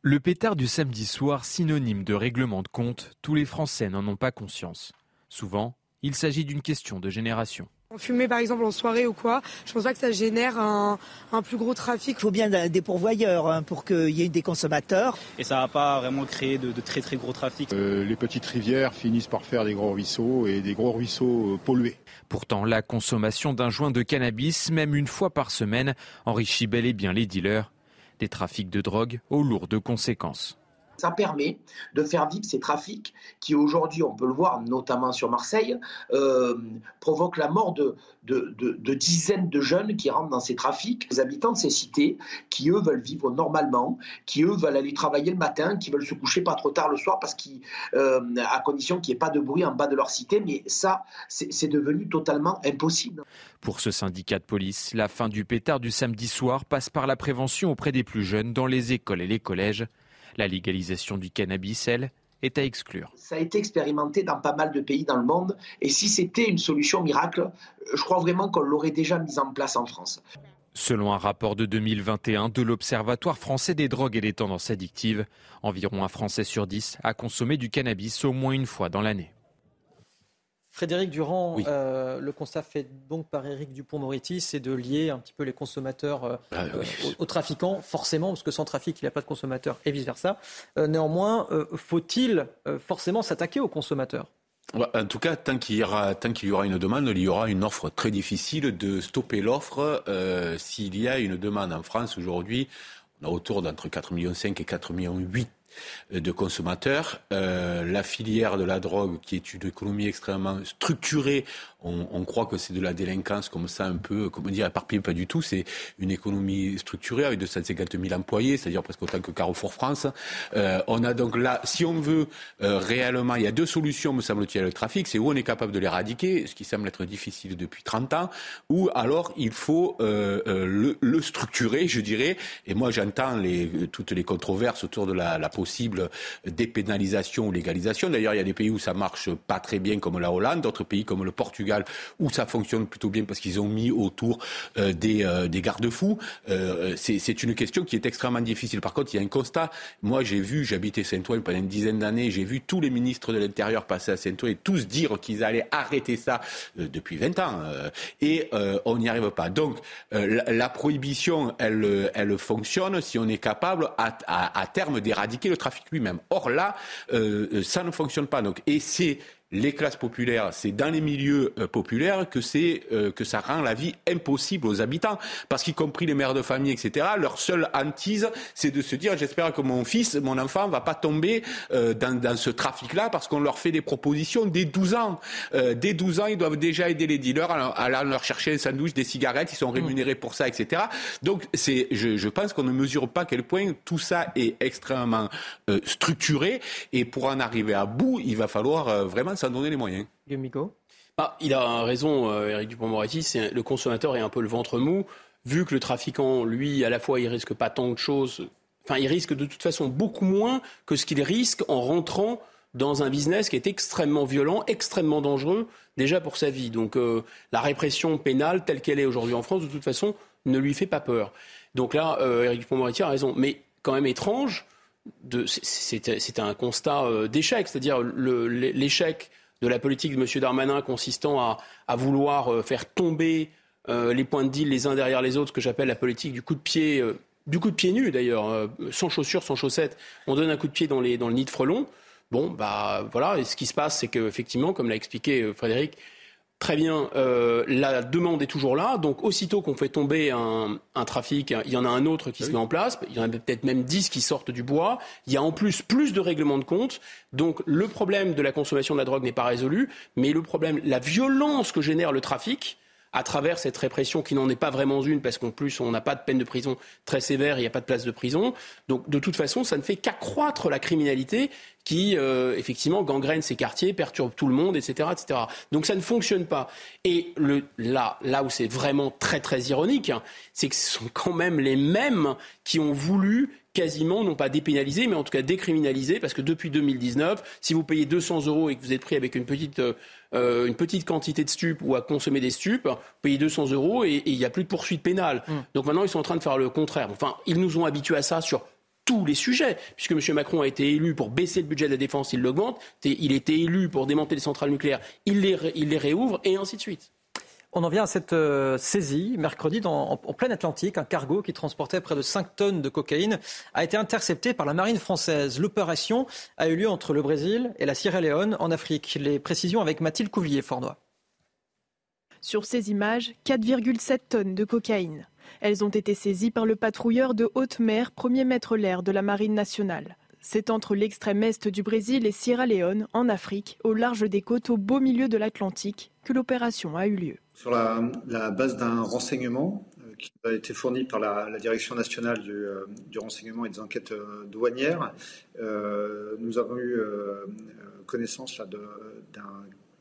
Le pétard du samedi soir, synonyme de règlement de compte, tous les Français n'en ont pas conscience. Souvent, il s'agit d'une question de génération. En fumer par exemple en soirée ou quoi, je pense pas que ça génère un, un plus gros trafic. Il faut bien des pourvoyeurs hein, pour qu'il y ait des consommateurs. Et ça va pas vraiment créer de, de très très gros trafic. Euh, les petites rivières finissent par faire des gros ruisseaux et des gros ruisseaux euh, pollués. Pourtant, la consommation d'un joint de cannabis, même une fois par semaine, enrichit bel et bien les dealers. Des trafics de drogue aux lourdes conséquences. Ça permet de faire vivre ces trafics qui aujourd'hui, on peut le voir notamment sur Marseille, euh, provoquent la mort de, dizaines de jeunes qui rentrent dans ces trafics. Les habitants de ces cités qui, eux, veulent vivre normalement, qui, eux, veulent aller travailler le matin, qui veulent se coucher pas trop tard le soir parce qu'ils, euh, à condition qu'il n'y ait pas de bruit en bas de leur cité. Mais ça, c'est devenu totalement impossible. Pour ce syndicat de police, la fin du pétard du samedi soir passe par la prévention auprès des plus jeunes dans les écoles et les collèges. La légalisation du cannabis, elle, est à exclure. Ça a été expérimenté dans pas mal de pays dans le monde. Et si c'était une solution miracle, je crois vraiment qu'on l'aurait déjà mise en place en France. Selon un rapport de 2021 de l'Observatoire français des drogues et des tendances addictives, environ un Français sur dix a consommé du cannabis au moins une fois dans l'année. Frédéric Durand, euh, le constat fait donc par Éric Dupont-Moretti, c'est de lier un petit peu les consommateurs euh, Ah, oui. euh, aux, aux trafiquants, forcément, parce que sans trafic, il n'y a pas de consommateurs et vice-versa. Néanmoins, faut-il forcément s'attaquer aux consommateurs? Ouais, En tout cas, tant qu'il y aura, tant qu'il y aura une demande, il y aura une offre très difficile de stopper l'offre. S'il y a une demande en France aujourd'hui, on a autour d'entre 4,5 millions et 4,8 millions de consommateurs. Euh, la filière de la drogue, qui est une économie extrêmement structurée, on, croit que c'est de la délinquance comme ça, un peu, comment dire, éparpillée, pas du tout. C'est une économie structurée avec 250 000 employés, c'est-à-dire presque autant que Carrefour France. Euh, on a donc là, si on veut euh, réellement, il y a deux solutions, me semble-t-il, le trafic. C'est où on est capable de l'éradiquer, ce qui semble être difficile depuis 30 ans, ou alors il faut euh, le, structurer, je dirais. Et moi, j'entends toutes les controverses autour de la, la possible dépénalisation ou légalisation. D'ailleurs, il y a des pays où ça marche pas très bien, comme la Hollande, d'autres pays comme le Portugal où ça fonctionne plutôt bien parce qu'ils ont mis autour euh, des, euh, des garde-fous. Euh, c'est une question qui est extrêmement difficile. Par contre, il y a un constat. Moi, j'ai vu, j'habitais Saint-Ouen pendant une dizaine d'années, j'ai vu tous les ministres de l'Intérieur passer à Saint-Ouen et tous dire qu'ils allaient arrêter ça depuis 20 ans. et on n'y arrive pas. Donc, la, prohibition, elle, fonctionne si on est capable à, à, à terme d'éradiquer le trafic lui-même. Or là, ça ne fonctionne pas. Donc, et c'est les classes populaires, c'est dans les milieux euh, populaires que c'est euh, que ça rend la vie impossible aux habitants, parce qu'y compris les mères de famille, etc. Leur seule hantise, c'est de se dire j'espère que mon fils, mon enfant, va pas tomber euh, dans, dans, ce trafic-là, parce qu'on leur fait des propositions dès 12 ans. dès 12 ans, ils doivent déjà aider les dealers à, à, leur chercher un sandwich, des cigarettes, ils sont mmh. rémunérés pour ça, etc. Donc c'est, je, je, pense qu'on ne mesure pas à quel point tout ça est extrêmement structuré, et pour en arriver à bout, il va falloir vraiment donner les moyens. Ah, il a raison, Eric euh, Dupond-Moretti, c'est le consommateur est un peu le ventre mou. Vu que le trafiquant, lui, à la fois, il risque pas tant de choses, enfin, il risque de toute façon beaucoup moins que ce qu'il risque en rentrant dans un business qui est extrêmement violent, extrêmement dangereux, déjà pour sa vie. Donc euh, la répression pénale telle qu'elle est aujourd'hui en France, de toute façon, ne lui fait pas peur. Donc là, euh, Eric Dupond-Moretti a raison. Mais quand même étrange, c'est un constat d'échec, c'est-à-dire l'échec de la politique de M. Darmanin consistant à, vouloir euh, faire tomber euh, les points de deal les uns derrière les autres, ce que j'appelle la politique du coup de pied, euh, du coup de pied nu d'ailleurs, sans chaussures, sans chaussettes. On donne un coup de pied dans, le nid de frelon. Bon, bah voilà. Et ce qui se passe, c'est qu'effectivement, comme l'a expliqué Frédéric, Très bien, euh, la demande est toujours là. Donc, aussitôt qu'on fait tomber un, trafic, il y en a un autre qui ah se met en place. Il y en a peut-être même dix qui sortent du bois. Il y a en plus plus de règlements de compte. Donc, le problème de la consommation de la drogue n'est pas résolu. Mais le problème, la violence que génère le trafic, à travers cette répression qui n'en est pas vraiment une, parce qu'en plus, on n'a pas de peine de prison très sévère, il n'y a pas de place de prison. Donc, de toute façon, ça ne fait qu'accroître la criminalité qui, euh, effectivement, gangrène ces quartiers, perturbe tout le monde, etc., etc. Donc, ça ne fonctionne pas. Et le, là, là où c'est vraiment très, très ironique, hein, c'est que ce sont quand même les mêmes qui ont voulu quasiment, non pas dépénaliser, mais en tout cas décriminaliser, parce que depuis 2019, si vous payez 200 euros et que vous êtes pris avec une petite euh, euh, une petite quantité de stupes ou à consommer des stupes, payer 200 euros et il n'y a plus de poursuite pénale. Mm. Donc maintenant, ils sont en train de faire le contraire. Enfin, ils nous ont habitués à ça sur tous les sujets, puisque M. Macron a été élu pour baisser le budget de la défense, il l'augmente, il a été élu pour démanteler les centrales nucléaires, il les, il les réouvre, et ainsi de suite. On en vient à cette euh, saisie mercredi dans, en, plein Atlantique. Un cargo qui transportait près de 5 tonnes de cocaïne a été intercepté par la marine française. L'opération a eu lieu entre le Brésil et la Sierra Leone en Afrique. Les précisions avec Mathilde Couvillier-Fornois. Sur ces images, 4,7 tonnes de cocaïne. Elles ont été saisies par le patrouilleur de haute mer, premier maître l'air de la Marine nationale. C'est entre l'extrême est du Brésil et Sierra Leone, en Afrique, au large des côtes au beau milieu de l'Atlantique, que l'opération a eu lieu. Sur la, base d'un renseignement euh, qui a été fourni par la, Direction nationale du, euh, renseignement et des enquêtes euh, douanières, nous avons eu connaissance d'un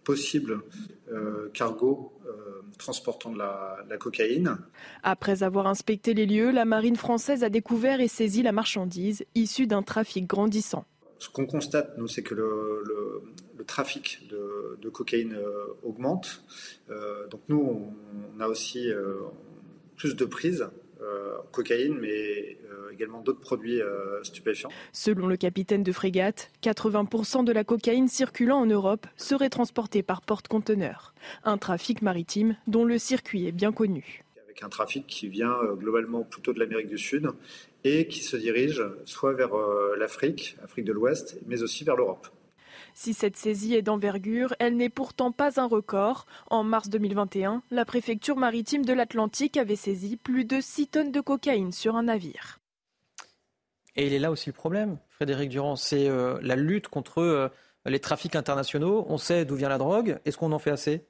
possible cargo transportant de la, cocaïne. Après avoir inspecté les lieux, la marine française a découvert et saisi la marchandise issue d'un trafic grandissant. Ce qu'on constate, nous, c'est que le, trafic de, cocaïne euh, augmente. Euh, donc nous, on, a aussi euh, plus de prises cocaïne, mais également d'autres produits stupéfiants. Selon le capitaine de frégate, 80% de la cocaïne circulant en Europe serait transportée par porte-conteneurs. Un trafic maritime dont le circuit est bien connu. Avec un trafic qui vient globalement plutôt de l'Amérique du Sud et qui se dirige soit vers l'Afrique, Afrique de l'Ouest, mais aussi vers l'Europe. Si cette saisie est d'envergure, elle n'est pourtant pas un record. En mars 2021, la préfecture maritime de l'Atlantique avait saisi plus de 6 tonnes de cocaïne sur un navire. Et il est là aussi le problème, Frédéric Durand, c'est euh, la lutte contre euh, les trafics internationaux. On sait d'où vient la drogue. Est-ce qu'on en fait assez?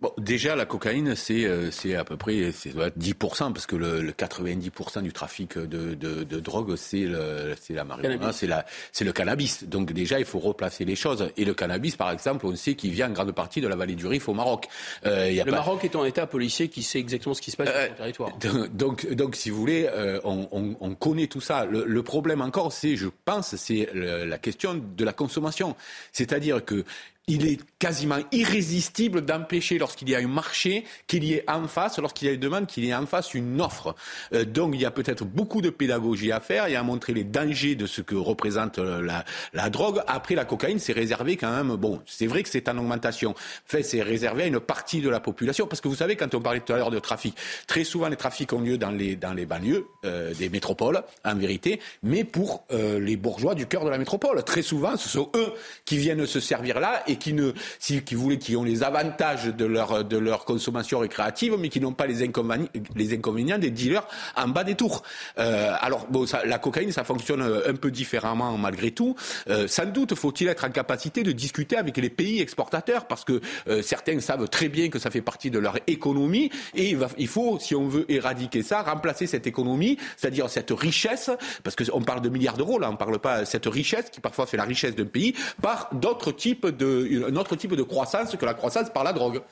Bon, déjà, la cocaïne, c'est euh, à peu près c'est 10%, parce que le, le 90% du trafic de, de, de drogue, c'est la marijuana, c'est le cannabis. Donc déjà, il faut replacer les choses. Et le cannabis, par exemple, on sait qu'il vient en grande partie de la vallée du Rif au Maroc. Euh, y a le Maroc est un État policier qui sait exactement ce qui se passe sur son territoire. [laughs] Donc, donc, si vous voulez, euh, on, on, on, connaît tout ça. Le, le problème encore, c'est, je pense, c'est la question de la consommation. C'est-à-dire que il est quasiment irrésistible d'empêcher, lorsqu'il y a un marché, qu'il y ait en face, lorsqu'il y a une demande, qu'il y ait en face une offre. Euh, donc il y a peut-être beaucoup de pédagogie à faire et à montrer les dangers de ce que représente euh, la, drogue. Après, la cocaïne, c'est réservé quand même, bon, c'est vrai que c'est en augmentation. En fait, c'est réservé à une partie de la population. Parce que vous savez, quand on parlait tout à l'heure de trafic, très souvent les trafics ont lieu dans les, dans les banlieues euh, des métropoles, en vérité, mais pour les bourgeois du cœur de la métropole. Très souvent, ce sont eux qui viennent se servir là et qui ne, si, qui voulaient, qui ont les avantages de leur, de leur consommation récréative, mais qui n'ont pas les inconvénients, les inconvénients des dealers en bas des tours. Euh, alors, la cocaïne, ça fonctionne un peu différemment malgré tout. Euh, sans doute faut-il être en capacité de discuter avec les pays exportateurs, parce que euh, certains savent très bien que ça fait partie de leur économie, et il, faut, si on veut éradiquer ça, remplacer cette économie, c'est-à-dire cette richesse, parce qu'on parle de milliards d'euros, là, on parle pas cette richesse qui parfois fait la richesse d'un pays, par d'autres types de un autre type de croissance que la croissance par la drogue.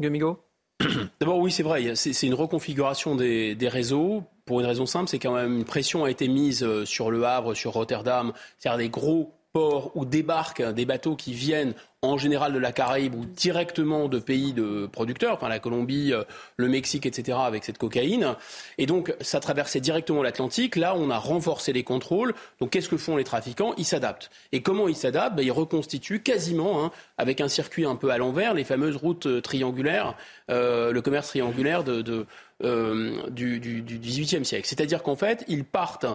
Gumigo [coughs] D'abord, oui, c'est vrai. C'est une reconfiguration des, des, réseaux pour une raison simple, c'est quand même une pression a été mise euh, sur le Havre, sur Rotterdam, c'est-à-dire des gros ports où débarquent des bateaux qui viennent en général de la Caraïbe ou directement de pays de producteurs, enfin la Colombie, euh, le Mexique, etc., avec cette cocaïne. Et donc, ça traversait directement l'Atlantique. Là, on a renforcé les contrôles. Donc, qu'est-ce que font les trafiquants? Ils s'adaptent. Et comment ils s'adaptent? Ben, Ils reconstituent quasiment, hein, avec un circuit un peu à l'envers, les fameuses routes euh, triangulaires, euh, le commerce triangulaire de, de euh, du, du, du, siècle. C'est-à-dire qu'en fait, ils partent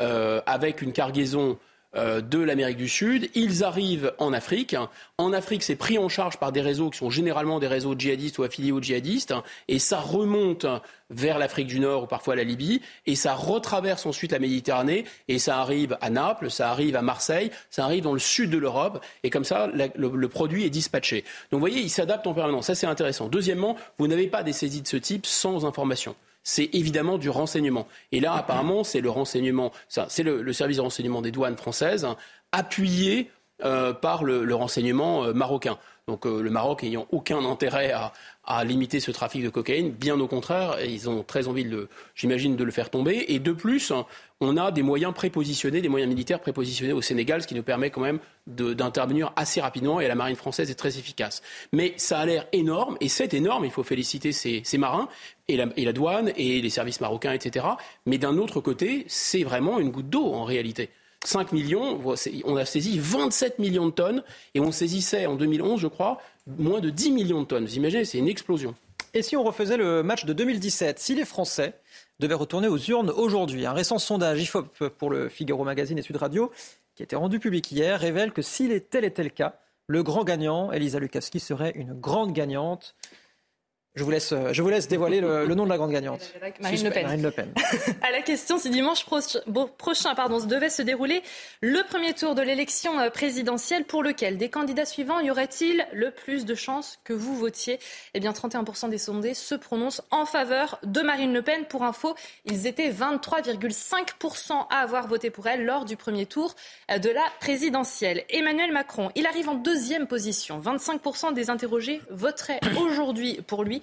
euh, avec une cargaison de l'Amérique du Sud. Ils arrivent en Afrique. En Afrique, c'est pris en charge par des réseaux qui sont généralement des réseaux djihadistes ou affiliés aux djihadistes. Et ça remonte vers l'Afrique du Nord ou parfois la Libye. Et ça retraverse ensuite la Méditerranée. Et ça arrive à Naples, ça arrive à Marseille, ça arrive dans le sud de l'Europe. Et comme ça, le, produit est dispatché. Donc vous voyez, ils s'adaptent en permanence. Ça, c'est intéressant. Deuxièmement, vous n'avez pas des saisies de ce type sans information c'est évidemment du renseignement. Et là, apparemment, c'est le renseignement, c'est le, le, service de renseignement des douanes françaises, hein, appuyé euh, par le, renseignement euh, marocain. Donc euh, le Maroc ayant aucun intérêt à, à, limiter ce trafic de cocaïne, bien au contraire, ils ont très envie, j'imagine, de le faire tomber. Et de plus, on a des moyens prépositionnés, des moyens militaires prépositionnés au Sénégal, ce qui nous permet quand même d'intervenir assez rapidement. Et la marine française est très efficace. Mais ça a l'air énorme, et c'est énorme. Il faut féliciter ces, marins et la douane et les services marocains, etc. Mais d'un autre côté, c'est vraiment une goutte d'eau en réalité. 5 millions, on a saisi 27 millions de tonnes et on saisissait en 2011, je crois, moins de 10 millions de tonnes. Vous imaginez, c'est une explosion. Et si on refaisait le match de 2017, si les Français devaient retourner aux urnes aujourd'hui, un récent sondage IFOP pour le Figaro Magazine et Sud Radio, qui a été rendu public hier, révèle que s'il est tel et tel cas, le grand gagnant, Elisa Lukavski, serait une grande gagnante. Je vous laisse, je vous laisse dévoiler le, le nom de la grande gagnante. Marine Le Pen. Marine Le Pen. [laughs] à la question si dimanche prochain pardon, devait se dérouler le premier tour de l'élection euh, présidentielle, pour lequel des candidats suivants y aurait-il le plus de chances que vous votiez? Eh bien, 31% des sondés se prononcent en faveur de Marine Le Pen. Pour info, ils étaient 23,5% à avoir voté pour elle lors du premier tour euh, de la présidentielle. Emmanuel Macron, il arrive en deuxième position. 25% des interrogés voteraient aujourd'hui pour lui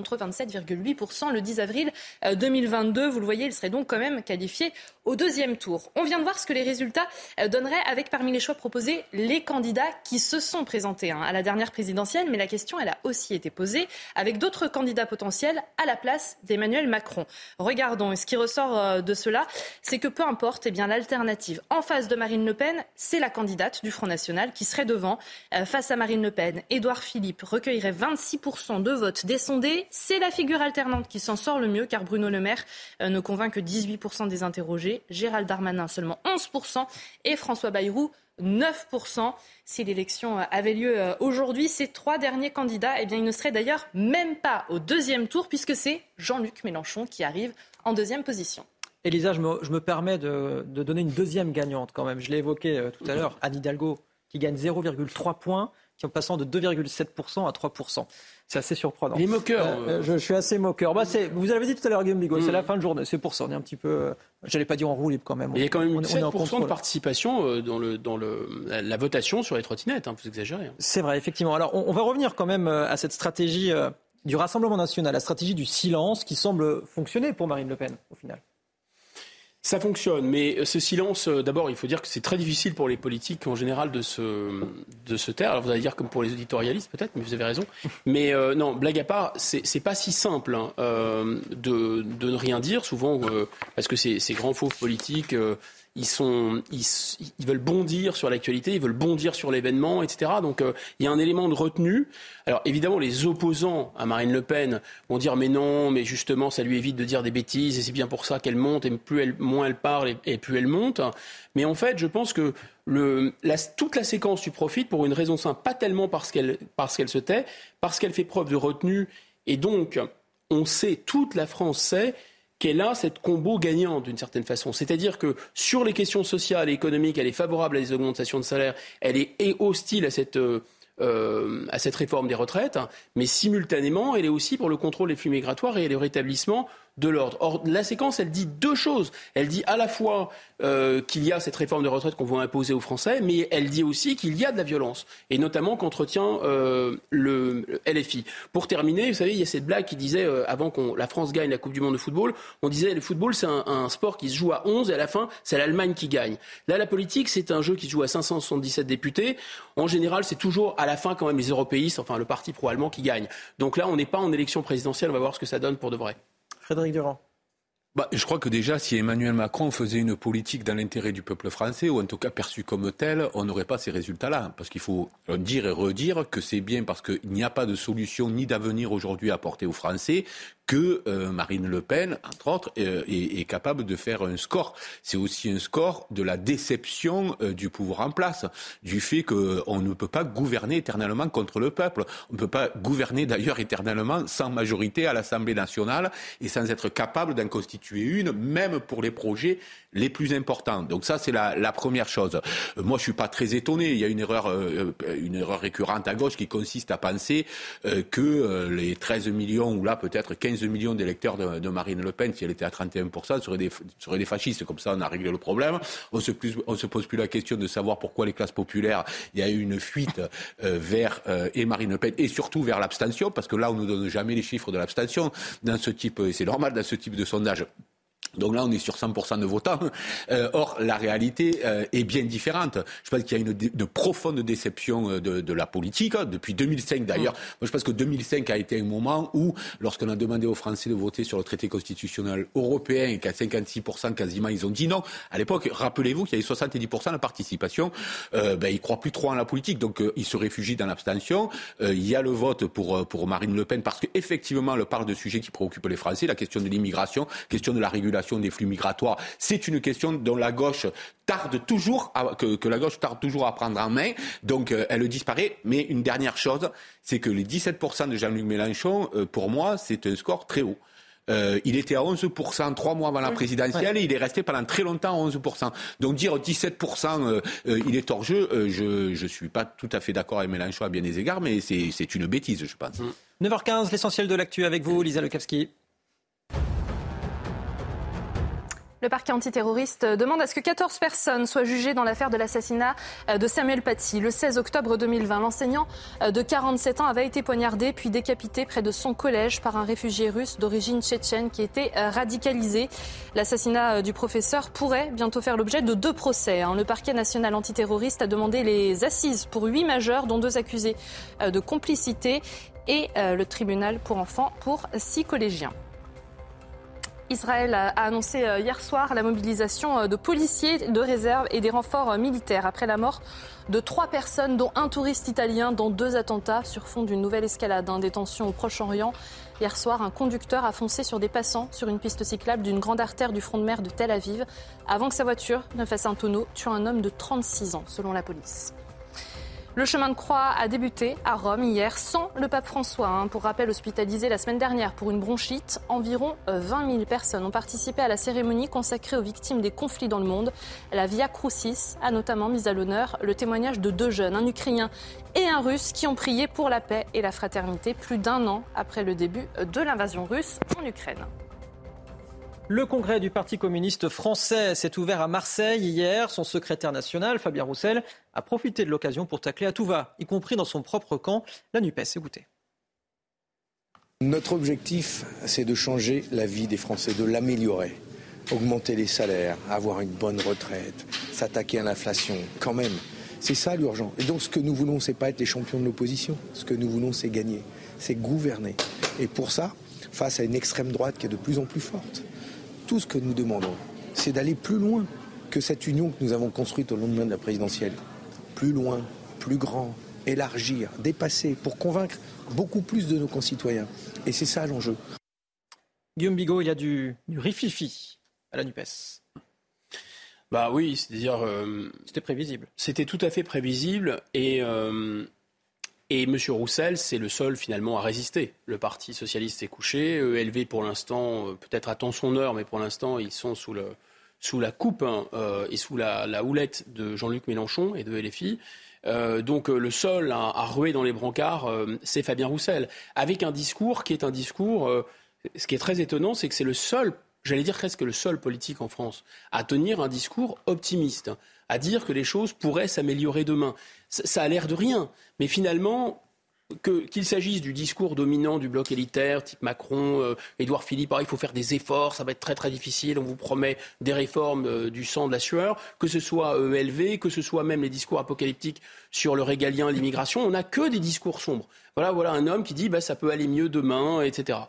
contre 27,8% le 10 avril 2022. Vous le voyez, il serait donc quand même qualifié au deuxième tour. On vient de voir ce que les résultats donneraient avec parmi les choix proposés les candidats qui se sont présentés hein, à la dernière présidentielle, mais la question elle a aussi été posée avec d'autres candidats potentiels à la place d'Emmanuel Macron. Regardons, et ce qui ressort de cela, c'est que peu importe, eh bien l'alternative en face de Marine Le Pen, c'est la candidate du Front National qui serait devant. face à Marine Le Pen, Édouard Philippe recueillerait 26% de votes des sondés. C'est la figure alternante qui s'en sort le mieux car Bruno Le Maire ne convainc que 18% des interrogés, Gérald Darmanin seulement 11% et François Bayrou 9%. Si l'élection avait lieu aujourd'hui, ces trois derniers candidats, eh bien, ils ne seraient d'ailleurs même pas au deuxième tour puisque c'est Jean-Luc Mélenchon qui arrive en deuxième position. Elisa, je me, je me permets de, de, donner une deuxième gagnante quand même. Je l'ai évoqué tout à l'heure, Anne Hidalgo qui gagne 0,3 points, qui en passant de 2,7% à 3%. C'est assez surprenant. Les moqueurs. Euh, je, je, suis assez moqueur. Bah, vous avez dit tout à l'heure, Guillaume Bigot, c'est Mm. la fin de journée. C'est pour ça, on est un petit peu. euh, J'allais pas dire en roue libre quand même. Mais il y a quand même On eu est- on est en 7% de participation euh, dans, le, dans le, la, votation sur les trottinettes, hein, vous exagérez. hein. C'est vrai, effectivement. Alors, on, on va revenir quand même euh, à cette stratégie euh, du Rassemblement national, la stratégie du silence qui semble fonctionner pour Marine Le Pen, au final. Ça fonctionne, mais ce silence, euh, d'abord, il faut dire que c'est très difficile pour les politiques en général de se, de se taire. Alors vous allez dire comme pour les éditorialistes peut-être, mais vous avez raison. Mais euh, non, blague à part, c'est pas si simple hein, euh, de, de ne rien dire, souvent euh, parce que ces, ces grands fauves politiques, euh, ils, veulent bondir sur l'actualité, ils veulent bondir sur l'événement, etc. Donc euh, il y a un élément de retenue. Alors évidemment, les opposants à Marine Le Pen vont dire mais non, mais justement, ça lui évite de dire des bêtises et c'est bien pour ça qu'elle monte et plus elle, moins elle parle et, plus elle monte. Mais en fait, je pense que toute la séquence lui profite pour une raison simple, pas tellement parce qu'elle se tait, parce qu'elle fait preuve de retenue et donc on sait, toute la France sait qu'elle a cette combo gagnant d'une certaine façon. C'est-à-dire que sur les questions sociales et économiques, elle est favorable à des augmentations de salaire, elle est hostile à cette, euh, euh, à cette réforme des retraites, hein, mais simultanément, elle est aussi pour le contrôle des flux migratoires et le rétablissement de l'ordre. Or, la séquence, elle dit deux choses. Elle dit à la fois euh, qu'il y a cette réforme de retraite qu'on veut imposer aux Français, mais elle dit aussi qu'il y a de la violence, et notamment qu'entretient euh, le le LFI. Pour terminer, vous savez, il y a cette blague qui disait, euh, avant que la France gagne la Coupe du Monde de football, on disait le football, c'est un, un sport qui se joue à 11, et à la fin, c'est l'Allemagne qui gagne. Là, la politique, c'est un jeu qui se joue à 577 députés. En général, c'est toujours à la fin quand même les européistes, enfin le parti pro-allemand qui gagne. Donc là, on n'est pas en élection présidentielle, on va voir ce que ça donne pour de vrai. Frédéric Durand. Bah, je crois que déjà, si Emmanuel Macron faisait une politique dans l'intérêt du peuple français, ou en tout cas perçue comme telle, on n'aurait pas ces résultats-là. Parce qu'il faut dire et redire que c'est bien parce qu'il n'y a pas de solution ni d'avenir aujourd'hui à apporter aux Français que euh, Marine Le Pen, entre autres, euh, est, capable de faire un score. C'est aussi un score de la déception euh, du pouvoir en place, du fait qu'on ne peut pas gouverner éternellement contre le peuple. On ne peut pas gouverner d'ailleurs éternellement sans majorité à l'Assemblée nationale et sans être capable d'en constituer une, même pour les projets les plus importants. Donc ça, c'est la, première chose. Euh, moi, je suis pas très étonné. Il y a une erreur, euh, une erreur récurrente à gauche qui consiste à penser euh, que euh, les 13 millions ou là peut-être 15 millions d'électeurs de, Marine Le Pen, si elle était à 31%, seraient des, seraient des fascistes. Comme ça, on a réglé le problème. On se, plus, on se pose plus la question de savoir pourquoi les classes populaires, il y a eu une fuite euh, vers euh, et Marine Le Pen et surtout vers l'abstention, parce que là, on ne nous donne jamais les chiffres de l'abstention dans ce type, et c'est normal dans ce type de sondage. Donc là, on est sur 100% de votants. Euh, or, la réalité euh, est bien différente. Je pense qu'il y a une, une profonde déception euh, de, de la politique. hein, Depuis 2005, d'ailleurs. Moi, je pense que 2005 a été un moment où, lorsqu'on a demandé aux Français de voter sur le traité constitutionnel européen et qu'à 56% quasiment, ils ont dit non. À l'époque, rappelez-vous qu'il y avait 70% de participation. Euh, ben, ils croient plus trop en la politique. Donc, ils se réfugient dans l'abstention. Il y a le vote pour, pour Marine Le Pen parce qu'effectivement, elle parle de sujets qui préoccupent les Français. La question de l'immigration, question de la régulation des flux migratoires, c'est une question dont la gauche tarde toujours à, que, que la gauche tarde toujours à prendre en main. Donc euh, elle disparaît. Mais une dernière chose, c'est que les 17% de Jean-Luc Mélenchon, euh, pour moi, c'est un score très haut. Euh, il était à 11% trois mois avant la présidentielle et il est resté pendant très longtemps à 11%. Donc dire 17% euh, euh, il est hors jeu, euh, je ne suis pas tout à fait d'accord avec Mélenchon à bien des égards, mais c'est c'est une bêtise, je pense. 9h15, l'essentiel de l'actu avec vous, Lisa Lekowski. Le parquet antiterroriste demande à ce que 14 personnes soient jugées dans l'affaire de l'assassinat euh, de Samuel Paty. Le 16 octobre 2020, l'enseignant euh, de 47 ans avait été poignardé puis décapité près de son collège par un réfugié russe d'origine tchétchène qui était euh, radicalisé. L'assassinat du professeur pourrait bientôt faire l'objet de deux procès. hein. Le parquet national antiterroriste a demandé les assises pour huit majeurs, dont deux accusés de complicité, et le tribunal pour enfants pour six collégiens. Israël a annoncé euh, hier soir la mobilisation euh, de policiers de réserve et des renforts euh, militaires après la mort de trois personnes, dont un touriste italien, dans deux attentats sur fond d'une nouvelle escalade. hein, des tensions au Proche-Orient. Hier soir, un conducteur a foncé sur des passants sur une piste cyclable d'une grande artère du front de mer de Tel Aviv avant que sa voiture ne fasse un tonneau, tuant un homme de 36 ans, selon la police. Le chemin de croix a débuté à Rome hier sans le pape François. Hein. Pour rappel, hospitalisé la semaine dernière pour une bronchite, environ 20 000 personnes ont participé à la cérémonie consacrée aux victimes des conflits dans le monde. La Via Crucis a notamment mis à l'honneur le témoignage de deux jeunes, un Ukrainien et un Russe, qui ont prié pour la paix et la fraternité plus d'un an après le début de l'invasion russe en Ukraine. Le congrès du Parti communiste français s'est ouvert à Marseille hier. Son secrétaire national, Fabien Roussel, a profité de l'occasion pour tacler à tout va, y compris dans son propre camp, la NUPES. Écoutez. Notre objectif, c'est de changer la vie des Français, de l'améliorer. Augmenter les salaires, avoir une bonne retraite, s'attaquer à l'inflation, quand même. C'est ça l'urgent. Et donc ce que nous voulons, c'est pas être les champions de l'opposition. Ce que nous voulons, c'est gagner, c'est gouverner. Et pour ça, face à une extrême droite qui est de plus en plus forte, tout ce que nous demandons, c'est d'aller plus loin que cette union que nous avons construite au lendemain de la présidentielle. Plus loin, plus grand, élargir, dépasser, pour convaincre beaucoup plus de nos concitoyens. Et c'est ça l'enjeu. Guillaume Bigot, il y a du, du rififi à la NUPES. Bah oui, c'est-à-dire. Euh, c'était prévisible. C'était tout à fait prévisible. Et euh, et M. Roussel, c'est le seul finalement à résister. Le Parti socialiste est couché. ELV, pour l'instant, euh, peut-être attend son heure, mais pour l'instant, ils sont sous, la coupe hein, euh, et sous la, houlette de Jean-Luc Mélenchon et de LFI. Euh, donc euh, le seul à, à, ruer dans les brancards, euh, c'est Fabien Roussel, avec un discours qui est un discours. ce qui est très étonnant, c'est que c'est le seul, j'allais dire presque le seul politique en France, à tenir un discours optimiste, à dire que les choses pourraient s'améliorer demain ça, a l'air de rien. Mais finalement, qu'il s'agisse du discours dominant du bloc élitaire, type Macron, euh, Édouard Philippe, ah, il faut faire des efforts, ça va être très très difficile, on vous promet des réformes euh, du sang, de la sueur, que ce soit ELV, que ce soit même les discours apocalyptiques sur le régalien, l'immigration, on n'a que des discours sombres. Voilà, voilà un homme qui dit bah, ça peut aller mieux demain, etc.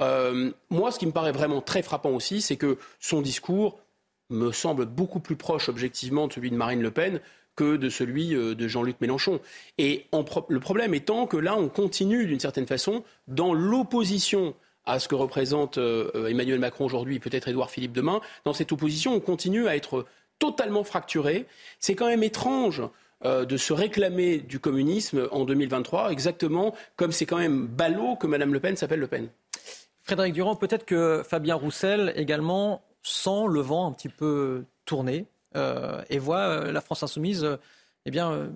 Euh, moi, ce qui me paraît vraiment très frappant aussi, c'est que son discours me semble beaucoup plus proche objectivement de celui de Marine Le Pen que de celui euh, de Jean-Luc Mélenchon. Et le problème étant que là, on continue d'une certaine façon dans l'opposition à ce que représente euh, Emmanuel Macron aujourd'hui, peut-être Édouard Philippe demain. Dans cette opposition, on continue à être totalement fracturé. C'est quand même étrange euh, de se réclamer du communisme en 2023, exactement comme c'est quand même ballot que Mme Le Pen s'appelle Le Pen. Frédéric Durand, peut-être que Fabien Roussel également sent le vent un petit peu tourner euh, et voit euh, la France insoumise, euh, eh bien,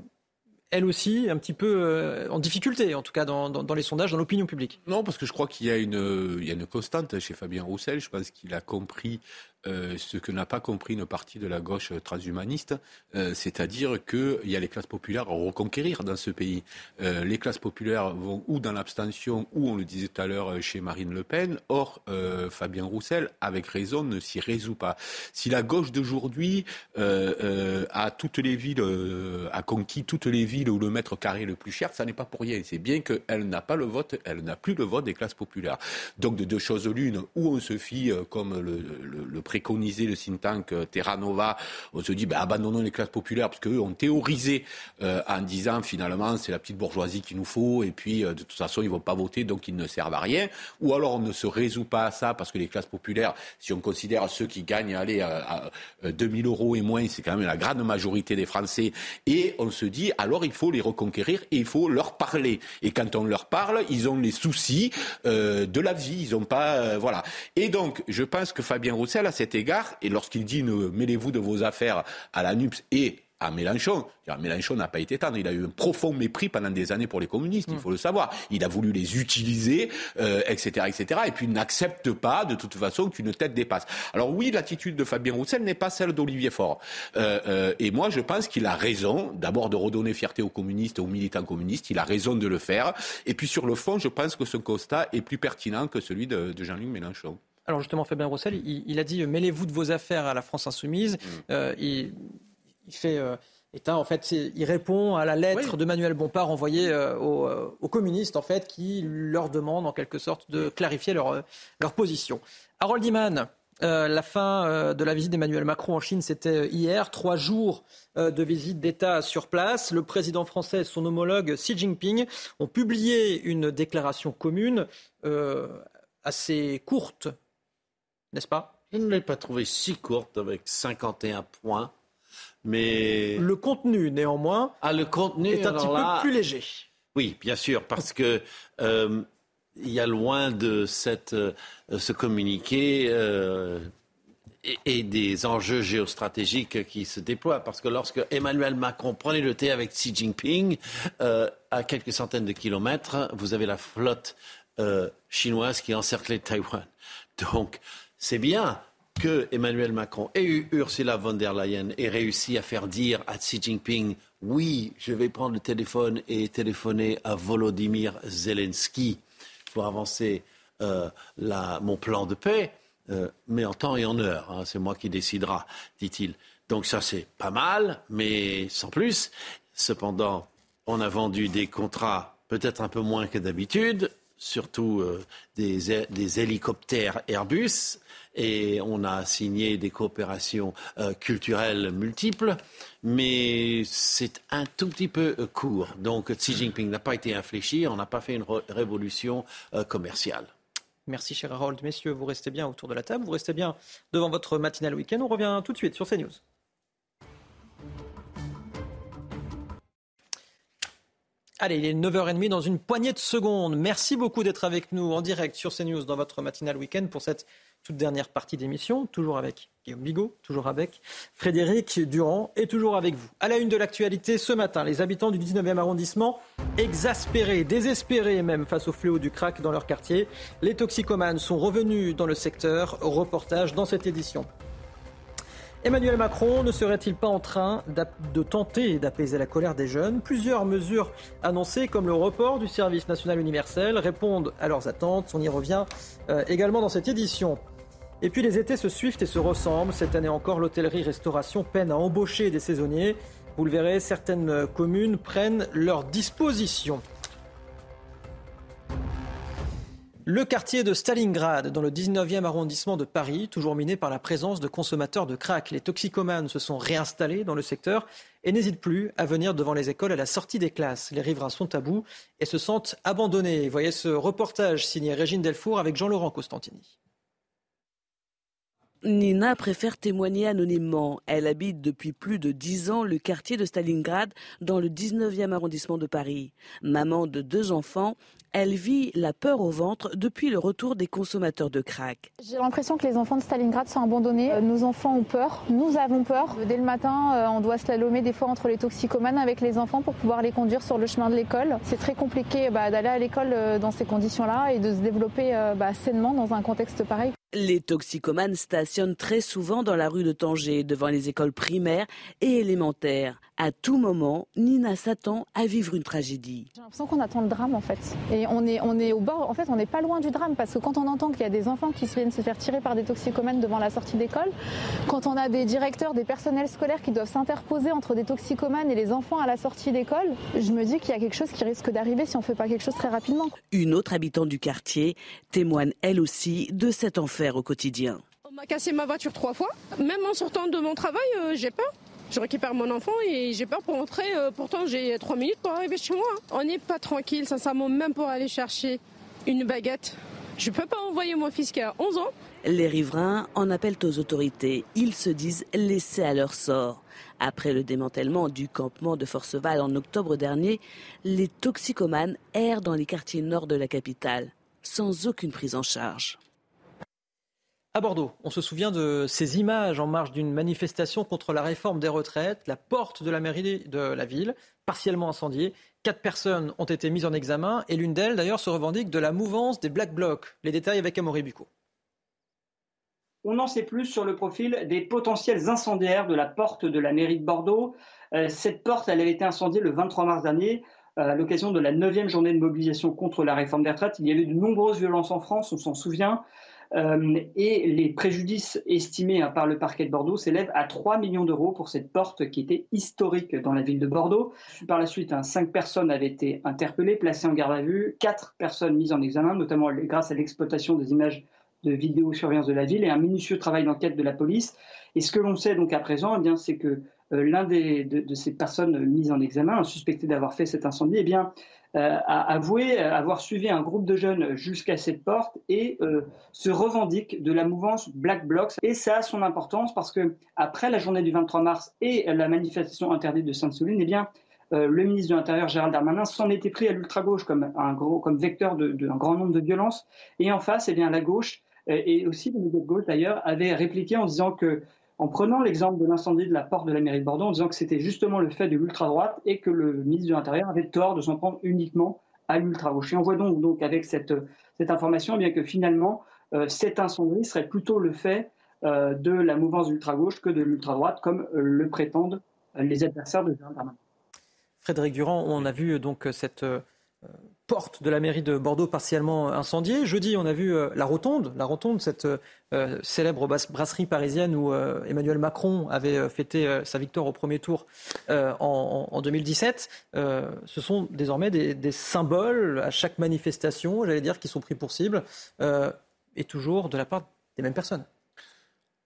elle aussi, un petit peu en difficulté, en tout cas dans, dans les sondages, dans l'opinion publique. Non, parce que je crois qu'il y, y a une constante chez Fabien Roussel. Je pense qu'il a compris euh, ce que n'a pas compris une partie de la gauche transhumaniste, euh, c'est-à-dire qu'il y a les classes populaires à reconquérir dans ce pays. Euh, les classes populaires vont ou dans l'abstention, ou on le disait tout à l'heure chez Marine Le Pen. Or, Fabien Roussel, avec raison, ne s'y résout pas. Si la gauche d'aujourd'hui a toutes les villes, a conquis toutes les villes où le mètre carré est le plus cher, ça n'est pas pour rien. C'est bien qu'elle n'a pas le vote, elle n'a plus le vote des classes populaires. Donc de deux choses l'une, où on se fie, comme le, le préconisé le think tank euh, Terra Nova, on se dit ben, abandonnons les classes populaires parce qu'eux ont théorisé euh, en disant finalement c'est la petite bourgeoisie qu'il nous faut et puis euh, de toute façon ils vont pas voter donc ils ne servent à rien. Ou alors on ne se résout pas à ça parce que les classes populaires, si on considère ceux qui gagnent allez, à, à 2000 euros et moins, c'est quand même la grande majorité des Français. Et on se dit alors il faut les reconquérir et il faut leur parler. Et quand on leur parle, ils ont les soucis de la vie, ils ont pas voilà. Et donc je pense que Fabien Roussel a cette cet égard, et lorsqu'il dit ne mêlez-vous de vos affaires à la NUPS et à Mélenchon. Mélenchon n'a pas été tendre. Il a eu un profond mépris pendant des années pour les communistes, il mm. faut le savoir. Il a voulu les utiliser, euh, etc., etc. Et puis il n'accepte pas, de toute façon, qu'une tête dépasse. Alors oui, l'attitude de Fabien Roussel n'est pas celle d'Olivier Faure. Euh, euh, et moi, je pense qu'il a raison, d'abord de redonner fierté aux communistes, aux militants communistes. Il a raison de le faire. Et puis sur le fond, je pense que ce constat est plus pertinent que celui de, de Jean-Luc Mélenchon. Alors justement, Fabien Roussel, il, a dit euh, mêlez-vous de vos affaires à la France insoumise. Mm. Euh, il, fait euh, état, en fait, il répond à la lettre de Manuel Bompard envoyée aux, communistes, en fait, qui leur demande en quelque sorte de clarifier leur, leur position. Harold Iman, la fin de la visite d'Emmanuel Macron en Chine, c'était hier. Trois jours de visite d'État sur place. Le président français et son homologue Xi Jinping ont publié une déclaration commune assez courte n'est-ce pas? Je ne l'ai pas trouvé si courte avec 51 points. Mais le contenu, néanmoins, ah, le contenu, est un petit peu plus léger. Oui, bien sûr, parce que euh, il y a loin de cette, euh, ce communiqué euh, et, et, des enjeux géostratégiques qui se déploient. Parce que lorsque Emmanuel Macron prenait le thé avec Xi Jinping, à quelques centaines de kilomètres, vous avez la flotte chinoise qui encerclait Taïwan. Donc, c'est bien que Emmanuel Macron et Ursula von der Leyen aient réussi à faire dire à Xi Jinping oui, je vais prendre le téléphone et téléphoner à Volodymyr Zelensky pour avancer euh, mon plan de paix, euh, mais en temps et en heure. Hein, c'est moi qui décidera, dit-il. Donc ça, c'est pas mal, mais sans plus. Cependant, on a vendu des contrats peut-être un peu moins que d'habitude, surtout euh, des, hélicoptères Airbus, et on a signé des coopérations euh, culturelles multiples, mais c'est un tout petit peu euh, court. Donc Xi Jinping n'a pas été infléchi, on n'a pas fait une révolution commerciale. Merci cher Harold. Messieurs, vous restez bien autour de la table, vous restez bien devant votre matinale week-end. On revient tout de suite sur CNews. Allez, il est 9h30 dans une poignée de secondes. Merci beaucoup d'être avec nous en direct sur CNews dans votre matinale week-end pour cette toute dernière partie d'émission, toujours avec Guillaume Bigot, toujours avec Frédéric Durand et toujours avec vous. À la une de l'actualité ce matin, les habitants du 19e arrondissement exaspérés, désespérés même face au fléau du crack dans leur quartier. Les toxicomanes sont revenus dans le secteur. Reportage dans cette édition. Emmanuel Macron ne serait-il pas en train de tenter d'apaiser la colère des jeunes Plusieurs mesures annoncées, comme le report du service national universel, répondent à leurs attentes. On y revient euh, également dans cette édition. Et puis les étés se suivent et se ressemblent. Cette année encore, l'hôtellerie-restauration peine à embaucher des saisonniers. Vous le verrez, certaines communes prennent leurs dispositions. Le quartier de Stalingrad, dans le 19e arrondissement de Paris, toujours miné par la présence de consommateurs de crack. Les toxicomanes se sont réinstallés dans le secteur et n'hésitent plus à venir devant les écoles à la sortie des classes. Les riverains sont à bout et se sentent abandonnés. Voyez ce reportage signé Régine Delfour avec Jean-Laurent Costantini. Nina préfère témoigner anonymement. Elle habite depuis plus de dix ans le quartier de Stalingrad dans le 19e arrondissement de Paris. Maman de deux enfants, elle vit la peur au ventre depuis le retour des consommateurs de crack. J'ai l'impression que les enfants de Stalingrad sont abandonnés. Euh, nos enfants ont peur, nous avons peur. Dès le matin, euh, on doit slalomer des fois entre les toxicomanes avec les enfants pour pouvoir les conduire sur le chemin de l'école. C'est très compliqué bah, d'aller à l'école euh, dans ces conditions-là et de se développer bah, sainement dans un contexte pareil. Les toxicomanes stationnent très souvent dans la rue de Tanger, devant les écoles primaires et élémentaires. À tout moment, Nina s'attend à vivre une tragédie. J'ai l'impression qu'on attend le drame en fait. Et on est, on est au bord, en fait, on n'est pas loin du drame parce que quand on entend qu'il y a des enfants qui viennent se faire tirer par des toxicomanes devant la sortie d'école, quand on a des directeurs, des personnels scolaires qui doivent s'interposer entre des toxicomanes et les enfants à la sortie d'école, je me dis qu'il y a quelque chose qui risque d'arriver si on ne fait pas quelque chose très rapidement. Une autre habitante du quartier témoigne elle aussi de cet enfer au quotidien. On m'a cassé ma voiture trois fois. Même en sortant de mon travail, euh, j'ai peur. Je récupère mon enfant et j'ai peur pour rentrer. Euh, pourtant, j'ai trois minutes pour arriver chez moi. On n'est pas tranquille, sincèrement, même pour aller chercher une baguette. Je ne peux pas envoyer mon fils qui a 11 ans. Les riverains en appellent aux autorités. Ils se disent laissés à leur sort. Après le démantèlement du campement de Forceval en octobre dernier, les toxicomanes errent dans les quartiers nord de la capitale, sans aucune prise en charge. À Bordeaux, on se souvient de ces images en marge d'une manifestation contre la réforme des retraites. La porte de la mairie de la ville, partiellement incendiée. Quatre personnes ont été mises en examen et l'une d'elles, d'ailleurs, se revendique de la mouvance des Black Blocs. Les détails avec Amaury Bucco. On en sait plus sur le profil des potentiels incendiaires de la porte de la mairie de Bordeaux. Euh, cette porte, elle avait été incendiée le 23 mars dernier euh, à l'occasion de la neuvième journée de mobilisation contre la réforme des retraites. Il y avait de nombreuses violences en France, on s'en souvient. Euh, et les préjudices estimés hein, par le parquet de Bordeaux s'élèvent à 3 millions d'euros pour cette porte qui était historique dans la ville de Bordeaux. Par la suite, hein, cinq personnes avaient été interpellées, placées en garde à vue, quatre personnes mises en examen, notamment grâce à l'exploitation des images de vidéosurveillance de la ville et un minutieux travail d'enquête de la police. Et ce que l'on sait donc à présent, eh c'est que l'un de, ces personnes mises en examen, suspecté d'avoir fait cet incendie, eh bien, a avoué avoir suivi un groupe de jeunes jusqu'à cette porte et se revendique de la mouvance Black Blocs. Et ça a son importance parce que après la journée du 23 mars et la manifestation interdite de Sainte-Soline, eh bien, euh, le ministre de l'Intérieur, Gérald Darmanin, s'en était pris à l'ultra-gauche comme, comme vecteur d'un grand nombre de violences. Et en face, eh bien, la gauche, euh, et aussi le de gauche d'ailleurs, avait répliqué en disant que, en prenant l'exemple de l'incendie de la porte de la mairie de Bordeaux, en disant que c'était justement le fait de l'ultra-droite et que le ministre de l'Intérieur avait tort de s'en prendre uniquement à l'ultra-gauche. Et on voit donc, avec cette, information eh bien que finalement, euh, cet incendie serait plutôt le fait de la mouvance ultra-gauche que de l'ultra-droite, comme le prétendent les adversaires de Gérald Darmanin. Frédéric Durand, on a vu euh, donc euh, cette euh, porte de la mairie de Bordeaux partiellement incendiée. Jeudi, on a vu la rotonde, la rotonde, cette célèbre brasserie parisienne où Emmanuel Macron avait fêté sa victoire au premier tour en, 2017. ce sont désormais des, symboles à chaque manifestation, j'allais dire, qui sont pris pour cible, et toujours de la part des mêmes personnes.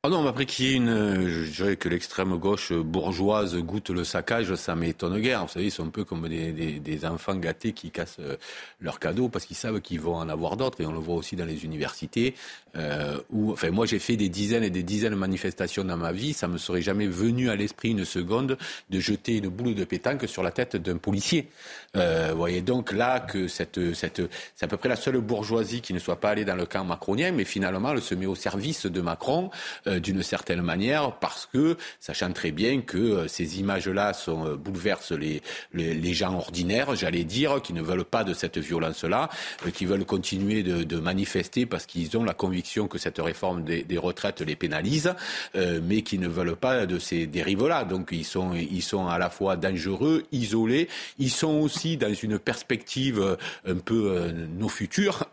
Ah non, mais après qu'il y ait une, je dirais que l'extrême gauche bourgeoise goûte le saccage, ça m'étonne guère. Vous savez, ils sont un peu comme des, des, enfants gâtés qui cassent euh, leurs cadeaux parce qu'ils savent qu'ils vont en avoir d'autres. Et on le voit aussi dans les universités. Euh, où, enfin, moi, j'ai fait des dizaines et des dizaines de manifestations dans ma vie. Ça me serait jamais venu à l'esprit une seconde de jeter une boule de pétanque sur la tête d'un policier. Euh, voyez donc là que cette, cette, c'est à peu près la seule bourgeoisie qui ne soit pas allée dans le camp macronien, mais finalement, elle se met au service de Macron. Euh, d'une certaine manière parce que, sachant très bien que euh, ces images-là sont, euh, bouleversent les, les, gens ordinaires, j'allais dire, qui ne veulent pas de cette violence-là, qui veulent continuer de, de manifester parce qu'ils ont la conviction que cette réforme des, des retraites les pénalise, mais qui ne veulent pas de ces dérives-là. Donc ils sont, ils sont à la fois dangereux, isolés, ils sont aussi dans une perspective un peu nos futurs,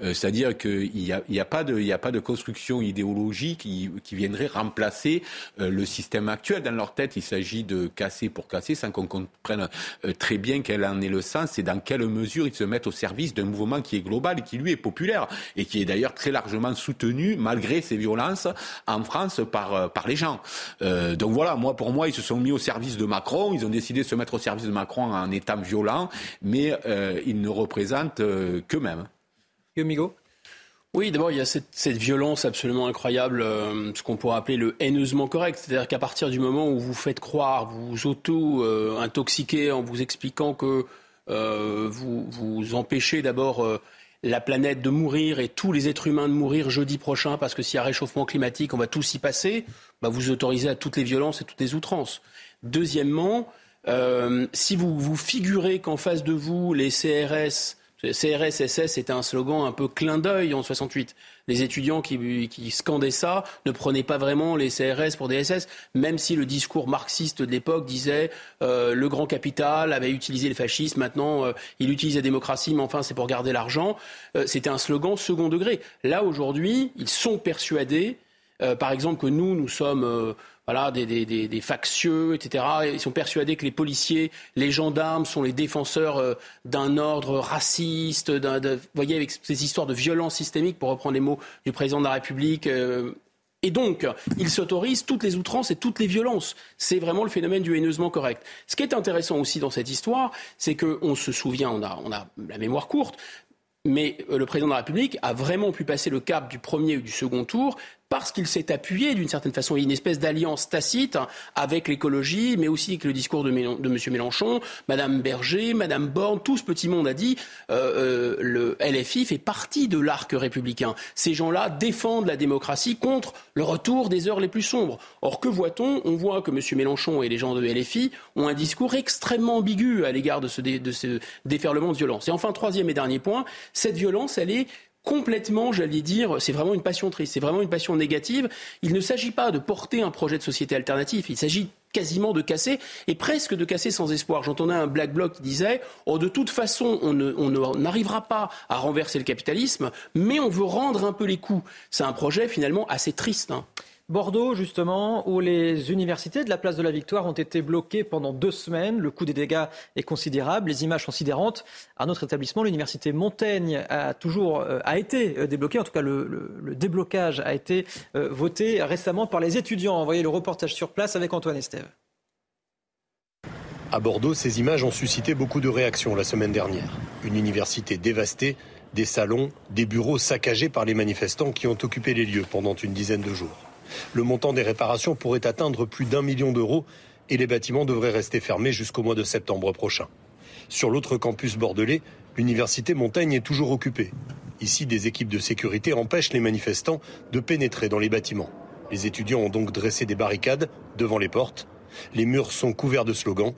c'est-à-dire qu'il n'y a, y a, pas de, il a pas de construction idéologique qui, viendraient remplacer euh, le système actuel. Dans leur tête, il s'agit de casser pour casser sans qu'on comprenne euh, très bien quel en est le sens et dans quelle mesure ils se mettent au service d'un mouvement qui est global et qui, lui, est populaire et qui est d'ailleurs très largement soutenu, malgré ces violences, en France par, euh, par les gens. donc voilà, moi, pour moi, ils se sont mis au service de Macron. Ils ont décidé de se mettre au service de Macron en étant violent, mais ils ne représentent qu'eux-mêmes. Migo oui, d'abord, il y a cette, violence absolument incroyable, euh, ce qu'on pourrait appeler le haineusement correct. C'est-à-dire qu'à partir du moment où vous faites croire, vous auto-intoxiquez en vous expliquant que euh, vous, vous empêchez d'abord euh, la planète de mourir et tous les êtres humains de mourir jeudi prochain parce que s'il y a réchauffement climatique, on va tous y passer, bah vous autorisez à toutes les violences et toutes les outrances. Deuxièmement, si vous vous figurez qu'en face de vous, les CRS CRSSS c'était un slogan un peu clin d'œil en 68. Les étudiants qui, qui, scandaient ça ne prenaient pas vraiment les CRS pour des SS, même si le discours marxiste de l'époque disait euh, le grand capital avait utilisé le fascisme, maintenant euh, il utilise la démocratie, mais enfin c'est pour garder l'argent. Euh, c'était un slogan second degré. Là aujourd'hui, ils sont persuadés, par exemple, que nous, nous sommes voilà, des, factieux, etc. Ils sont persuadés que les policiers, les gendarmes sont les défenseurs euh, d'un ordre raciste, vous voyez, avec ces histoires de violence systémique, pour reprendre les mots du président de la République. Euh, et donc, ils s'autorisent toutes les outrances et toutes les violences. C'est vraiment le phénomène du haineusement correct. Ce qui est intéressant aussi dans cette histoire, c'est qu'on se souvient, on a, on a la mémoire courte, mais euh, le président de la République a vraiment pu passer le cap du premier ou du second tour parce qu'il s'est appuyé d'une certaine façon. Une espèce d'alliance tacite avec l'écologie, mais aussi avec le discours de, M. Mélenchon, Mme Berger, Mme Borne, tout ce petit monde a dit euh, euh, le LFI fait partie de l'arc républicain. Ces gens-là défendent la démocratie contre le retour des heures les plus sombres. Or, que voit-on? On voit que M. Mélenchon et les gens de LFI ont un discours extrêmement ambigu à l'égard de ce déferlement de violence. Et enfin, troisième et dernier point, cette violence, elle est complètement, j'allais dire, c'est vraiment une passion triste, c'est vraiment une passion négative. Il ne s'agit pas de porter un projet de société alternative, il s'agit quasiment de casser et presque de casser sans espoir. J'entendais un Black Bloc qui disait oh, de toute façon, on n'arrivera ne, pas à renverser le capitalisme, mais on veut rendre un peu les coups. C'est un projet finalement assez triste. Hein. Bordeaux, justement, où les universités de la place de la Victoire ont été bloquées pendant deux semaines. Le coût des dégâts est considérable. Les images sont sidérantes. À notre établissement, l'université Montaigne a toujours euh, a été euh, débloquée. En tout cas, le, déblocage a été euh, voté récemment par les étudiants. Envoyez le reportage sur place avec Antoine Estève. À Bordeaux, ces images ont suscité beaucoup de réactions la semaine dernière. Une université dévastée, des salons, des bureaux saccagés par les manifestants qui ont occupé les lieux pendant une dizaine de jours. Le montant des réparations pourrait atteindre plus d'un million d'euros et les bâtiments devraient rester fermés jusqu'au mois de septembre prochain. Sur l'autre campus bordelais, l'université Montaigne est toujours occupée. Ici, des équipes de sécurité empêchent les manifestants de pénétrer dans les bâtiments. Les étudiants ont donc dressé des barricades devant les portes. Les murs sont couverts de slogans.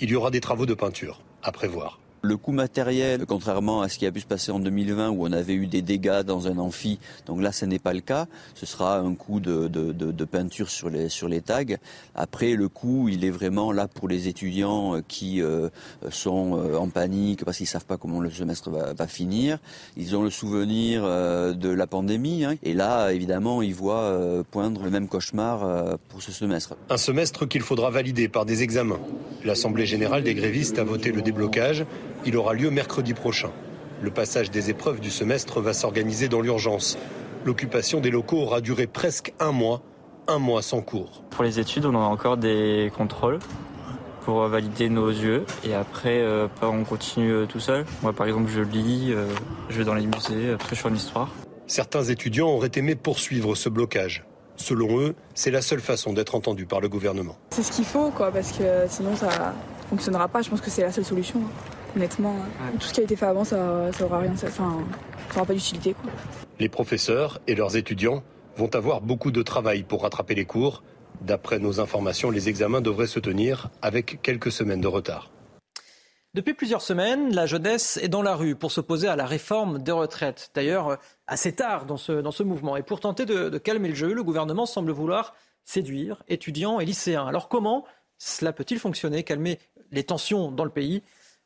Il y aura des travaux de peinture à prévoir. Le coût matériel, contrairement à ce qui a pu se passer en 2020 où on avait eu des dégâts dans un amphi, donc là ce n'est pas le cas. Ce sera un coût de, peinture sur les, tags. Après, le coût, il est vraiment là pour les étudiants euh, qui euh, sont euh, en panique parce qu'ils savent pas comment le semestre va, va finir. Ils ont le souvenir de la pandémie hein. et là, évidemment, ils voient poindre le même cauchemar pour ce semestre. Un semestre qu'il faudra valider par des examens. L'Assemblée générale des grévistes a voté le déblocage. Il aura lieu mercredi prochain. Le passage des épreuves du semestre va s'organiser dans l'urgence. L'occupation des locaux aura duré presque un mois, un mois sans cours. Pour les études, on a encore des contrôles pour valider nos yeux et après euh, on continue euh, tout seul. Moi par exemple je lis, euh, je vais dans les musées, après je suis en histoire. Certains étudiants auraient aimé poursuivre ce blocage. Selon eux, c'est la seule façon d'être entendu par le gouvernement. C'est ce qu'il faut quoi parce que sinon ça fonctionnera pas. Je pense que c'est la seule solution. Honnêtement, tout ce qui a été fait avant, ça, ça aura rien, ça, enfin, ça aura pas d'utilité. Les professeurs et leurs étudiants vont avoir beaucoup de travail pour rattraper les cours. D'après nos informations, les examens devraient se tenir avec quelques semaines de retard. Depuis plusieurs semaines, la jeunesse est dans la rue pour s'opposer à la réforme des retraites. D'ailleurs, assez tard dans ce, dans ce mouvement. Et pour tenter de, de calmer le jeu, le gouvernement semble vouloir séduire étudiants et lycéens. Alors comment cela peut-il fonctionner, calmer les tensions dans le pays?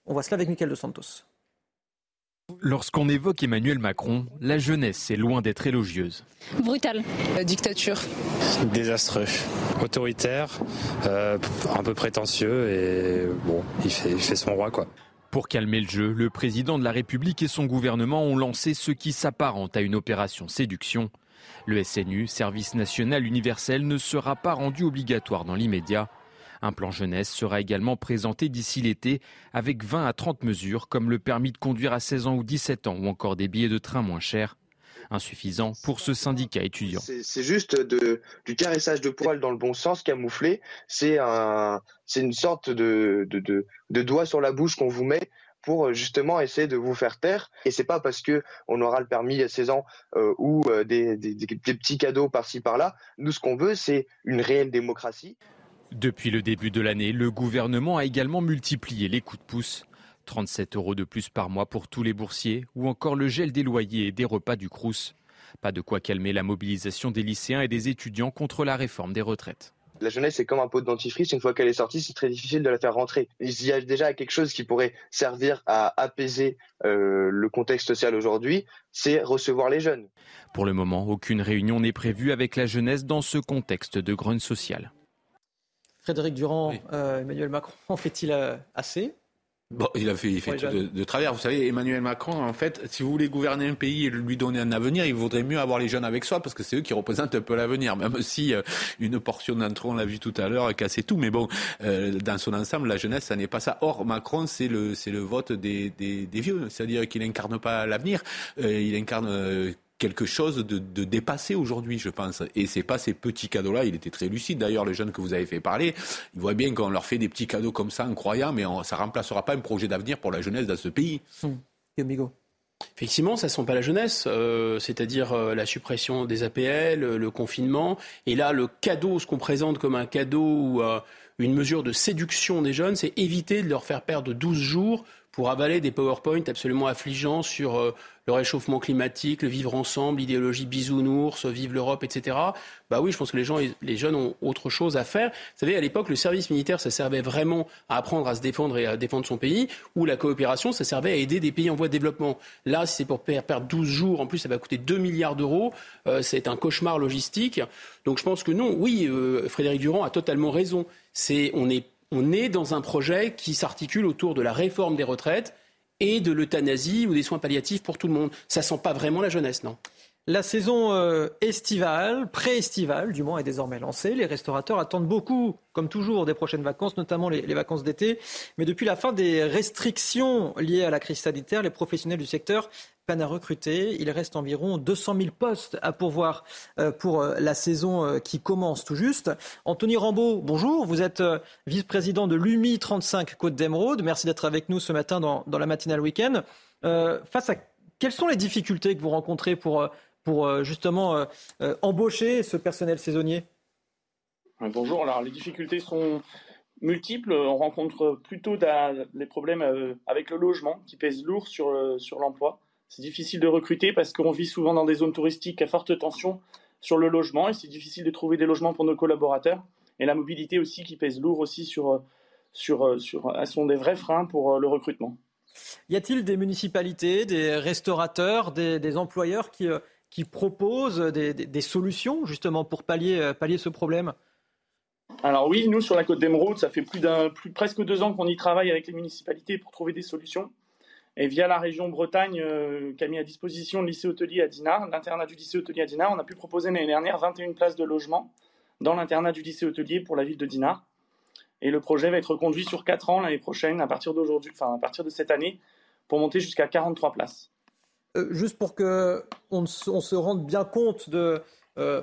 On voit cela avec Michael de Santos. Lorsqu'on évoque Emmanuel Macron, la jeunesse est loin d'être élogieuse. Brutal. La dictature. Désastreux. Autoritaire, euh, un peu prétentieux et bon, il fait, il fait son roi quoi. Pour calmer le jeu, le président de la République et son gouvernement ont lancé ce qui s'apparente à une opération séduction. Le SNU, Service national universel, ne sera pas rendu obligatoire dans l'immédiat. Un plan jeunesse sera également présenté d'ici l'été avec 20 à 30 mesures comme le permis de conduire à 16 ans ou 17 ans ou encore des billets de train moins chers. Insuffisant pour ce syndicat étudiant. C'est juste du caressage de poils dans le bon sens camouflé. C'est un, une sorte de, doigt sur la bouche qu'on vous met pour justement essayer de vous faire taire. Et c'est pas parce que on aura le permis à 16 ans euh, ou euh, des, des, petits cadeaux par-ci par-là. Nous, ce qu'on veut, c'est une réelle démocratie. Depuis le début de l'année, le gouvernement a également multiplié les coups de pouce. 37 euros de plus par mois pour tous les boursiers ou encore le gel des loyers et des repas du Crous. Pas de quoi calmer la mobilisation des lycéens et des étudiants contre la réforme des retraites. La jeunesse, c'est comme un pot de dentifrice. Une fois qu'elle est sortie, c'est très difficile de la faire rentrer. Il y a déjà quelque chose qui pourrait servir à apaiser euh, le contexte social aujourd'hui, c'est recevoir les jeunes. Pour le moment, aucune réunion n'est prévue avec la jeunesse dans ce contexte de grogne sociale. Frédéric Durand, euh, Emmanuel Macron, en fait-il euh, assez? Bon, il a fait, il fait tout de, travers. Vous savez, Emmanuel Macron, en fait, si vous voulez gouverner un pays et lui donner un avenir, il vaudrait mieux avoir les jeunes avec soi parce que c'est eux qui représentent un peu l'avenir. Même si euh, une portion d'entre eux, on l'a vu tout à l'heure, cassait tout. Mais bon, dans son ensemble, la jeunesse, ça n'est pas ça. Or, Macron, c'est le, c'est le vote des, des, des vieux. C'est-à-dire qu'il incarne pas l'avenir. il incarne quelque chose de, de dépassé aujourd'hui, je pense. Et c'est pas ces petits cadeaux-là. Il était très lucide. D'ailleurs, les jeunes que vous avez fait parler, ils voient bien qu'on leur fait des petits cadeaux comme ça, incroyables, mais on, ça remplacera pas un projet d'avenir pour la jeunesse dans ce pays. Hum. Effectivement, ça ne sent pas la jeunesse, euh, c'est-à-dire euh, la suppression des APL, le confinement. Et là, le cadeau, ce qu'on présente comme un cadeau ou euh, une mesure de séduction des jeunes, c'est éviter de leur faire perdre 12 jours pour avaler des PowerPoint absolument affligeants sur le réchauffement climatique, le vivre ensemble, l'idéologie bisounours, vive l'Europe, etc. Bah oui, je pense que les, gens, les jeunes ont autre chose à faire. Vous savez, à l'époque, le service militaire, ça servait vraiment à apprendre à se défendre et à défendre son pays, ou la coopération, ça servait à aider des pays en voie de développement. Là, si c'est pour perdre 12 jours, en plus, ça va coûter 2 milliards d'euros, euh, c'est un cauchemar logistique. Donc je pense que non, oui, euh, Frédéric Durand a totalement raison. C'est, on est on est dans un projet qui s'articule autour de la réforme des retraites et de l'euthanasie ou des soins palliatifs pour tout le monde. Ça sent pas vraiment la jeunesse, non? La saison euh, estivale, pré-estivale du moins, est désormais lancée. Les restaurateurs attendent beaucoup, comme toujours, des prochaines vacances, notamment les, vacances d'été. Mais depuis la fin des restrictions liées à la crise sanitaire, les professionnels du secteur peinent à recruter. Il reste environ 200 000 postes à pourvoir euh, pour euh, la saison qui commence tout juste. Anthony Rambaud, bonjour. Vous êtes vice-président de l'UMI 35 Côte d'Emeraude. Merci d'être avec nous ce matin dans, la matinale week-end. face à quelles sont les difficultés que vous rencontrez pour pour euh, justement euh, euh, embaucher ce personnel saisonnier? Bonjour, alors les difficultés sont multiples. On rencontre plutôt des problèmes avec le logement qui pèsent lourd sur, sur l'emploi. C'est difficile de recruter parce qu'on vit souvent dans des zones touristiques à forte tension sur le logement et c'est difficile de trouver des logements pour nos collaborateurs. Et la mobilité aussi qui pèse lourd aussi sur, sur, sur, sont des vrais freins pour le recrutement. Y a-t-il des municipalités, des restaurateurs, des employeurs qui, qui proposent des, solutions justement pour pallier, euh, ce problème? Alors oui, nous sur la côte d'Emeraude, ça fait plus plus presque deux ans qu'on y travaille avec les municipalités pour trouver des solutions. Et via la région Bretagne, euh, qui a mis à disposition le lycée hôtelier à Dinard, l'internat du lycée hôtelier à Dinard, on a pu proposer l'année dernière 21 places de logement dans l'internat du lycée hôtelier pour la ville de Dinard. Et le projet va être conduit sur quatre ans l'année prochaine, à partir d'aujourd'hui, enfin à partir de cette année, pour monter jusqu'à 43 places. Euh, juste pour qu'on on se rende bien compte de euh,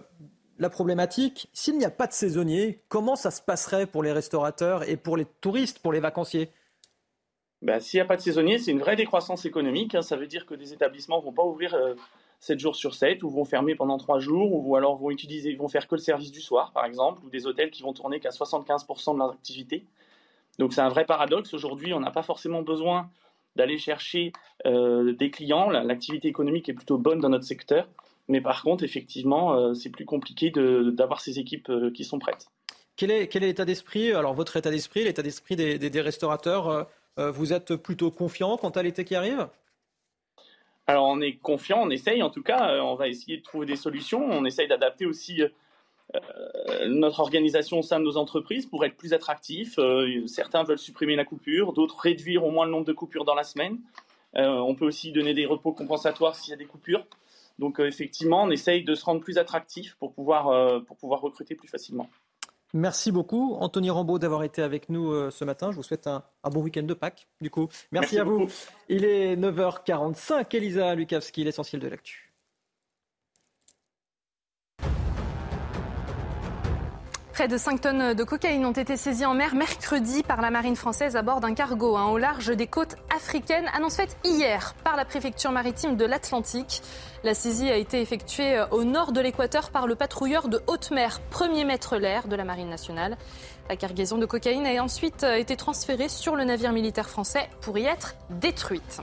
la problématique, s'il n'y a pas de saisonniers, comment ça se passerait pour les restaurateurs et pour les touristes, pour les vacanciers? Ben, S'il n'y a pas de saisonniers, c'est une vraie décroissance économique. Hein. Ça veut dire que des établissements ne vont pas ouvrir 7 euh, jours sur 7 ou vont fermer pendant 3 jours ou alors vont, utiliser, vont faire que le service du soir, par exemple, ou des hôtels qui vont tourner qu'à 75% de leur activité. Donc c'est un vrai paradoxe. Aujourd'hui, on n'a pas forcément besoin d'aller chercher euh, des clients. L'activité économique est plutôt bonne dans notre secteur. Mais par contre, effectivement, euh, c'est plus compliqué d'avoir ces équipes euh, qui sont prêtes. Quel est l'état d'esprit Alors, votre état d'esprit, l'état d'esprit des, restaurateurs, vous êtes plutôt confiant quant à l'été qui arrive? Alors on est confiant, on essaye en tout cas, on va essayer de trouver des solutions, on essaye d'adapter aussi euh, notre organisation au sein de nos entreprises pour être plus attractif. Euh, certains veulent supprimer la coupure, d'autres réduire au moins le nombre de coupures dans la semaine. Euh, on peut aussi donner des repos compensatoires s'il y a des coupures. Donc effectivement, on essaye de se rendre plus attractif pour pouvoir, pour pouvoir recruter plus facilement. Merci beaucoup, Anthony Rambaud, d'avoir été avec nous ce matin. Je vous souhaite un, bon week-end de Pâques, du coup. Merci, à vous. Il est 9h45. Elisa Lukavski, l'essentiel de l'actu. Près de 5 tonnes de cocaïne ont été saisies en mer mercredi par la marine française à bord d'un cargo hein, au large des côtes africaines. Annonce faite hier par la préfecture maritime de l'Atlantique. La saisie a été effectuée euh, au nord de l'équateur par le patrouilleur de haute mer, premier maître l'air de la marine nationale. La cargaison de cocaïne a ensuite euh, été transférée sur le navire militaire français pour y être détruite.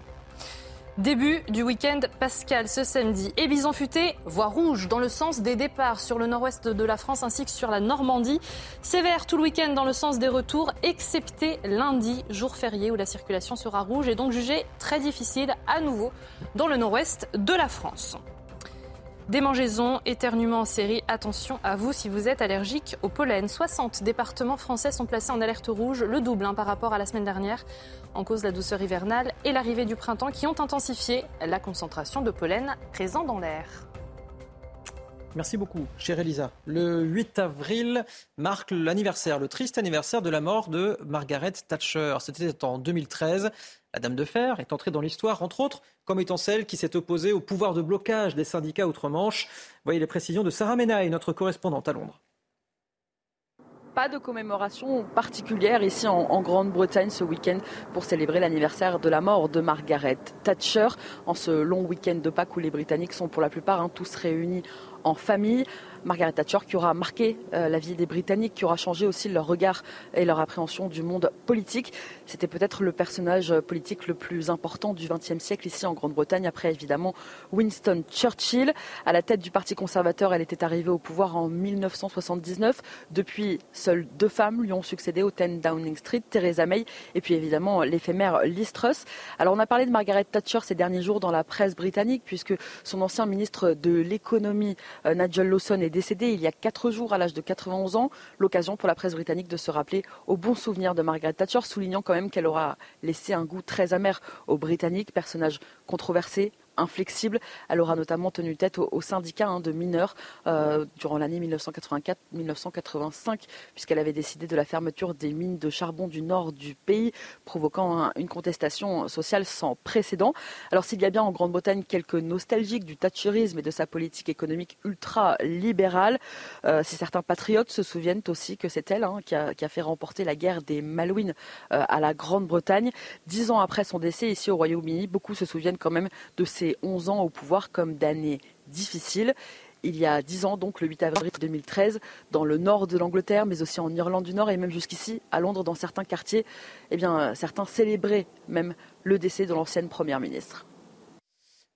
Début du week-end pascal ce samedi. Et Bison Futé, voie rouge dans le sens des départs sur le nord-ouest de la France ainsi que sur la Normandie. Sévère tout le week-end dans le sens des retours, excepté lundi, jour férié où la circulation sera rouge et donc jugée très difficile à nouveau dans le nord-ouest de la France. Démangeaisons, éternuements en série, attention à vous si vous êtes allergique au pollen. 60 départements français sont placés en alerte rouge, le double hein, par rapport à la semaine dernière, en cause de la douceur hivernale et l'arrivée du printemps qui ont intensifié la concentration de pollen présent dans l'air. Merci beaucoup, chère Elisa. Le 8 avril marque l'anniversaire, le triste anniversaire de la mort de Margaret Thatcher. C'était en 2013. La Dame de Fer est entrée dans l'histoire, entre autres, comme étant celle qui s'est opposée au pouvoir de blocage des syndicats outre-Manche. Voyez les précisions de Sarah Menaille, notre correspondante à Londres. Pas de commémoration particulière ici en, Grande-Bretagne ce week-end pour célébrer l'anniversaire de la mort de Margaret Thatcher en ce long week-end de Pâques où les Britanniques sont pour la plupart hein, tous réunis en famille. Margaret Thatcher qui aura marqué euh, la vie des Britanniques, qui aura changé aussi leur regard et leur appréhension du monde politique. C'était peut-être le personnage politique le plus important du XXe siècle ici en Grande-Bretagne, après évidemment Winston Churchill. À la tête du Parti conservateur, elle était arrivée au pouvoir en 1979. Depuis, seules deux femmes lui ont succédé au 10 Downing Street, Theresa May et puis évidemment l'éphémère Liz Truss. Alors on a parlé de Margaret Thatcher ces derniers jours dans la presse britannique, puisque son ancien ministre de l'économie, euh, Nigel Lawson, est décédé il y a quatre jours à l'âge de 91 ans. L'occasion pour la presse britannique de se rappeler au bon souvenir de Margaret Thatcher, soulignant quand même qu'elle aura laissé un goût très amer aux Britanniques, personnage controversé, inflexible. Elle aura notamment tenu tête aux, syndicats hein, de mineurs euh, durant l'année 1984-1985, puisqu'elle avait décidé de la fermeture des mines de charbon du nord du pays, provoquant une contestation sociale sans précédent. Alors s'il y a bien en Grande-Bretagne quelques nostalgiques du thatcherisme et de sa politique économique ultra-libérale, euh, si certains patriotes se souviennent aussi que c'est elle hein, qui, a, fait remporter la guerre des Malouines euh, à la Grande-Bretagne. Dix ans après son décès ici au Royaume-Uni, beaucoup se souviennent quand même de ces 11 ans au pouvoir comme d'années difficiles. Il y a 10 ans, donc le 8 avril 2013, dans le nord de l'Angleterre, mais aussi en Irlande du Nord et même jusqu'ici, à Londres, dans certains quartiers, eh bien, certains célébraient même le décès de l'ancienne Première ministre.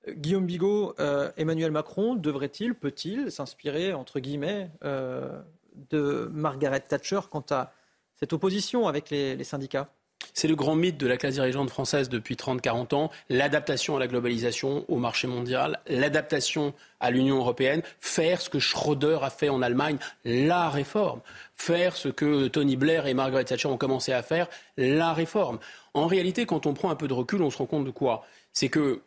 Guillaume Bigot, euh, Emmanuel Macron devrait-il, peut-il s'inspirer, entre guillemets, euh, de Margaret Thatcher quant à cette opposition avec les syndicats? C'est le grand mythe de la classe dirigeante française depuis 30-40 ans, l'adaptation à la globalisation, au marché mondial, l'adaptation à l'Union européenne, faire ce que Schröder a fait en Allemagne, la réforme, faire ce que Tony Blair et Margaret Thatcher ont commencé à faire, la réforme. En réalité, quand on prend un peu de recul, on se rend compte de quoi? C'est que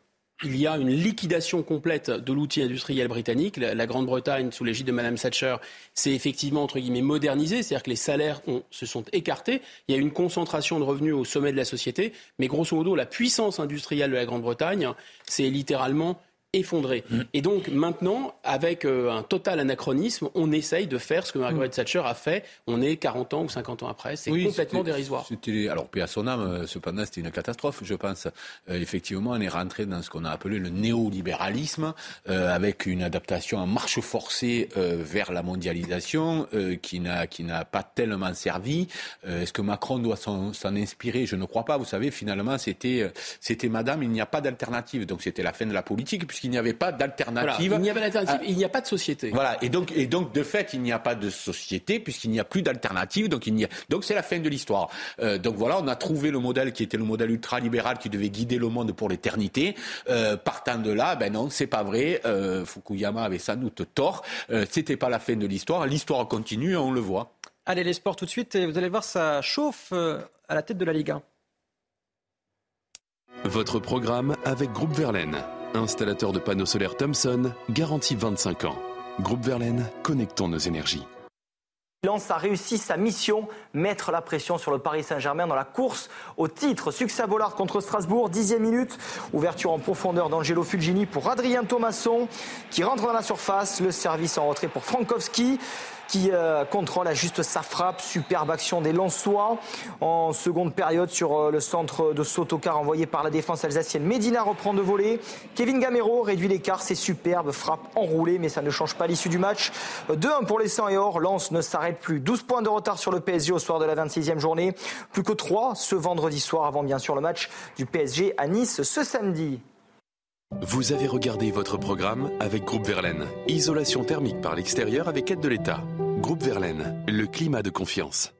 il y a une liquidation complète de l'outil industriel britannique. La, Grande-Bretagne, sous l'égide de Mme Thatcher, s'est effectivement, entre guillemets, modernisée, c'est-à-dire que les salaires se sont écartés. Il y a une concentration de revenus au sommet de la société, mais grosso modo, la puissance industrielle de la Grande-Bretagne, c'est littéralement effondré. Mm. Et donc maintenant, avec euh, un total anachronisme, on essaye de faire ce que Margaret mm. Thatcher a fait. On est 40 ans ou 50 ans après. C'est complètement dérisoire. Alors, puis à son âme, euh, cependant, c'était une catastrophe, je pense. Euh, effectivement, on est rentré dans ce qu'on a appelé le néolibéralisme, avec une adaptation en marche forcée vers la mondialisation, qui n'a qui n'a pas tellement servi. Est-ce que Macron doit s'en inspirer? Je ne crois pas. Vous savez, finalement, c'était c'était Madame, il n'y a pas d'alternative. Donc c'était la fin de la politique qu'il n'y avait pas d'alternative. il n'y a pas d'alternative, il n'y a pas de société. Voilà, et donc, et donc de fait, il n'y a pas de société puisqu'il n'y a plus d'alternative, donc il n'y a... donc c'est la fin de l'histoire. Euh, donc voilà, on a trouvé le modèle qui était le modèle ultralibéral qui devait guider le monde pour l'éternité. Euh, partant de là, ben non, c'est pas vrai. Euh, Fukuyama avait sans doute tort. Euh, C'était pas la fin de l'histoire. L'histoire continue, on le voit. Allez, les sports tout de suite. Et vous allez voir, ça chauffe à la tête de la Ligue 1. Votre programme avec Groupe Verlaine. Installateur de panneaux solaires Thomson, garantie 25 ans. Groupe Verlaine, connectons nos énergies. Lens a réussi sa mission, mettre la pression sur le Paris Saint-Germain dans la course au titre. Succès à Bollard contre Strasbourg, dixième minute. Ouverture en profondeur d'Angelo Fulgini pour Adrien Thomasson qui rentre dans la surface. Le service en retrait pour Frankowski qui euh, contrôle à juste sa frappe. Superbe action des Lensois. En seconde période sur euh, le centre de Sotocar envoyé par la défense alsacienne. Medina reprend de voler. Kevin Gamero réduit l'écart. C'est superbe. Frappe enroulée, mais ça ne change pas l'issue du match. 2-1 pour les 100 et or. Lens ne s'arrête plus. 12 points de retard sur le PSG au soir de la 26e journée. Plus que 3 ce vendredi soir avant bien sûr le match du PSG à Nice ce samedi. Vous avez regardé votre programme avec Groupe Verlaine. Isolation thermique par l'extérieur avec aide de l'État. Groupe Verlaine, le climat de confiance.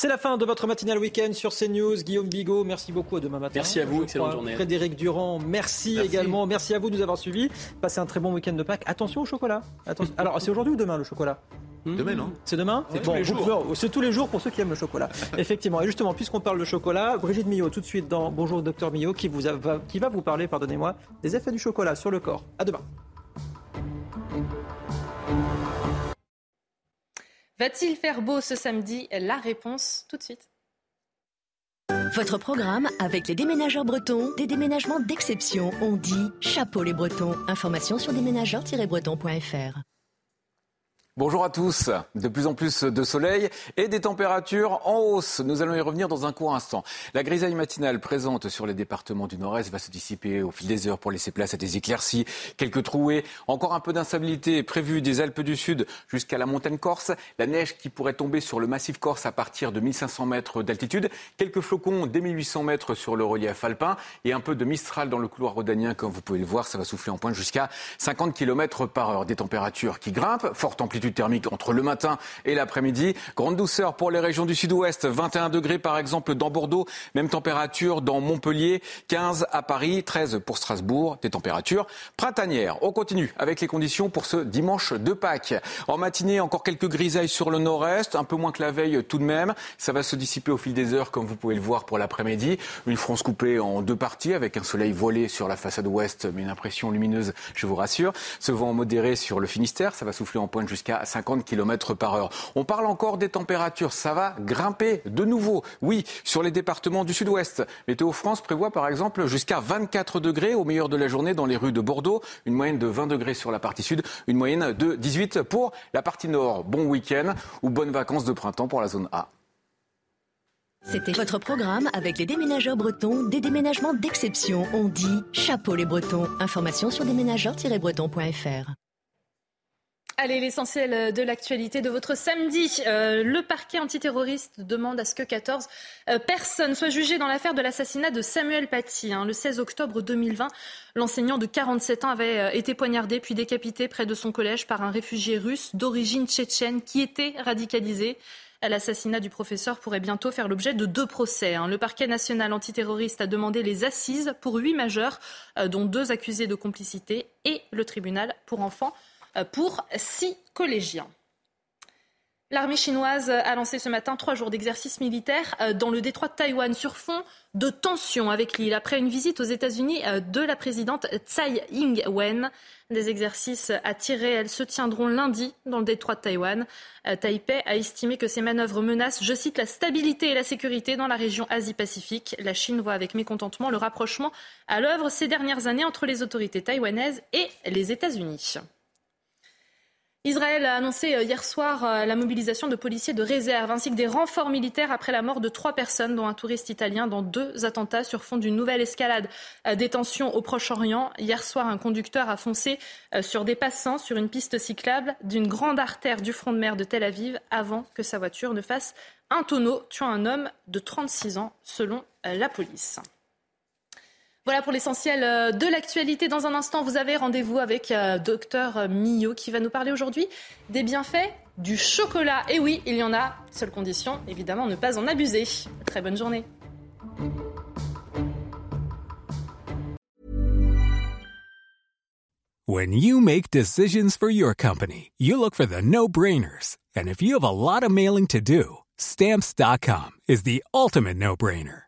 C'est la fin de votre matinale week-end sur CNews. Guillaume Bigot, merci beaucoup. À demain matin. Merci à vous. Excellente journée. Frédéric Durand, merci, également. Merci à vous de nous avoir suivis. Passez un très bon week-end de Pâques. Attention au chocolat. [laughs] Alors, c'est aujourd'hui ou demain le chocolat Hmm. Demain, non C'est demain C'est tous les jours. C'est tous les jours pour ceux qui aiment le chocolat. [laughs] Effectivement. Et justement, puisqu'on parle de chocolat, Brigitte Millot, tout de suite dans Bonjour Docteur Millot, qui, vous va, qui va vous parler, pardonnez-moi, des effets du chocolat sur le corps. À demain. Va-t-il faire beau ce samedi? La réponse tout de suite. Votre programme avec les déménageurs bretons, des déménagements d'exception. On dit chapeau les bretons. Information sur déménageurs-bretons.fr. Bonjour à tous. De plus en plus de soleil et des températures en hausse. Nous allons y revenir dans un court instant. La grisaille matinale présente sur les départements du nord-est va se dissiper au fil des heures pour laisser place à des éclaircies, quelques trouées, encore un peu d'instabilité prévue des Alpes du Sud jusqu'à la montagne corse, la neige qui pourrait tomber sur le massif corse à partir de 1500 mètres d'altitude, quelques flocons dès 1800 mètres sur le relief alpin et un peu de mistral dans le couloir rhodanien comme vous pouvez le voir, ça va souffler en pointe jusqu'à 50 km par heure. Des températures qui grimpent, forte amplitude thermique entre le matin et l'après-midi. Grande douceur pour les régions du sud-ouest, 21 degrés par exemple dans Bordeaux, même température dans Montpellier, 15 à Paris, 13 pour Strasbourg, des températures printanières. On continue avec les conditions pour ce dimanche de Pâques. En matinée, encore quelques grisailles sur le nord-est, un peu moins que la veille tout de même. Ça va se dissiper au fil des heures, comme vous pouvez le voir pour l'après-midi. Une France coupée en deux parties, avec un soleil voilé sur la façade ouest, mais une impression lumineuse, je vous rassure. Ce vent modéré sur le Finistère, ça va souffler en pointe jusqu'à 50 km par heure. On parle encore des températures, ça va grimper de nouveau. Oui, sur les départements du sud-ouest. Météo France prévoit par exemple jusqu'à 24 degrés au meilleur de la journée dans les rues de Bordeaux, une moyenne de 20 degrés sur la partie sud, une moyenne de 18 pour la partie nord. Bon week-end ou bonnes vacances de printemps pour la zone A. C'était votre programme avec les déménageurs bretons, des déménagements d'exception. On dit chapeau les bretons. Information sur déménageurs-bretons.fr. Allez, l'essentiel de l'actualité de votre samedi. Euh, le parquet antiterroriste demande à ce que 14 euh, personnes soient jugées dans l'affaire de l'assassinat de Samuel Paty. Hein. Le 16 octobre 2020, l'enseignant de 47 ans avait euh, été poignardé puis décapité près de son collège par un réfugié russe d'origine tchétchène qui était radicalisé. L'assassinat du professeur pourrait bientôt faire l'objet de deux procès. Hein. Le parquet national antiterroriste a demandé les assises pour huit majeurs, dont deux accusés de complicité, et le tribunal pour enfants euh, pour six collégiens. L'armée chinoise a lancé ce matin trois jours d'exercice militaire euh, dans le détroit de Taïwan sur fond de tensions avec l'île après une visite aux États-Unis euh, de la présidente Tsai Ing-wen. Des exercices à tir réel se tiendront lundi dans le détroit de Taïwan. Taipei a estimé que ces manœuvres menacent, je cite, la stabilité et la sécurité dans la région Asie-Pacifique. La Chine voit avec mécontentement le rapprochement à l'œuvre ces dernières années entre les autorités taïwanaises et les États-Unis. Israël a annoncé euh, hier soir euh, la mobilisation de policiers de réserve ainsi que des renforts militaires après la mort de trois personnes, dont un touriste italien, dans deux attentats sur fond d'une nouvelle escalade euh, des tensions au Proche-Orient. Hier soir, un conducteur a foncé sur des passants sur une piste cyclable d'une grande artère du front de mer de Tel Aviv avant que sa voiture ne fasse un tonneau, tuant un homme de 36 ans, selon la police. Voilà pour l'essentiel euh, de l'actualité. Dans un instant, vous avez rendez-vous avec euh, docteur Millot qui va nous parler aujourd'hui des bienfaits du chocolat. Et oui, il y en a. Seule condition, évidemment, ne pas en abuser. Très bonne journée. No-brainers. Mailing stamps.com no-brainer.